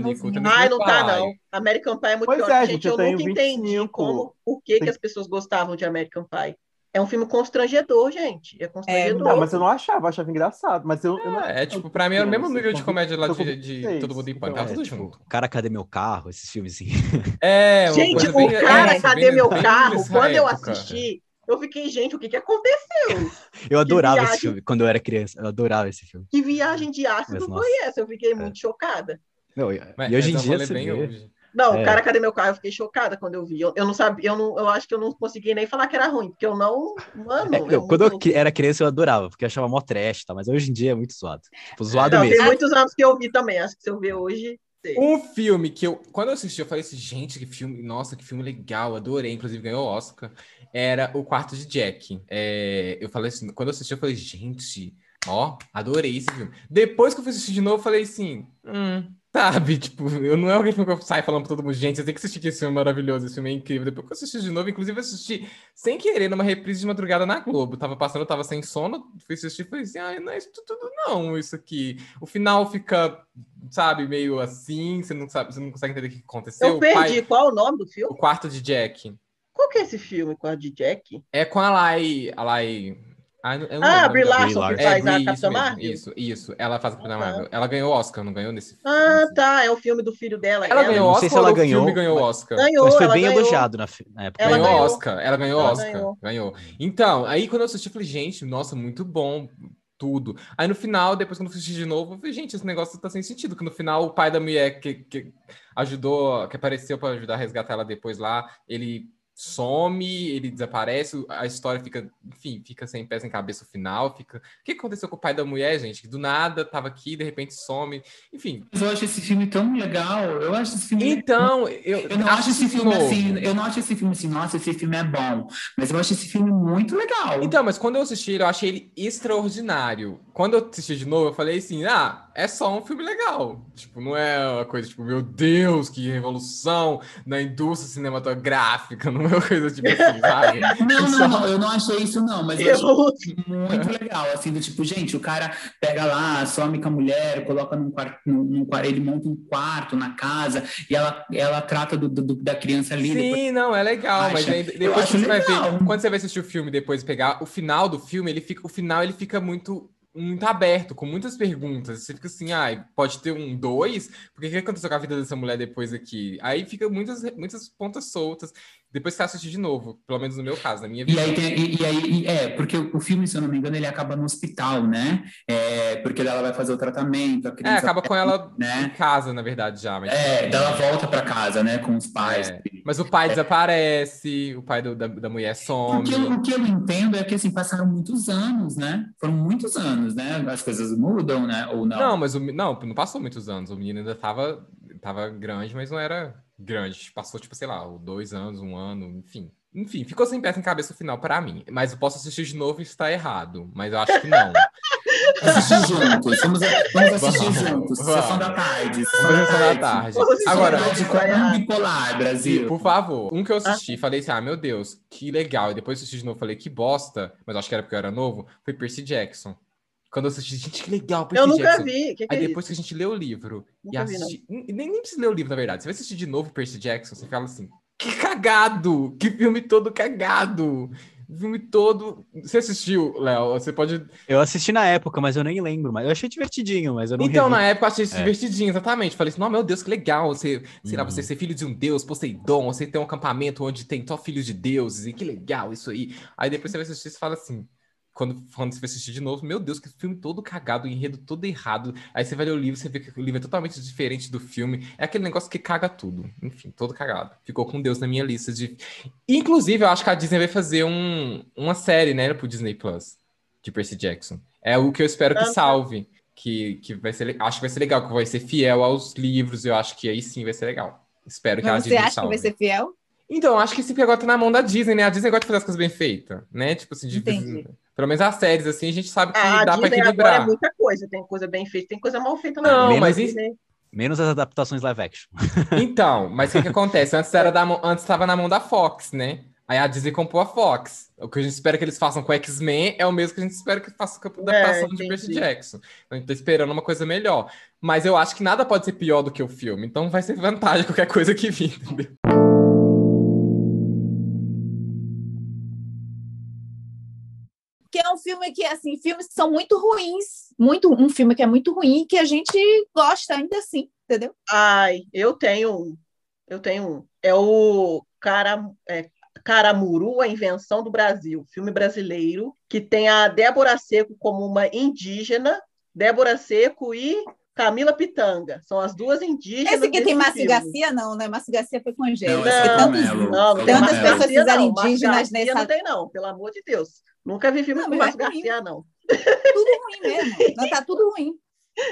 pânico. tá no Ai, não tá, não. American Pie é muito Pois pior. é, gente, gente, eu, eu nunca entendi 25. como, por que, que as pessoas gostavam de American Pie. É um filme constrangedor, gente. É constrangedor. Não, mas eu não achava, eu achava engraçado. Mas eu, eu não É, é, tipo, pra mim é o mesmo nível de comédia lá de, de 26, Todo Mundo em Pânico. Tá então, tudo É, tipo, junto. cara, cadê meu carro? Esses filmes assim. É, Gente, o bem- cara, é, cadê bem- meu bem carro? Quando eu época. assisti, eu fiquei, gente, o que, que aconteceu? <laughs> Eu adorava viagem. esse filme quando eu era criança. Eu adorava esse filme. Que viagem de ácido Mas, foi essa? Eu fiquei muito chocada. Não, e, Mas- e hoje em é dia você bem vê. hoje. Não, É. o cara, cadê meu carro? Eu fiquei chocada quando eu vi. Eu, eu não sabia, eu, não, eu acho que eu não consegui nem falar que era ruim, porque eu não. Mano, É, eu não, quando eu não- cri- era criança eu adorava, porque eu achava mó trash, tá? Mas hoje em dia é muito zoado. Tipo, zoado Não, mesmo. tem muitos anos que eu vi também. Acho que se eu ver hoje. Um filme que eu, quando eu assisti, eu falei assim, gente, que filme, nossa, que filme legal, adorei, inclusive ganhou Oscar. Era O Quarto de Jack. É, eu falei assim, quando eu assisti, eu falei, gente, ó, adorei esse filme. Depois que eu fui assistir de novo, eu falei assim, hum, sabe, <laughs> tipo, eu não é alguém que eu saio falando pra todo mundo, gente, você tem que assistir que esse filme é maravilhoso, esse filme é incrível. Depois que eu assisti de novo, inclusive eu assisti sem querer numa reprise de madrugada na Globo. Tava passando, eu tava sem sono, fui assistir e falei assim, ai, não é isso tudo não, isso aqui. O final fica, sabe, meio assim, você não sabe, você não consegue entender o que aconteceu. Eu O pai- perdi. Qual o nome do o filme? quarto de Jack. Qual que é esse filme com a de Jack? É com a Lai. A Lai. Ai, eu não Ah, lembro o Brie. Larson, Larson. que É, faz Brie, a isso Capitã Marvel? Isso, isso. Ela faz a Capitã Ah, tá. Marvel. Ela ganhou Oscar, não ganhou nesse Ah, nesse- tá. É o filme do filho dela. Ela ganhou não Oscar sei se ou ela o ganhou, filme ganhou mas- Oscar? Ganhou, Mas foi ela bem ganhou. elogiado na, na época. Ela ganhou, ganhou. Oscar. Ela ganhou Ela Oscar. ganhou. Ganhou. Então, aí quando eu assisti, eu falei, gente, nossa, muito bom. Tudo. Aí no final, depois quando eu assisti de novo, eu falei, gente, esse negócio tá sem sentido. Que no final o pai da mulher que, que ajudou, que apareceu pra ajudar a resgatar ela depois lá, ele some, ele desaparece, a história fica, enfim, fica sem pé, sem cabeça o final. Fica... O que aconteceu com o pai da mulher, gente? Que do nada tava aqui, de repente some. Enfim. Mas eu acho esse filme tão legal. Eu acho esse filme. Então, eu, Eu não acho esse filme novo. assim, eu não acho esse filme assim, nossa, esse filme é bom. Mas eu acho esse filme muito legal. Então, mas quando eu assisti ele, eu achei ele extraordinário. Quando eu assisti de novo, eu falei assim: ah, é só um filme legal. Tipo, não é uma coisa tipo, meu Deus, que revolução na indústria cinematográfica. <laughs> Não é uma coisa tipo assim, <laughs> sabe? Não, Só- não, não, eu não achei isso, não, mas eu achei Revolução. muito legal, assim, do tipo, gente, o cara pega lá, some com a mulher, coloca num quarto, num, num quarto, ele monta um quarto na casa e ela, ela trata do, do- da criança ali. depois- Sim, não, é legal, mas Acha? aí, Eu depois você vai legal. ver, quando você vai assistir o filme depois pegar o final do filme, ele fica, o final ele fica muito muito aberto, com muitas perguntas. Você fica assim, ai, pode ter um dois? Porque o que aconteceu com a vida dessa mulher depois aqui? Aí fica muitas, muitas pontas soltas. Depois que você assiste de novo, pelo menos no meu caso, na minha E vida. aí, tem, e, e aí e- é, porque o, o filme, se eu não me engano, ele acaba no hospital, né? É, porque ela vai fazer o tratamento, É, acaba com ela em né? casa, na verdade, já. Mas, É, daí ela volta para casa, né, com os pais. É, Mas o pai desaparece, o pai do- da, da mulher some. Porque o que eu entendo é que assim passaram muitos anos, né? Foram muitos anos, né? As coisas mudam, né? Ou não? Não, mas o, não, não passou muitos anos. O menino ainda tava, tava grande, mas não era grande. Passou, tipo, sei lá, dois anos, um ano, enfim. Enfim, ficou sem peça em cabeça o final pra mim. Mas eu posso assistir de novo e está errado. Mas eu acho que não. <laughs> Assistir juntos. Vamos, vamos assistir Vamos, juntos. vamos. Sessão da tarde. Sessão da tarde. Agora, assistir Tarde com um bipolar, Brasil. por favor. Um que eu assisti, falei assim, ah, meu Deus, que legal. E depois assisti de novo, falei, que bosta. Mas acho que era porque eu era novo. Foi Percy Jackson. Quando eu assisti, gente, que legal, Percy Eu nunca Jackson. vi. Que que Aí é depois que a gente lê o livro e Nunca vi, não. assiste. Nem, nem precisa ler o livro, na verdade. Você vai assistir de novo Percy Jackson, você fala assim: que cagado! Que filme todo cagado! Filme todo. Você assistiu, Léo? Você pode. Eu assisti na época, mas eu nem lembro. Mas eu achei divertidinho, mas eu não Então, revi. na época, eu achei isso É. divertidinho, exatamente. Falei assim: não, meu Deus, que legal. Você, sei lá, Uhum. você ser filho de um deus, Poseidon, você ter um acampamento onde tem só filhos de deuses, e que legal isso aí. Aí depois você vai assistir e você fala assim. Quando, quando você vai assistir de novo, meu Deus, que filme todo cagado, o enredo todo errado. Aí você vai ler o livro, você vê que o livro é totalmente diferente do filme. É aquele negócio que caga tudo. Enfim, todo cagado. Ficou com Deus na minha lista de. Inclusive, eu acho que a Disney vai fazer um, uma série, né, pro Disney Plus, de Percy Jackson. É o que eu espero que salve. Que, que vai ser. Acho que vai ser legal, que vai ser fiel aos livros. Eu acho que aí sim vai ser legal. Espero que a Mas você Disney acha que salve. vai ser fiel? Então, acho que esse agora tá na mão da Disney, né? A Disney gosta de fazer as coisas bem feitas, né? Tipo assim, de, Entendi. Pelo menos as séries, assim, a gente sabe que A dá agora equilibrar. é muita coisa. Tem coisa bem feita, tem coisa mal feita Não, Disney. mas Disney- Menos as adaptações live action. <laughs> Então, mas o que, que acontece? Antes era da antes estava na mão da Fox, né? Aí a Disney comprou a Fox. O que a gente espera que eles façam com o X-Men é o mesmo que a gente espera que façam com a adaptação de entendi. Percy Jackson. Então a gente tá esperando uma coisa melhor. Mas eu acho que nada pode ser pior do que o filme. Então vai ser vantagem qualquer coisa que vir, entendeu? Filme que, assim, filmes que são muito ruins. Muito, um filme que é muito ruim que a gente gosta ainda assim, entendeu? Ai, eu tenho. Eu tenho. É o Cara, é, Caramuru, a invenção do Brasil, filme brasileiro, que tem a Débora Seco como uma indígena, Débora Seco e Camila Pitanga. São as duas indígenas. Esse aqui tem Márcio. Garcia, não, né? Márcio Garcia foi com Angélica. Não, esse é tantos-. Não, não tem Tantas Márcio pessoas fizeram não. Márcio indígenas Garcia nessa- Não tem, não, pelo amor de Deus. Nunca vi filme Não, com é Márcio. Garcia, não. tudo ruim mesmo. <laughs> Não, tá tudo ruim.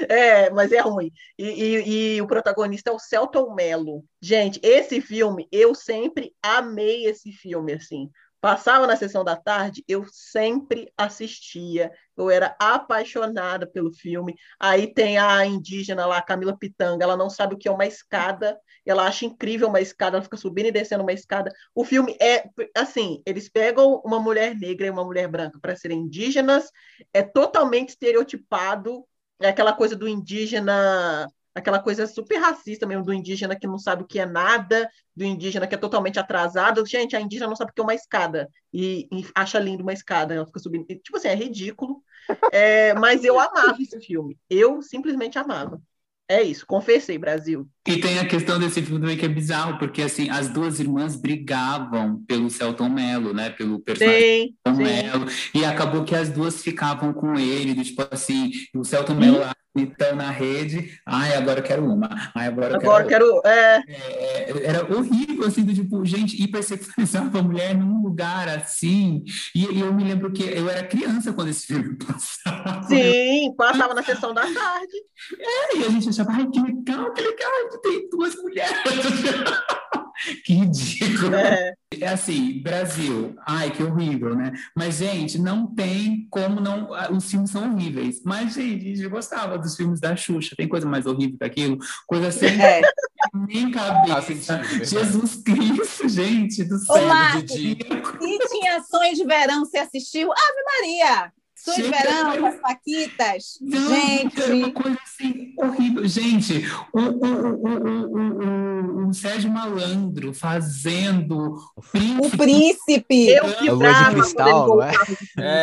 É, mas é ruim. E, e- e o protagonista é o Celton Mello. Gente, esse filme, eu sempre amei esse filme, assim. Passava na sessão da tarde, eu sempre assistia. Eu era apaixonada pelo filme. Aí tem a indígena lá, Camila Pitanga, ela não sabe o que é uma escada, ela acha incrível uma escada, ela fica subindo e descendo uma escada. O filme é assim, eles pegam uma mulher negra e uma mulher branca para serem indígenas, é totalmente estereotipado é aquela coisa do indígena, aquela coisa super racista mesmo, do indígena que não sabe o que é nada, do indígena que é totalmente atrasado. Gente, a indígena não sabe o que é uma escada e, e acha lindo uma escada, ela fica subindo. E, Tipo assim, é ridículo. <laughs> É, mas eu amava esse filme. Eu simplesmente amava. É isso, confessei, Brasil. E tem a questão desse filme também que é bizarro, porque assim, as duas irmãs brigavam pelo Celton Mello, né? Pelo personagem Celton sim. Mello, e acabou que as duas ficavam com ele, do tipo assim, o Celton Mello então na rede, ai, agora eu quero uma, ai, agora eu Agora quero quero. É, É, era horrível, assim, do tipo, gente, hipersexualizava a mulher num lugar assim. E, e eu me lembro que eu era criança quando esse filme <laughs> passava. sim, passava na sessão da tarde. E a gente achava, ai, que legal, que legal, tem duas mulheres. <laughs> <laughs> que ridículo. É, É assim, Brasil, ai, que horrível, né? Mas, gente, não tem como não. ah, Os filmes são horríveis. Mas, gente, a gente gostava dos filmes da Xuxa. Tem coisa mais horrível que aquilo? Coisa sem É. nem cabeça. sentido, verdade. Jesus Cristo, gente do Ô, céu. Marcos. E tinha Sonho de Verão, você assistiu? Ave Maria! Sonho de Gente, Verão eu- com as Paquitas. Não, é uma Gente, coisa assim horrível. Gente, o, o, o, o, o, o Sérgio Malandro fazendo o príncipe. príncipe. eu A lua de cristal, não é?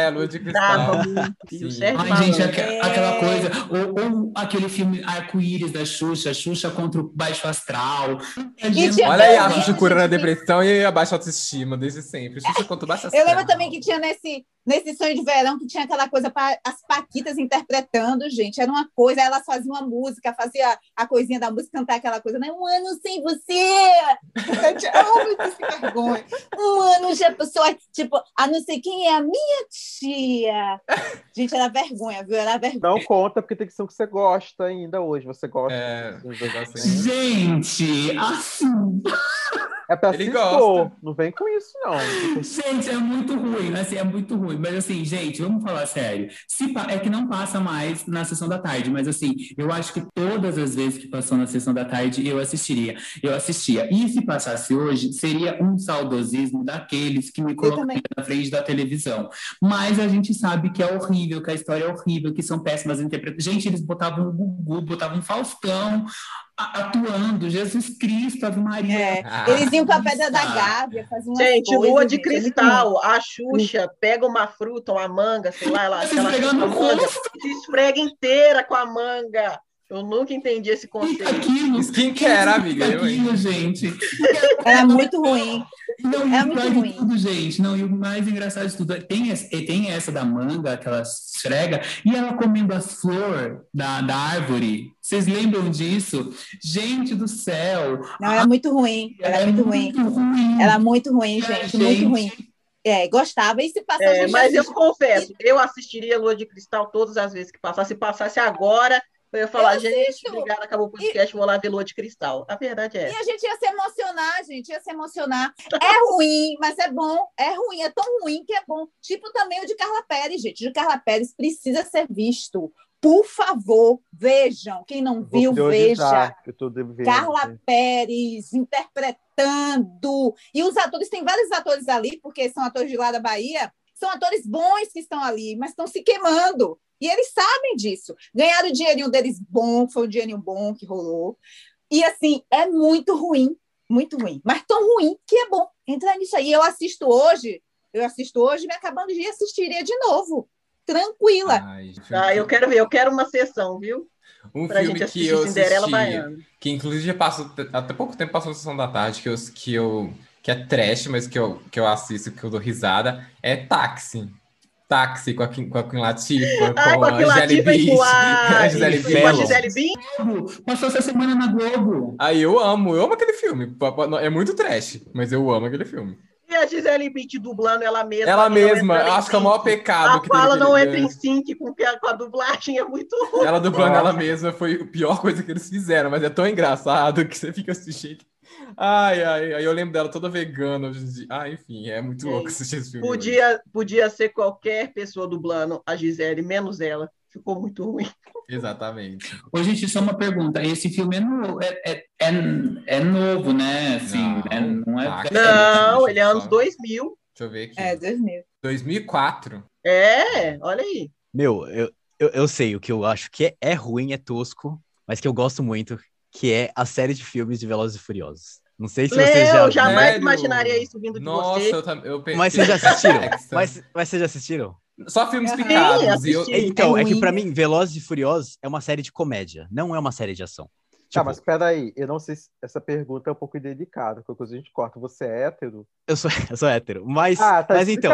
É, Lua de Cristal. o Sim. Sérgio Ai, gente, aque- aquela coisa, ou, ou aquele filme Arco-Íris da Xuxa, Xuxa contra o Baixo Astral. tinha- Olha aí, a Xuxa curando a de- depressão e a baixa autoestima, desde sempre. Xuxa contra o baixo Eu lembro astral. também que tinha nesse, nesse sonho de verão que tinha aquela coisa para as Paquitas interpretando, gente. Era uma coisa, elas faziam uma música, fazia a coisinha da música, cantar aquela coisa, né? Um ano sem você! Gente, oh, meu Deus, que vergonha! Um ano já passou, tipo, a não sei quem é a minha tia. Gente, era vergonha, viu? Era vergonha. Não conta, porque tem que ser o que você gosta ainda hoje. Você gosta É, desenhos. Gente, assim, É pra Ele se gosta. expor. Não vem com isso, não. <laughs> Gente, é muito ruim, assim, é muito ruim. Mas assim, gente, vamos falar sério. Se pa- É que não passa mais na sessão da tarde, mas assim, eu acho que todas as vezes que passou na sessão da tarde, eu assistiria. Eu assistia. E se passasse hoje, seria um saudosismo daqueles que me colocam na frente da televisão. Mas a gente sabe que é horrível, que a história é horrível, que são péssimas interpretações. Gente, eles botavam o Gugu, botavam o Faustão atuando, Jesus Cristo, Ave Maria. É, Ah, eles iam com a pedra da. Gávea, faziam Gente, coisas, lua de gente, cristal, a Xuxa pega uma fruta, uma manga, sei lá, ela, Se ela esfregando chupa a no manga, rosto. se esfrega inteira com a manga. Eu nunca entendi esse é conceito. aquilo? Skincare, O que amiga, é aquilo, gente? Era muito ruim. Não, É muito ruim. tudo, gente. Não, e o mais engraçado de tudo, é- tem, tem essa da manga, que ela esfrega, e ela comendo as flores da, da árvore. Vocês lembram disso? Gente do céu! Não, era muito ruim. Era é muito ruim. ruim. Era muito ruim, É, gente. Muito gente. ruim. É, gostava. E se passar É, mas eu confesso, eu assistiria Lua de Cristal todas as vezes que passasse. Se passasse agora, eu ia falar, Eu gente, assisto. obrigada, acabou o podcast, vou lá ver Lua de Cristal. A verdade é E a gente ia se emocionar, gente, ia se emocionar. É ruim, mas é bom. É ruim, é tão ruim que é bom. Tipo também o de Carla Pérez, gente. O de Carla Pérez precisa ser visto. Por favor, vejam. Quem não Vou viu, veja. Carla Pérez interpretando. E os atores, tem vários atores ali, porque são atores de lá da Bahia, são atores bons que estão ali, mas estão se queimando. E eles sabem disso. Ganharam o dinheirinho deles bom, foi um dinheirinho bom que rolou. E assim, é muito ruim, muito ruim, mas tão ruim que é bom entrar nisso aí. Eu assisto hoje, eu assisto hoje, me acabando de assistiria de novo. Tranquila. Ai, Ah, eu quero ver, eu quero uma sessão, viu? um Pra filme que eu Cinderela assisti, Baiana. que inclusive já passou, até pouco tempo passou na sessão da tarde, que eu, que eu que é trash, mas que eu, que eu assisto, que eu dou risada, é Táxi. Táxi com a, Queen- com a Queen Latifah, Ah, com a Gisele com Bündchen, a, a Gisele com a Bündchen. Gisele <laughs> Bündchen. Globo. Passou essa semana na Globo. Aí eu amo, eu amo aquele filme. É muito trash, mas eu amo aquele filme. E a Gisele Bündchen dublando ela mesma. Ela não mesma, eu acho que é o maior pecado A que fala não entra em sync com, com a dublagem, é muito ruim. Ela dublando ela mesma foi a pior coisa que eles fizeram, mas é tão engraçado que você fica assistindo. Ai, ai, aí eu lembro dela toda vegana. Ah, enfim, é muito louco assistir esse filme. hoje. Podia, podia ser qualquer pessoa dublando a Gisele, menos ela. Ficou muito ruim. Exatamente. Ô, gente, só uma pergunta. Esse filme é, no- é, é, é, é novo, né? Assim, Não, né? não é tá. Não, deixa ele é eu anos só- 2000. Deixa eu ver aqui. É, 2000. 2004. É, olha aí. Meu, eu, eu, eu sei, o que eu acho que é, é ruim, é tosco, mas que eu gosto muito, que é a série de filmes de Velozes e Furiosos. Não sei se vocês já viram. jamais Sério? imaginaria isso vindo de Nossa, você. eu também. Eu pe- Mas vocês já assistiram? Mas, mas vocês já assistiram? Só filmes Sim, picados. Eu... Então, é, é que pra mim, Velozes e Furiosos é uma série de comédia, não é uma série de ação. Tá, Tipo, mas peraí, eu não sei se essa pergunta é um pouco qualquer coisa a gente corta. Você é hétero? eu, sou, <laughs> eu sou hétero, mas, Ah, tá mas então,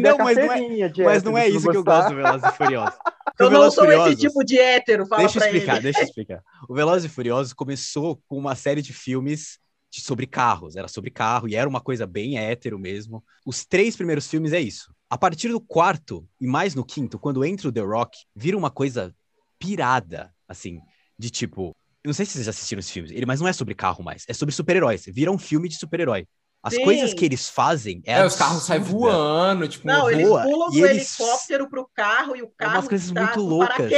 Não, mas não é- de mas não é isso que eu gosto do Velozes e Furiosos. <laughs> Porque Eu não Velozes sou esse Furiosos- tipo de hétero, fala Deixa eu explicar, ele. deixa eu explicar. O Velozes e Furiosos começou com uma série de filmes de- sobre carros, era sobre carro e era uma coisa bem hétero mesmo. Os três primeiros filmes é isso. A partir do quarto e mais no quinto, quando entra o The Rock, vira uma coisa pirada, assim, de tipo, eu não sei se vocês já assistiram esses filmes, ele, mas não é sobre carro mais, é sobre super-heróis. Vira um filme de super-herói. As Sim. coisas que eles fazem é, É, os carros saem voando, tipo, Não, uma eles voa, pulam e do eles- helicóptero pro carro e o carro umas coisas tá muito loucas.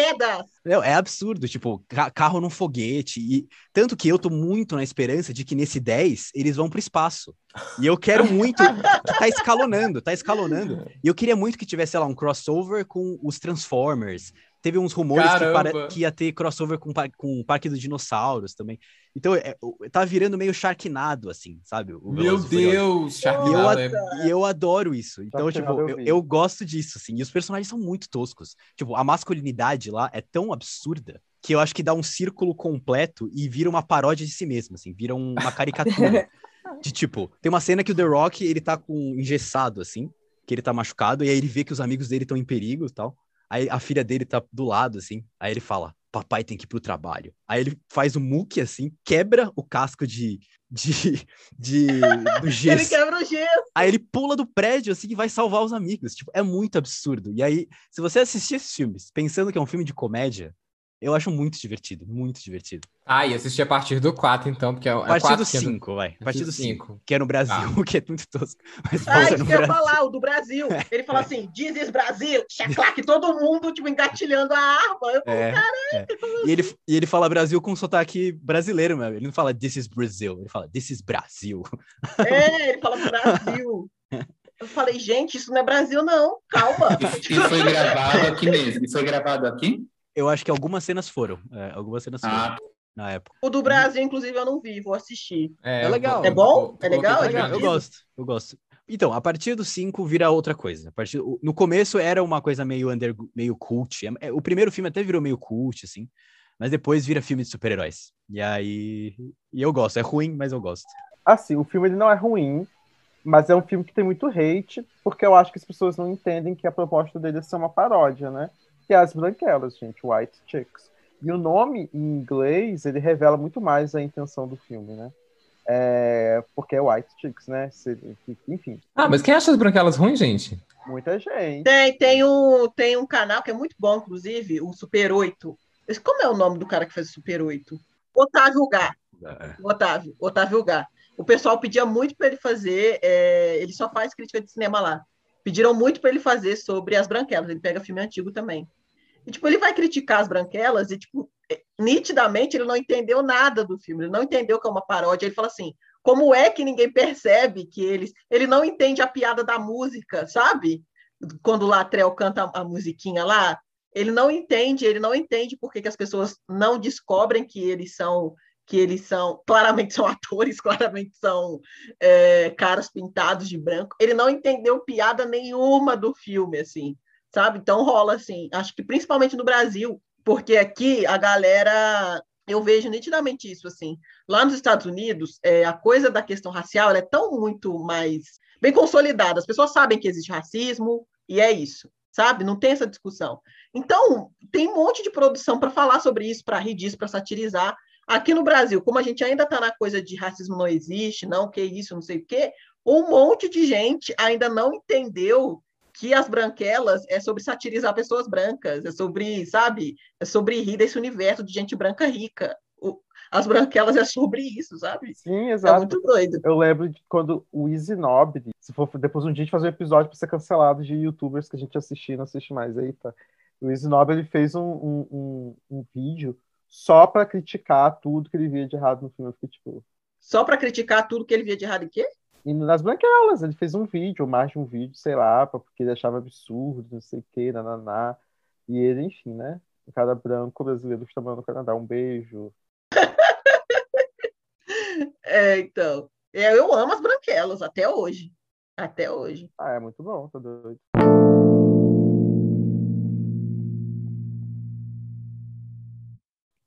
Não, é absurdo, tipo, ca- carro num foguete. E tanto que eu tô muito na esperança de que nesse 10 eles vão pro espaço. E eu quero muito <laughs> que tá escalonando, tá escalonando. E eu queria muito que tivesse, sei lá, um crossover com os Transformers. Teve uns rumores que, para- que ia ter crossover com, com o Parque dos Dinossauros também. Então, é, tá virando meio Sharknado, assim, sabe? o Meu. Deus, E eu, Sharknado é... e eu adoro isso. Então, Sharknado tipo, eu eu, gosto disso, assim. E os personagens são muito toscos. Tipo, a masculinidade lá é tão absurda que eu acho que dá um círculo completo e vira uma paródia de si mesmo, assim. Vira um- uma caricatura. <laughs> de tipo, tem uma cena que o The Rock, ele tá com engessado, assim, que ele tá machucado, e aí ele vê que os amigos dele estão em perigo e tal. Aí a filha dele tá do lado, assim. Aí ele fala, papai tem que ir pro trabalho. Aí ele faz o muque, assim, quebra o casco de... De, <laughs> de, do Ele gesso. quebra o gesso. Aí ele pula do prédio, assim, e vai salvar os amigos. Tipo, é muito absurdo. E aí, se você assistir esses filmes pensando que é um filme de comédia, eu acho muito divertido, muito divertido. Ah, e assisti a partir do 4, então, porque é, A é partir 4 do que é do- 5, vai. A partir do 5, cinco. que é no Brasil, <laughs> que é muito tosco. Mas Ah, isso que eu ia falar, o do Brasil. <laughs> Ele fala assim, diz this Brasil, chaclac, todo mundo, tipo, engatilhando a arma. Eu falo, É, é. E, ele, e ele fala Brasil com sotaque brasileiro, meu. Ele não fala This is Brazil, ele fala This is Brasil. É, ele fala Brasil. <laughs> Eu falei, gente, isso não é Brasil, não. Calma. E foi gravado aqui mesmo. E foi gravado aqui? Eu acho que algumas cenas foram. é, algumas cenas foram Ah, na época. O do Brasil, inclusive, eu não vi, vou assistir. É legal. É bom? É legal? É Legal, eu gosto, eu gosto. Então, a partir do 5 vira outra coisa. A partir, no começo era uma coisa meio under, meio cult. É- é- O primeiro filme até virou meio cult, assim. mas depois vira filme de super-heróis. E aí. E eu gosto. É ruim, mas eu gosto. Assim, o filme ele não é ruim, mas é um filme que tem muito hate, porque eu acho que as pessoas não entendem que a proposta dele é ser uma paródia, né? Que é as branquelas, gente, White Chicks. E o nome em inglês, ele revela muito mais a intenção do filme, né? É, porque é White Chicks, né? Enfim, Ah, mas quem acha as branquelas ruins, gente? muita gente. Tem, tem, um, tem um canal que é muito bom, inclusive, o Super 8. Esse- Como é o nome do cara que faz o Super 8? Otávio Gá. Otávio, Otávio Gá. O pessoal pedia muito para ele fazer, é, ele só faz crítica de cinema lá. Pediram muito para ele fazer sobre as branquelas, ele pega filme antigo também. E, tipo, ele vai criticar as branquelas e, tipo, é, nitidamente ele não entendeu nada do filme, ele não entendeu que é uma paródia. Ele fala assim: como é que ninguém percebe que eles. Ele não entende a piada da música, sabe? Quando o Latrell canta a, musiquinha lá, ele não entende, ele não entende por que, que as pessoas não descobrem que eles são que eles são, claramente são <laughs> atores, claramente são é, caras pintados de branco. Ele não entendeu piada nenhuma do filme, assim, sabe? Então rola assim, acho que principalmente no Brasil, porque aqui a galera, eu vejo nitidamente isso, assim. Lá nos Estados Unidos, é, a coisa da questão racial é tão muito mais bem consolidada. As pessoas sabem que existe racismo e é isso, sabe? Não tem essa discussão. Então, tem um monte de produção para falar sobre isso, para rir disso, para satirizar. Aqui no Brasil, como a gente ainda está na coisa de racismo não existe, não, que isso, não sei o quê, um monte de gente ainda não entendeu que as branquelas é sobre satirizar pessoas brancas, é sobre, sabe, é sobre rir desse universo de gente branca rica. O- as branquelas é sobre isso, sabe? Sim, É exato. muito doido. Eu lembro de quando o Easy Nobre, se for depois um dia a gente fazer um episódio para ser cancelado de youtubers que a gente assistir e não assiste mais tá? O Easy Nobre ele fez um, um, um, um vídeo só para criticar tudo que ele via de errado no filme. Eu fiquei tipo. Só para criticar tudo que ele via de errado em quê? E nas branquelas, ele fez um vídeo, ou mais de um vídeo, sei lá, porque ele achava absurdo, não sei o que, nananá. E ele, enfim, né? Um cara branco brasileiro que está morando no Canadá. Um beijo. <laughs> É, então, é, eu amo as branquelas até hoje. Até hoje. Ah, é muito bom, tá doido.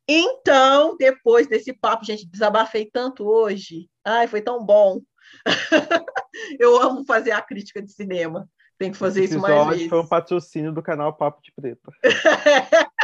Então, depois desse papo, gente, desabafei tanto hoje. Ai, foi tão bom. <laughs> eu amo fazer a crítica de cinema. Tem que fazer Esse isso mais vezes. foi um patrocínio do canal Papo de Preta. <laughs>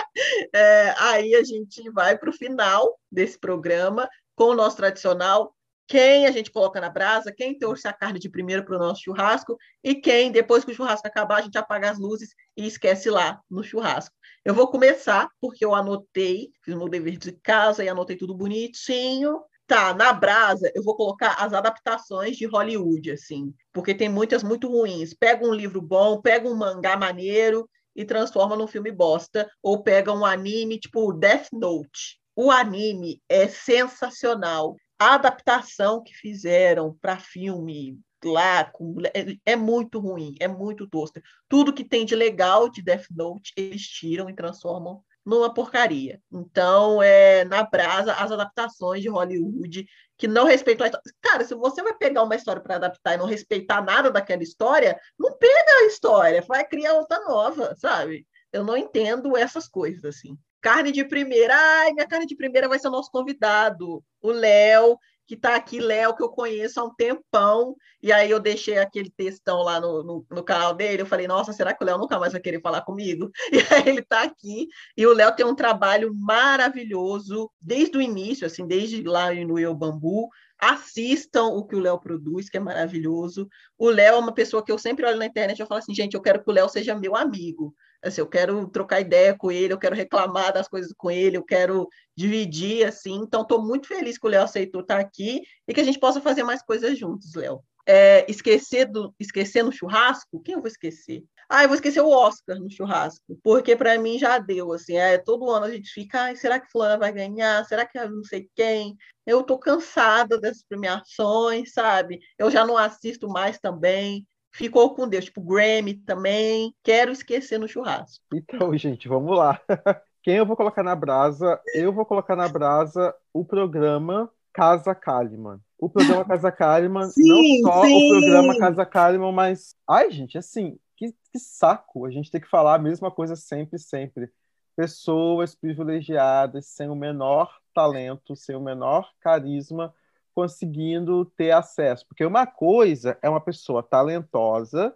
É, aí a gente vai para o final desse programa com o nosso tradicional. Quem a gente coloca na brasa, quem trouxe a carne de primeiro para o nosso churrasco e quem, depois que o churrasco acabar, a gente apaga as luzes e esquece lá no churrasco. Eu vou começar, porque eu anotei, fiz meu dever de casa e anotei tudo bonitinho. Tá, na brasa, eu vou colocar as adaptações de Hollywood, assim, porque tem muitas muito ruins. Pega um livro bom, pega um mangá maneiro e transforma num filme bosta, ou pega um anime tipo Death Note. O anime é sensacional. A adaptação que fizeram para filme lá com- é, é muito ruim, é muito tosca. Tudo que tem de legal de Death Note, eles tiram e transformam numa porcaria. Então, é na brasa as adaptações de Hollywood que não respeitam a história. Cara, se você vai pegar uma história para adaptar e não respeitar nada daquela história, não pega a história, vai criar outra nova, sabe? Eu não entendo essas coisas assim. Carne de primeira, ai, minha carne de primeira vai ser o nosso convidado, o Léo, que está aqui, Léo, que eu conheço há um tempão, e aí eu deixei aquele textão lá no, no, no canal dele, eu falei, nossa, será que o Léo nunca mais vai querer falar comigo? <laughs> E aí ele está aqui, e o Léo tem um trabalho maravilhoso, desde o início, assim, desde lá no Eu Bambu, assistam o que o Léo produz, que é maravilhoso. O Léo é uma pessoa que eu sempre olho na internet e falo assim, gente, eu quero que o Léo seja meu amigo. Assim, eu quero trocar ideia com ele, eu quero reclamar das coisas com ele, eu quero dividir, assim. Então, estou muito feliz que o Léo aceitou estar aqui e que a gente possa fazer mais coisas juntos, Léo. É, esquecer, do, esquecer no churrasco? Quem eu vou esquecer? Ah, eu vou esquecer o Oscar no churrasco, porque para mim já deu, assim, é, todo ano a gente fica, ai, será que fulana vai ganhar? Será que eu não sei quem? Eu tô cansada dessas premiações, sabe? Eu já não assisto mais também. Ficou com Deus, tipo Grammy também. Quero esquecer no churrasco. Então, gente, vamos lá. <laughs> Quem eu vou colocar na brasa? Eu vou colocar na brasa o programa Casa Kalimann. O programa Casa Kalimann, <gasps> Sim, não só sim. o programa Casa Kalimann, mas. Ai, gente, assim, que, que saco a gente ter que falar a mesma coisa sempre, sempre. pessoas privilegiadas sem o menor talento, sem o menor carisma, conseguindo ter acesso. Porque uma coisa é uma pessoa talentosa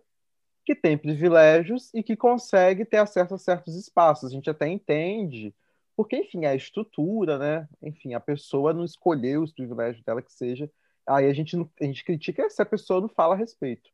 que tem privilégios e que consegue ter acesso a certos espaços. A gente até entende, porque, enfim, a estrutura, né? Enfim, a pessoa não escolheu os privilégios dela que seja. Aí a gente, a gente critica se a pessoa não fala a respeito.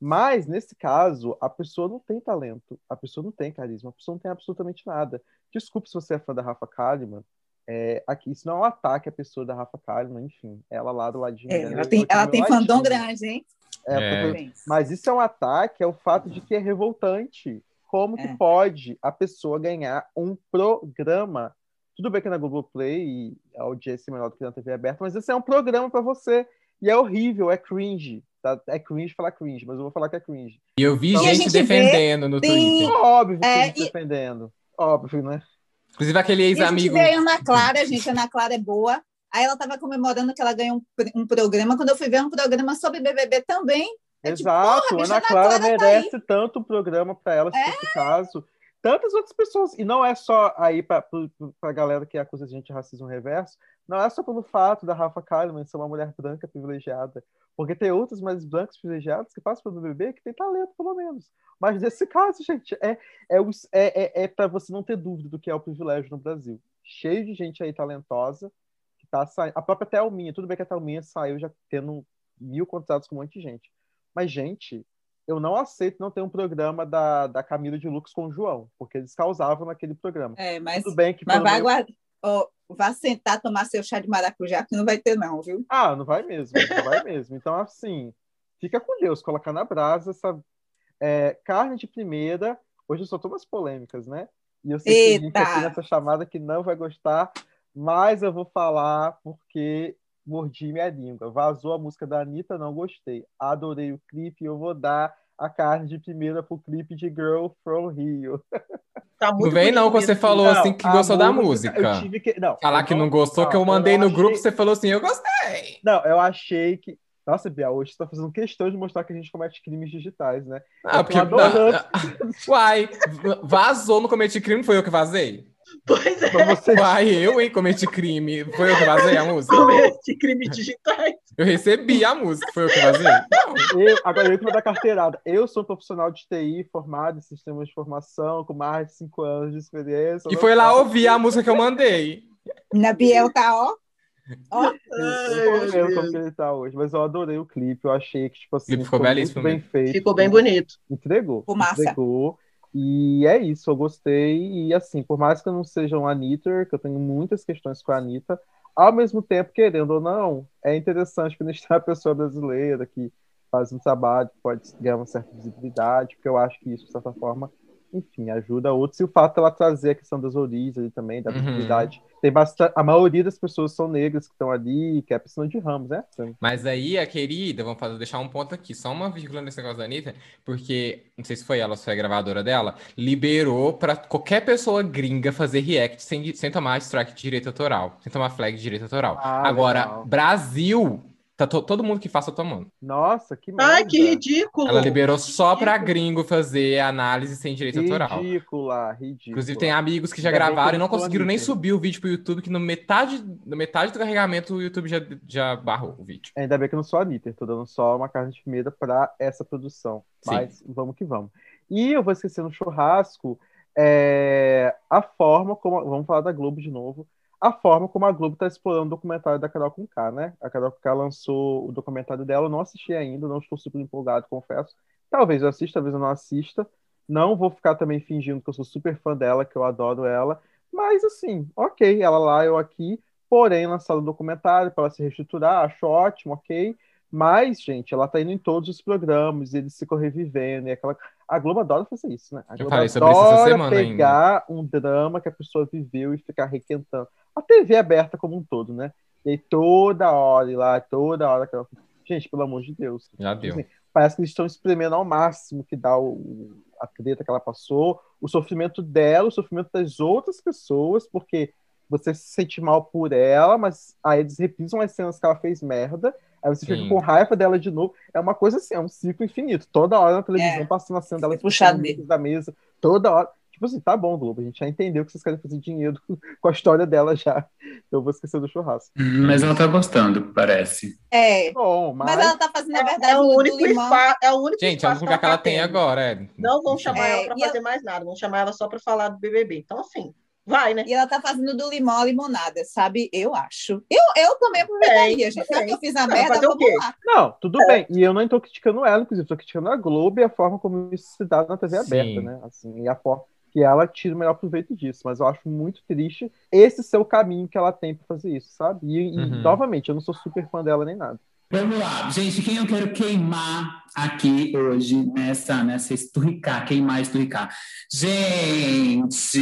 Mas, nesse caso, a pessoa não tem talento, a pessoa não tem carisma, a pessoa não tem absolutamente nada. Desculpe se você é fã da Rafa Kalimann, é, aqui, isso não é um ataque à pessoa da Rafa Kalimann, enfim, ela lá do ladinho É, dela, ela tem, ela tem fandom ladinho. grande, hein? É, É. porque- Parabéns. mas isso é um ataque ao fato de que é revoltante. Como que É. pode a pessoa ganhar um programa? Tudo bem que na Globoplay e a audiência é menor do que na TV aberta, mas esse é um programa para você. E é horrível, é cringe. tá? É cringe falar cringe, mas eu vou falar que é cringe. E eu vi Então, a gente, gente vê- defendendo no tem- Twitter. Óbvio que É, é, e- defendendo. Óbvio, né? Inclusive aquele ex-amigo. a Ana Clara, gente, a Ana Clara é boa. Aí ela estava comemorando que ela ganhou um, um programa. Quando eu fui ver um programa sobre BBB também, É tipo, Exato, porra, bicho, Ana Ana Clara Clara tá merece tanto programa para ela, se É. fosse o caso. Tantas outras pessoas. E não é só aí para a galera que acusa a gente de racismo reverso, não é só pelo fato da Rafa Kalimann ser uma mulher branca privilegiada. Porque tem outras mulheres brancas privilegiadas que passam pelo BBB que tem talento, pelo menos. Mas nesse caso, gente, é, é, é, é, é para você não ter dúvida do que é o privilégio no Brasil. Cheio de gente aí talentosa que tá saindo. A própria Thelminha, tudo bem que a Thelminha saiu já tendo mil contratos com um monte de gente. Mas, gente, eu não aceito não ter um programa da, da Camila de Lux com o João, porque eles causavam naquele programa. é, mas, Tudo bem que mas vai menos- aguardar. ó, vá sentar, tomar seu chá de maracujá, que não vai ter, não, viu? Ah, não vai mesmo, não vai <laughs> mesmo. Então, assim, fica com Deus, colocar na brasa essa é, carne de primeira. Hoje eu só tô umas polêmicas, né? E eu sei que aqui nessa chamada que não vai gostar, mas eu vou falar porque mordi minha língua. Vazou a música da Anitta, não gostei. Adorei o clipe eu vou dar a carne de primeira pro clipe de Girl from Rio. <laughs> Tá Não muito vem não, que você falou assim que gostou da música. Eu tive que. Não, Falar eu que não gostou, que eu mandei não no grupo, achei- você falou assim, eu gostei. Não, eu achei que. Nossa, Bia, hoje você tá fazendo questão de mostrar que a gente comete crimes digitais, né? Ah, Eu porque. adorando. <laughs> Uai, vazou, não cometi crime, foi eu que vazei? Pois é, você. Uai, eu, hein, cometi crime. Foi eu que vazei a música? comete crimes digitais. Eu recebi a música, foi eu que vazei? Eu, agora eu que vou dar carteirada. Eu sou um profissional de TI formado em sistemas de informação, com mais de 5 anos de experiência. E foi lá ouvir a música que eu mandei. Na Biel tá, ó. Ó, Eu, Ai, eu como ele tá hoje, mas eu adorei o clipe. Eu achei que, tipo assim, clipe ficou belíssimo bem feito. Ficou bem bonito. Entregou. Fumaça. Entregou. E é isso, eu gostei. E assim, por mais que eu não seja um Anitta, que eu tenho muitas questões com a Anitta, ao mesmo tempo, querendo ou não, é interessante quando a pessoa brasileira que faz um trabalho que pode ganhar uma certa visibilidade, porque eu acho que isso, de certa forma, enfim, ajuda outros. E o fato dela trazer a questão das origens ali também, da Uhum. visibilidade. Tem bastante. A maioria das pessoas são negras que estão ali, que é a piscina de Ramos, né? Mas aí, a querida, vamos fazer, deixar um ponto aqui, só uma vírgula nesse negócio da Anitta, porque, não sei se foi ela ou se foi a gravadora dela, liberou pra qualquer pessoa gringa fazer react sem, sem tomar strike de direito autoral, sem tomar flag de direito autoral. Ah, Agora, legal. Brasil, tá to- todo mundo que faça tomando. Nossa, que merda. Ai, que ridículo. Ela liberou só pra gringo fazer análise sem direito autoral. Ridícula, ridícula. Inclusive, tem amigos que já Ainda gravaram e não conseguiram nem subir o vídeo pro YouTube, que no metade, no metade do carregamento o YouTube já, já barrou o vídeo. Ainda bem que eu não sou a Anitta, tô dando só uma carne de primeira para essa produção. Sim. Mas vamos que vamos. E eu vou esquecer no churrasco é, a forma como. Vamos falar da Globo de novo. A forma como a Globo está explorando o documentário da Carol Conká, né? A Carol Conká lançou o documentário dela, eu não assisti ainda, não estou super empolgado, confesso. Talvez eu assista, talvez eu não assista. Não vou ficar também fingindo que eu sou super fã dela, que eu adoro ela. Mas assim, ok, ela lá, eu aqui. Porém, lançaram o documentário para ela se reestruturar, acho ótimo, ok. Mas, gente, ela tá indo em todos os programas, eles ficam revivendo. E aquela... A Globo adora fazer isso, né? A Eu Globo falei sobre isso essa adora semana pegar um drama que a pessoa viveu e ficar requentando. A TV é aberta como um todo, né? E aí toda hora, e lá, toda hora. Aquela... Gente, pelo amor de Deus. Já deu. Assim, parece que eles estão espremendo ao máximo que dá o, a treta que ela passou, o sofrimento dela, o sofrimento das outras pessoas, porque você se sente mal por ela, mas aí eles reprisam as cenas que ela fez merda, aí você Sim. fica com raiva dela de novo. É uma coisa assim, é um ciclo infinito. Toda hora na televisão É. passando a cena dela É mesmo. da mesa, toda hora. Tipo assim, tá bom, Globo, a gente já entendeu que vocês querem fazer dinheiro com a história dela já. <laughs> Eu vou esquecer do churrasco. Mas ela tá gostando, parece. É. Bom, mas, Mas ela tá fazendo, na verdade, É o do único limão. espaço, é o único Gente, é o único lugar que ela tá tem agora. É. Não vão chamar É, ela para e fazer mais nada, vão chamar ela só para falar do BBB. Então, assim, vai, né? E ela tá fazendo do limão a limonada, sabe? Eu acho. Eu, eu também aproveitaria, É, gente. Eu fiz a Não, merda, fazer o vamos quê? lá. Não, tudo bem. E eu não estou criticando ela, inclusive, estou criticando a Globo e a forma como isso se dá na TV Sim. aberta, né? Assim, e a forma que ela tira o melhor proveito disso. Mas eu acho muito triste esse ser o caminho que ela tem para fazer isso, sabe? E, e, Uhum. novamente, eu não sou super fã dela nem nada. Vamos lá, gente, quem eu quero queimar aqui hoje nessa, nessa esturricar, queimar, esturricar. Gente,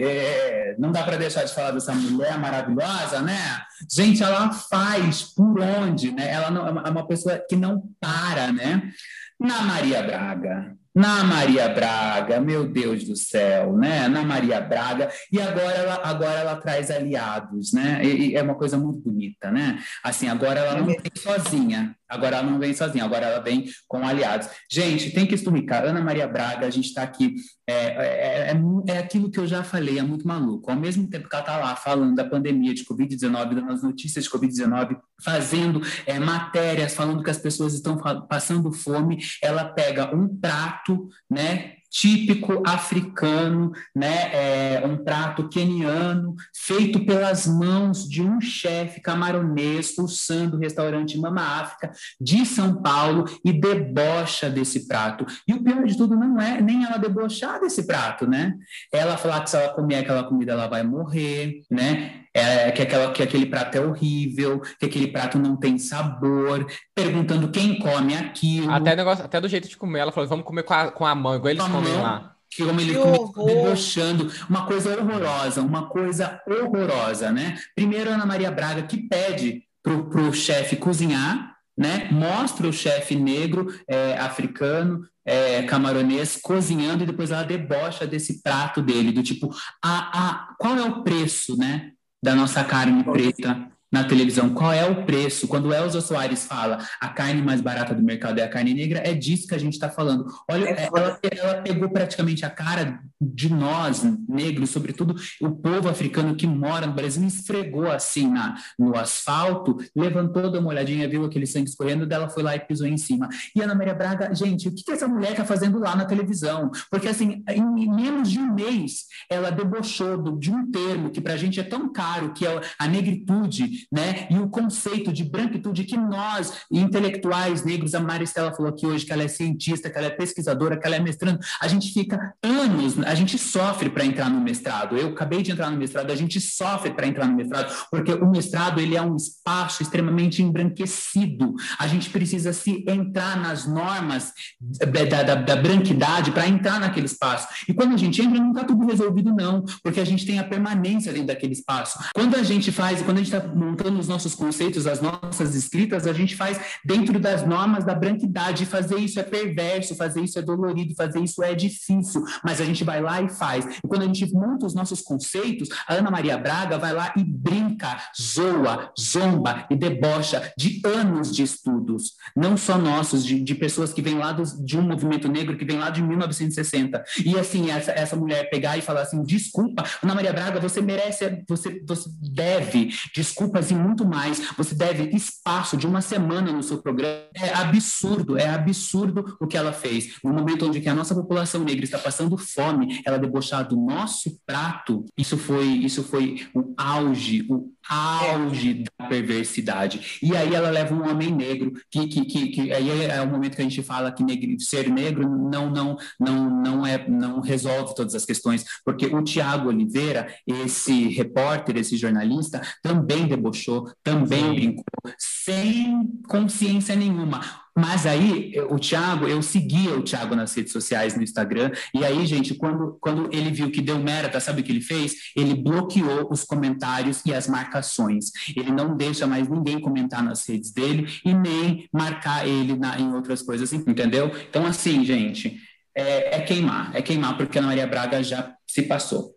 é, não dá para deixar de falar dessa mulher maravilhosa, né? Gente, ela faz por onde, né? Ela não, é uma pessoa que não para, né? Na Maria Braga. Na Maria Braga, meu Deus do céu, né? Na Maria Braga. E agora ela, agora ela traz aliados, né? E, e é uma coisa muito bonita, né? Assim, agora ela não vem sozinha. Agora ela não vem sozinha, agora ela vem com aliados. Gente, tem que esturricar. Ana Maria Braga, a gente está aqui. É, é, é, é aquilo que eu já falei, é muito maluco. Ao mesmo tempo que ela está lá falando da pandemia de Covid-19, dando as notícias de Covid-19, fazendo é, matérias falando que as pessoas estão passando fome, ela pega um prato, né? Típico africano, né? É, um prato queniano, feito pelas mãos de um chefe camaronês, o restaurante Mama África de São Paulo e debocha desse prato. E o pior de tudo não é nem ela debochar desse prato, né? Ela falar que se ela comer aquela comida ela vai morrer, né? É, que, aquela, que aquele prato é horrível, que aquele prato não tem sabor, perguntando quem come aquilo. Até, negócio, até do jeito de comer, ela falou: vamos comer com a, com a mão, igual eles Com a comem mão. lá. que como ele começou debochando, uma coisa horrorosa, uma coisa horrorosa, né? Primeiro, Ana Maria Braga, que pede pro, pro chefe cozinhar, né? Mostra o chefe negro, é, africano, é, camaronês, cozinhando, e depois ela debocha desse prato dele, do tipo, a, a, qual é o preço, né? Da nossa carne preta na televisão, qual é o preço? Quando Elza Soares fala a carne mais barata do mercado é a carne negra, é disso que a gente está falando. Olha, É ela, ela pegou praticamente a cara de nós, negros, sobretudo o povo africano que mora no Brasil, esfregou assim na, no asfalto, levantou, deu uma olhadinha, viu aquele sangue escorrendo, dela foi lá e pisou em cima. E Ana Maria Braga, gente, o que, que essa mulher está fazendo lá na televisão? Porque, assim, em menos de um mês, ela debochou de um termo que para a gente é tão caro, que é a negritude, né? E o conceito de branquitude que nós, intelectuais negros, a Maristela falou aqui hoje que ela é cientista, que ela é pesquisadora, que ela é mestrando, a gente fica anos, a gente sofre para entrar no mestrado. Eu acabei de entrar no mestrado, a gente sofre para entrar no mestrado, porque o mestrado ele é um espaço extremamente embranquecido. A gente precisa se entrar nas normas da, da, da branquidade para entrar naquele espaço. E quando a gente entra, não está tudo resolvido, não, porque a gente tem a permanência dentro daquele espaço. Quando a gente faz, quando a gente está montando os nossos conceitos, as nossas escritas, a gente faz dentro das normas da branquidade. Fazer isso é perverso, fazer isso é dolorido, fazer isso é difícil, mas a gente vai lá e faz. E quando a gente monta os nossos conceitos, a Ana Maria Braga vai lá e brinca, zoa, zomba e debocha de anos de estudos, não só nossos, de, de pessoas que vêm lá de um movimento negro que vem lá de 1960. E assim, essa, essa mulher pegar e falar assim: desculpa, Ana Maria Braga, você merece, você, você deve desculpas e muito mais. Você deve espaço de uma semana no seu programa. É absurdo, é absurdo o que ela fez. No momento onde que a nossa população negra está passando fome, ela debochar do nosso prato, isso foi, isso foi o auge, o auge da perversidade. E aí ela leva um homem negro, que, que, que, que aí é o momento que a gente fala que ser negro não, não, não, não, é, não resolve todas as questões, porque o Tiago Oliveira, esse repórter, esse jornalista, também debochou, também Sim. brincou, sem consciência nenhuma. Mas aí, o Thiago, eu seguia o Thiago nas redes sociais, no Instagram, e aí, gente, quando, quando ele viu que deu merda, sabe o que ele fez? Ele bloqueou os comentários e as marcações. Ele não deixa mais ninguém comentar nas redes dele e nem marcar ele na, em outras coisas, entendeu? Então, assim, gente, é, é queimar, é queimar, porque a Maria Braga já se passou.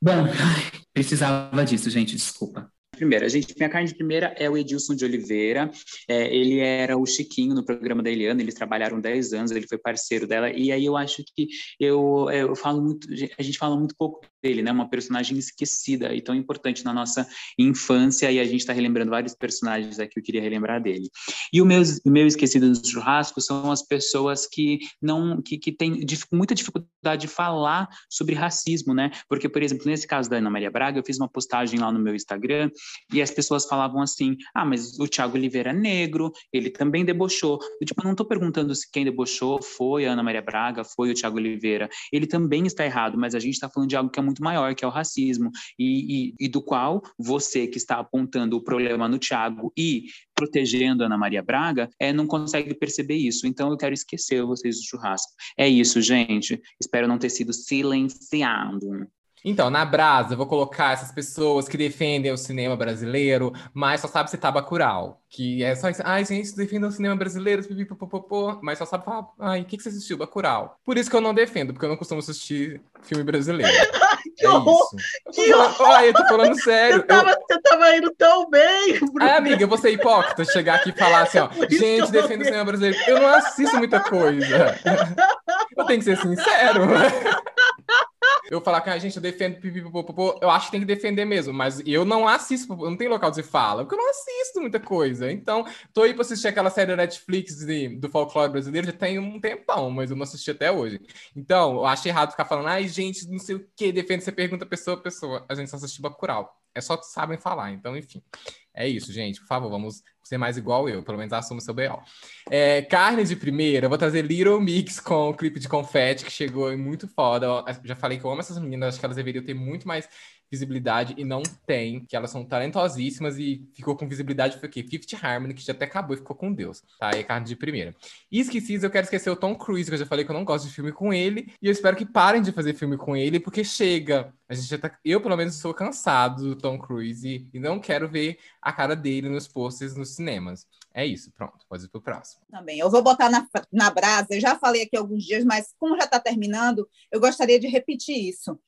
Bom, <laughs> precisava disso, gente, desculpa. Primeira. Gente, minha carne de primeira é o Edilson de Oliveira. É, ele era o Chiquinho no programa da Eliana, eles trabalharam 10 anos, ele foi parceiro dela. E aí eu acho que eu, é, eu falo muito, a gente fala muito pouco dele, né? Uma personagem esquecida e tão importante na nossa infância. E a gente está relembrando vários personagens aqui, eu queria relembrar dele. E o meu, o meu esquecido no churrasco são as pessoas que não, que, que têm muita dificuldade de falar sobre racismo, né? Porque, por exemplo, nesse caso da Ana Maria Braga, eu fiz uma postagem lá no meu Instagram e as pessoas falavam assim: ah, mas o Thiago Oliveira é negro, ele também debochou. Eu, tipo, não estou perguntando se quem debochou foi a Ana Maria Braga, foi o Thiago Oliveira. Ele também está errado, mas a gente está falando de algo que é muito maior, que é o racismo, e, e, e do qual você que está apontando o problema no Thiago e protegendo a Ana Maria Braga, é, não consegue perceber isso. Então eu quero esquecer vocês do churrasco. É isso, gente. Espero não ter sido silenciado. Então, na Brasa, eu vou colocar essas pessoas que defendem o cinema brasileiro, mas só sabe citar Bacurau. Que é só isso. Ai, gente, defendam o cinema brasileiro, mas só sabe falar. Ai, o que, que você assistiu? Bacurau. Por isso que eu não defendo, porque eu não costumo assistir filme brasileiro. <laughs> Que é horror! isso. Eu Que falando- Ai, eu tô falando <laughs> sério. Você tava, você tava indo tão bem, Bruno. Ai, amiga, eu vou ser hipócrita chegar aqui e falar assim, ó. <laughs> Eu Gente, defenda o cinema brasileiro. Eu não assisto muita coisa. Eu tenho que ser sincero. Eu falar que a gente eu defendo eu acho que tem que defender mesmo, mas eu não assisto, não tem local de fala, porque eu não assisto muita coisa. Então, tô aí pra assistir aquela série da Netflix de- do folclore brasileiro, já tem um tempão, mas eu não assisti até hoje. Então, eu acho errado ficar falando, ai, gente, não sei o que, defende, você pergunta pessoa a pessoa. A gente só assistiu Bacurau. É só que sabem falar, então, enfim. É isso, gente. Por favor, vamos ser mais igual eu. Pelo menos assumo seu B.O. É, carne de primeira, eu vou trazer Little Mix com o clipe de confete, que chegou muito foda. Eu já falei que eu amo essas meninas, acho que elas deveriam ter muito mais visibilidade e não tem, que elas são talentosíssimas e ficou com visibilidade foi o quê? Fifth Harmony, que já até acabou e ficou com Deus, tá? Aí carne de primeira. E esqueci, eu quero esquecer o Tom Cruise, que eu já falei que eu não gosto de filme com ele, e eu espero que parem de fazer filme com ele, porque chega. A gente já tá, eu, pelo menos, sou cansado do Tom Cruise e, não quero ver a cara dele nos posters nos cinemas. É isso, pronto, pode ir pro próximo. também. Eu vou botar na, na brasa, eu já falei aqui alguns dias, mas como já está terminando, eu gostaria de repetir isso.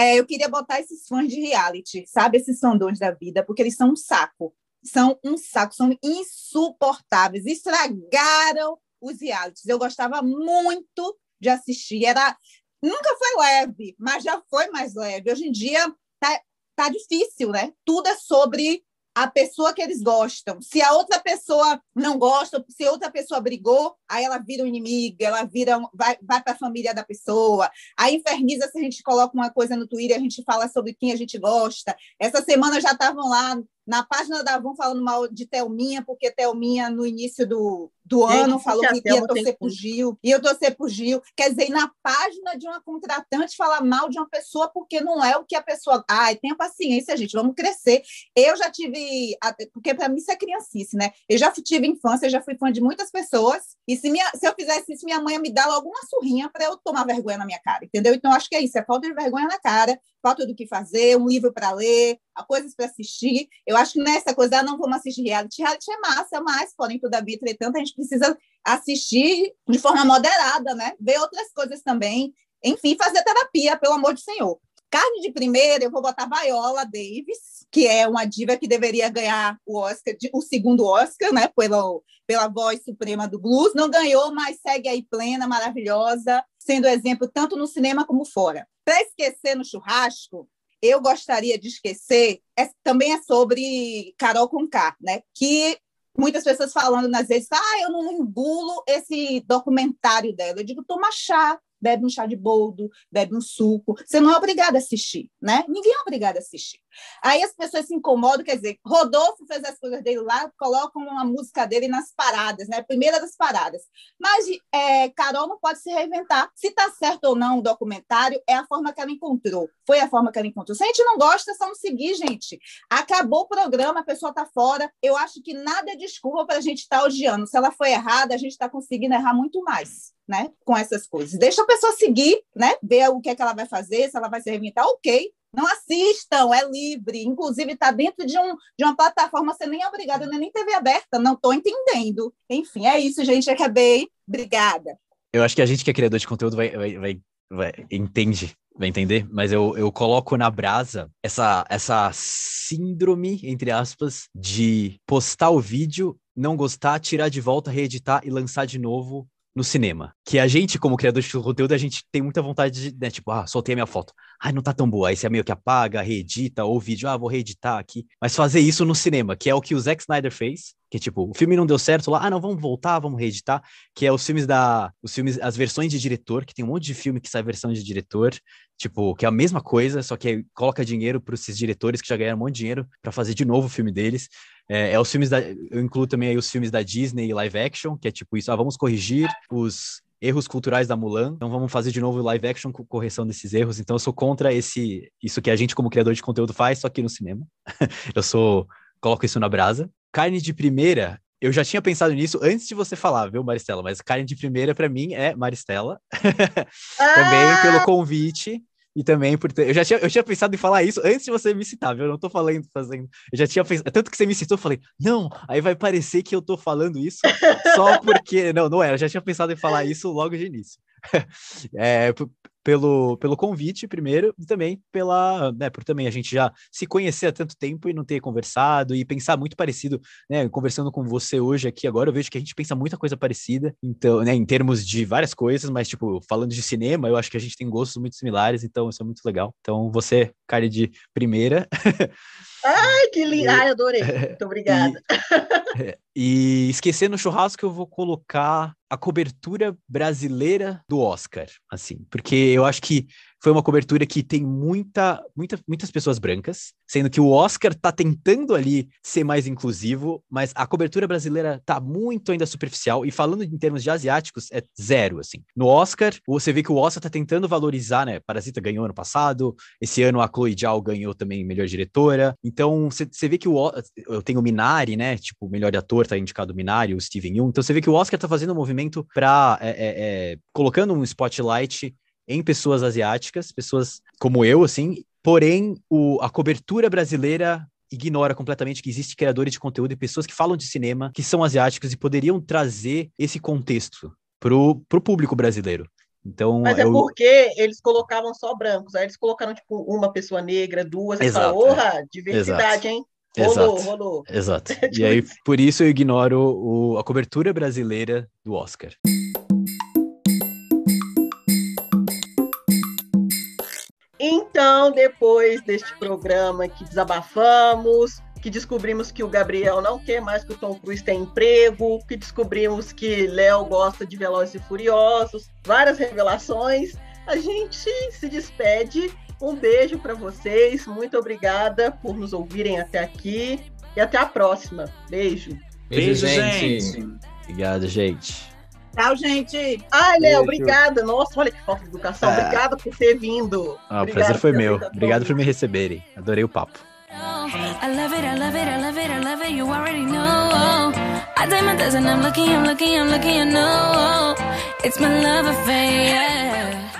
É, eu queria botar esses fãs de reality, sabe? Esses fandões da vida, porque eles são um saco. São um saco, são insuportáveis. Estragaram os realities. Eu gostava muito de assistir. Era nunca foi leve, mas já foi mais leve. Hoje em dia tá, tá difícil, né? Tudo é sobre a pessoa que eles gostam. Se a outra pessoa não gosta, se a outra pessoa brigou, aí ela vira um inimigo, ela vira um- vai, vai para a família da pessoa. Aí inferniza se a gente coloca uma coisa no Twitter, a gente fala sobre quem a gente gosta. Essa semana já estavam lá na página da Avon falando mal de Thelminha, porque Thelminha, no início do, do Gente, ano, falou que ia torcer por Gil, ia torcer por Gil. Quer dizer, na página de uma contratante falar mal de uma pessoa porque não é o que a pessoa. Ai, tenha paciência, gente, vamos crescer. Eu já tive. Porque para mim isso é criancice, né? Eu já tive infância, já fui fã de muitas pessoas. E se, minha, se eu fizesse isso, minha mãe ia me dar logo uma surrinha para eu tomar vergonha na minha cara, entendeu? Então acho que é isso: é falta de vergonha na cara, falta do que fazer, um livro para ler, coisas para assistir. Eu acho que nessa coisa, ah, não vamos assistir reality. Reality é massa, mas, porém, todavia, entretanto, a gente precisa assistir de forma moderada, né? Ver outras coisas também. Enfim, fazer terapia, pelo amor do Senhor. Carne de primeira, eu vou botar Viola Davis, que é uma diva que deveria ganhar o Oscar, o segundo Oscar, né? Pela, pela voz suprema do blues. Não ganhou, mas segue aí plena, maravilhosa, sendo exemplo tanto no cinema como fora. Para esquecer no churrasco, eu gostaria de esquecer, é- também é sobre Carol Conká, né? Que muitas pessoas falando nas redes, ah, eu não engulo esse documentário dela. Eu digo, toma chá, bebe um chá de boldo, bebe um suco. Você não é obrigado a assistir, né? Ninguém é obrigado a assistir. Aí as pessoas se incomodam, quer dizer, Rodolfo fez as coisas dele lá, colocam uma música dele nas paradas, né? Primeira das paradas. Mas é, Carol não pode se reinventar. Se está certo ou não o documentário, é a forma que ela encontrou. Foi a forma que ela encontrou. Se a gente não gosta, só não seguir, gente. Acabou o programa, a pessoa está fora. Eu acho que nada é desculpa para a gente estar tá odiando. Se ela foi errada, a gente está conseguindo errar muito mais. Né, com essas coisas. Deixa a pessoa seguir, né, ver o que é que ela vai fazer, se ela vai se reinventar, ok. Não assistam, é livre. Inclusive, está dentro de, um, de uma plataforma, você nem é obrigada, não é nem TV aberta, não estou entendendo. Enfim, é isso, gente. Acabei. Obrigada. Eu acho que a gente que é criador de conteúdo vai, vai, vai, vai- entende vai entender? Mas eu, eu coloco na brasa essa, essa síndrome, entre aspas, de postar o vídeo, não gostar, tirar de volta, reeditar e lançar de novo no cinema. Que a gente, como criador de conteúdo, a gente tem muita vontade de, né, tipo, ah, soltei a minha foto. Ai, não tá tão boa. Aí você meio que apaga, reedita, ou o vídeo, ah, vou reeditar aqui. Mas fazer isso no cinema, que é o que o Zack Snyder fez, que tipo, o filme não deu certo lá, ah, não, vamos voltar, vamos reeditar, que é os filmes da, os filmes, as versões de diretor, que tem um monte de filme que sai versão de diretor, tipo, que é a mesma coisa, só que coloca dinheiro para esses diretores que já ganharam um monte de dinheiro para fazer de novo o filme deles. É, é, os filmes da. Eu incluo também aí os filmes da Disney live action, que é tipo isso, ah, vamos corrigir os erros culturais da Mulan, então vamos fazer de novo live action com correção desses erros. Então eu sou contra esse isso que a gente como criador de conteúdo faz, só que no cinema. <laughs> eu sou coloco isso na brasa. Carne de primeira, eu já tinha pensado nisso antes de você falar, viu, Maristela? Mas carne de primeira para mim é Maristela. <laughs> Também Ah! pelo convite e também por ter... eu já tinha, eu tinha pensado em falar isso antes de você me citar, viu? Eu não tô falando fazendo. Eu já tinha pensado, tanto que você me citou, eu falei: "Não, aí vai parecer que eu tô falando isso só porque <laughs> não, não era, eu já tinha pensado em falar isso logo de início. <laughs> é, pelo, pelo convite, primeiro, e também pela, né, por também a gente já se conhecer há tanto tempo e não ter conversado e pensar muito parecido, né, conversando com você hoje aqui agora, eu vejo que a gente pensa muita coisa parecida, então, né, em termos de várias coisas, mas, tipo, falando de cinema, eu acho que a gente tem gostos muito similares, então isso é muito legal. Então, você, cara de primeira, <laughs> Ai, que lindo. Ai, adorei. Muito obrigada. E esquecer no churrasco, eu vou colocar a cobertura brasileira do Oscar, assim, porque eu acho que foi uma cobertura que tem muita, muita, muitas pessoas brancas, sendo que o Oscar tá tentando ali ser mais inclusivo, mas a cobertura brasileira tá muito ainda superficial, e falando em termos de asiáticos, é zero, assim. No Oscar, você vê que o Oscar tá tentando valorizar, né, Parasita ganhou ano passado, esse ano a Chloe Zhao ganhou também melhor diretora, então você vê que o, eu tenho o Minari, né, tipo, melhor ator tá indicado o Minari, o Steven Yeun, então você vê que o Oscar tá fazendo um movimento para colocando um spotlight em pessoas asiáticas, pessoas como eu, assim, porém o, a cobertura brasileira ignora completamente que existe criadores de conteúdo e pessoas que falam de cinema que são asiáticos e poderiam trazer esse contexto pro, pro público brasileiro. Então, Mas é eu, porque eles colocavam só brancos. Aí eles colocaram, tipo, uma pessoa negra, duas. e Exato, falaram, Porra, diversidade, hein? Rolou, Exato. rolou. <laughs> Exato. E aí, por isso eu ignoro o- a cobertura brasileira do Oscar. Então, depois deste programa que desabafamos, que descobrimos que o Gabriel não quer mais que o Tom Cruise tenha emprego, que descobrimos que Léo gosta de Velozes e Furiosos, várias revelações, a gente se despede. Um beijo para vocês, muito obrigada por nos ouvirem até aqui e até a próxima. Beijo. Beijo, gente. Obrigado, gente. Tchau, gente. Ai, Léo, obrigada. Nossa, olha que falta de educação. Ah. Obrigada por ter vindo. Ah, o prazer foi meu. Obrigado por me receberem. Adorei o papo. I love it, I love it, I love it, I love it, you already know. I did my dozen, I'm looking, I'm looking, I'm looking, you know. It's my love affair, yeah.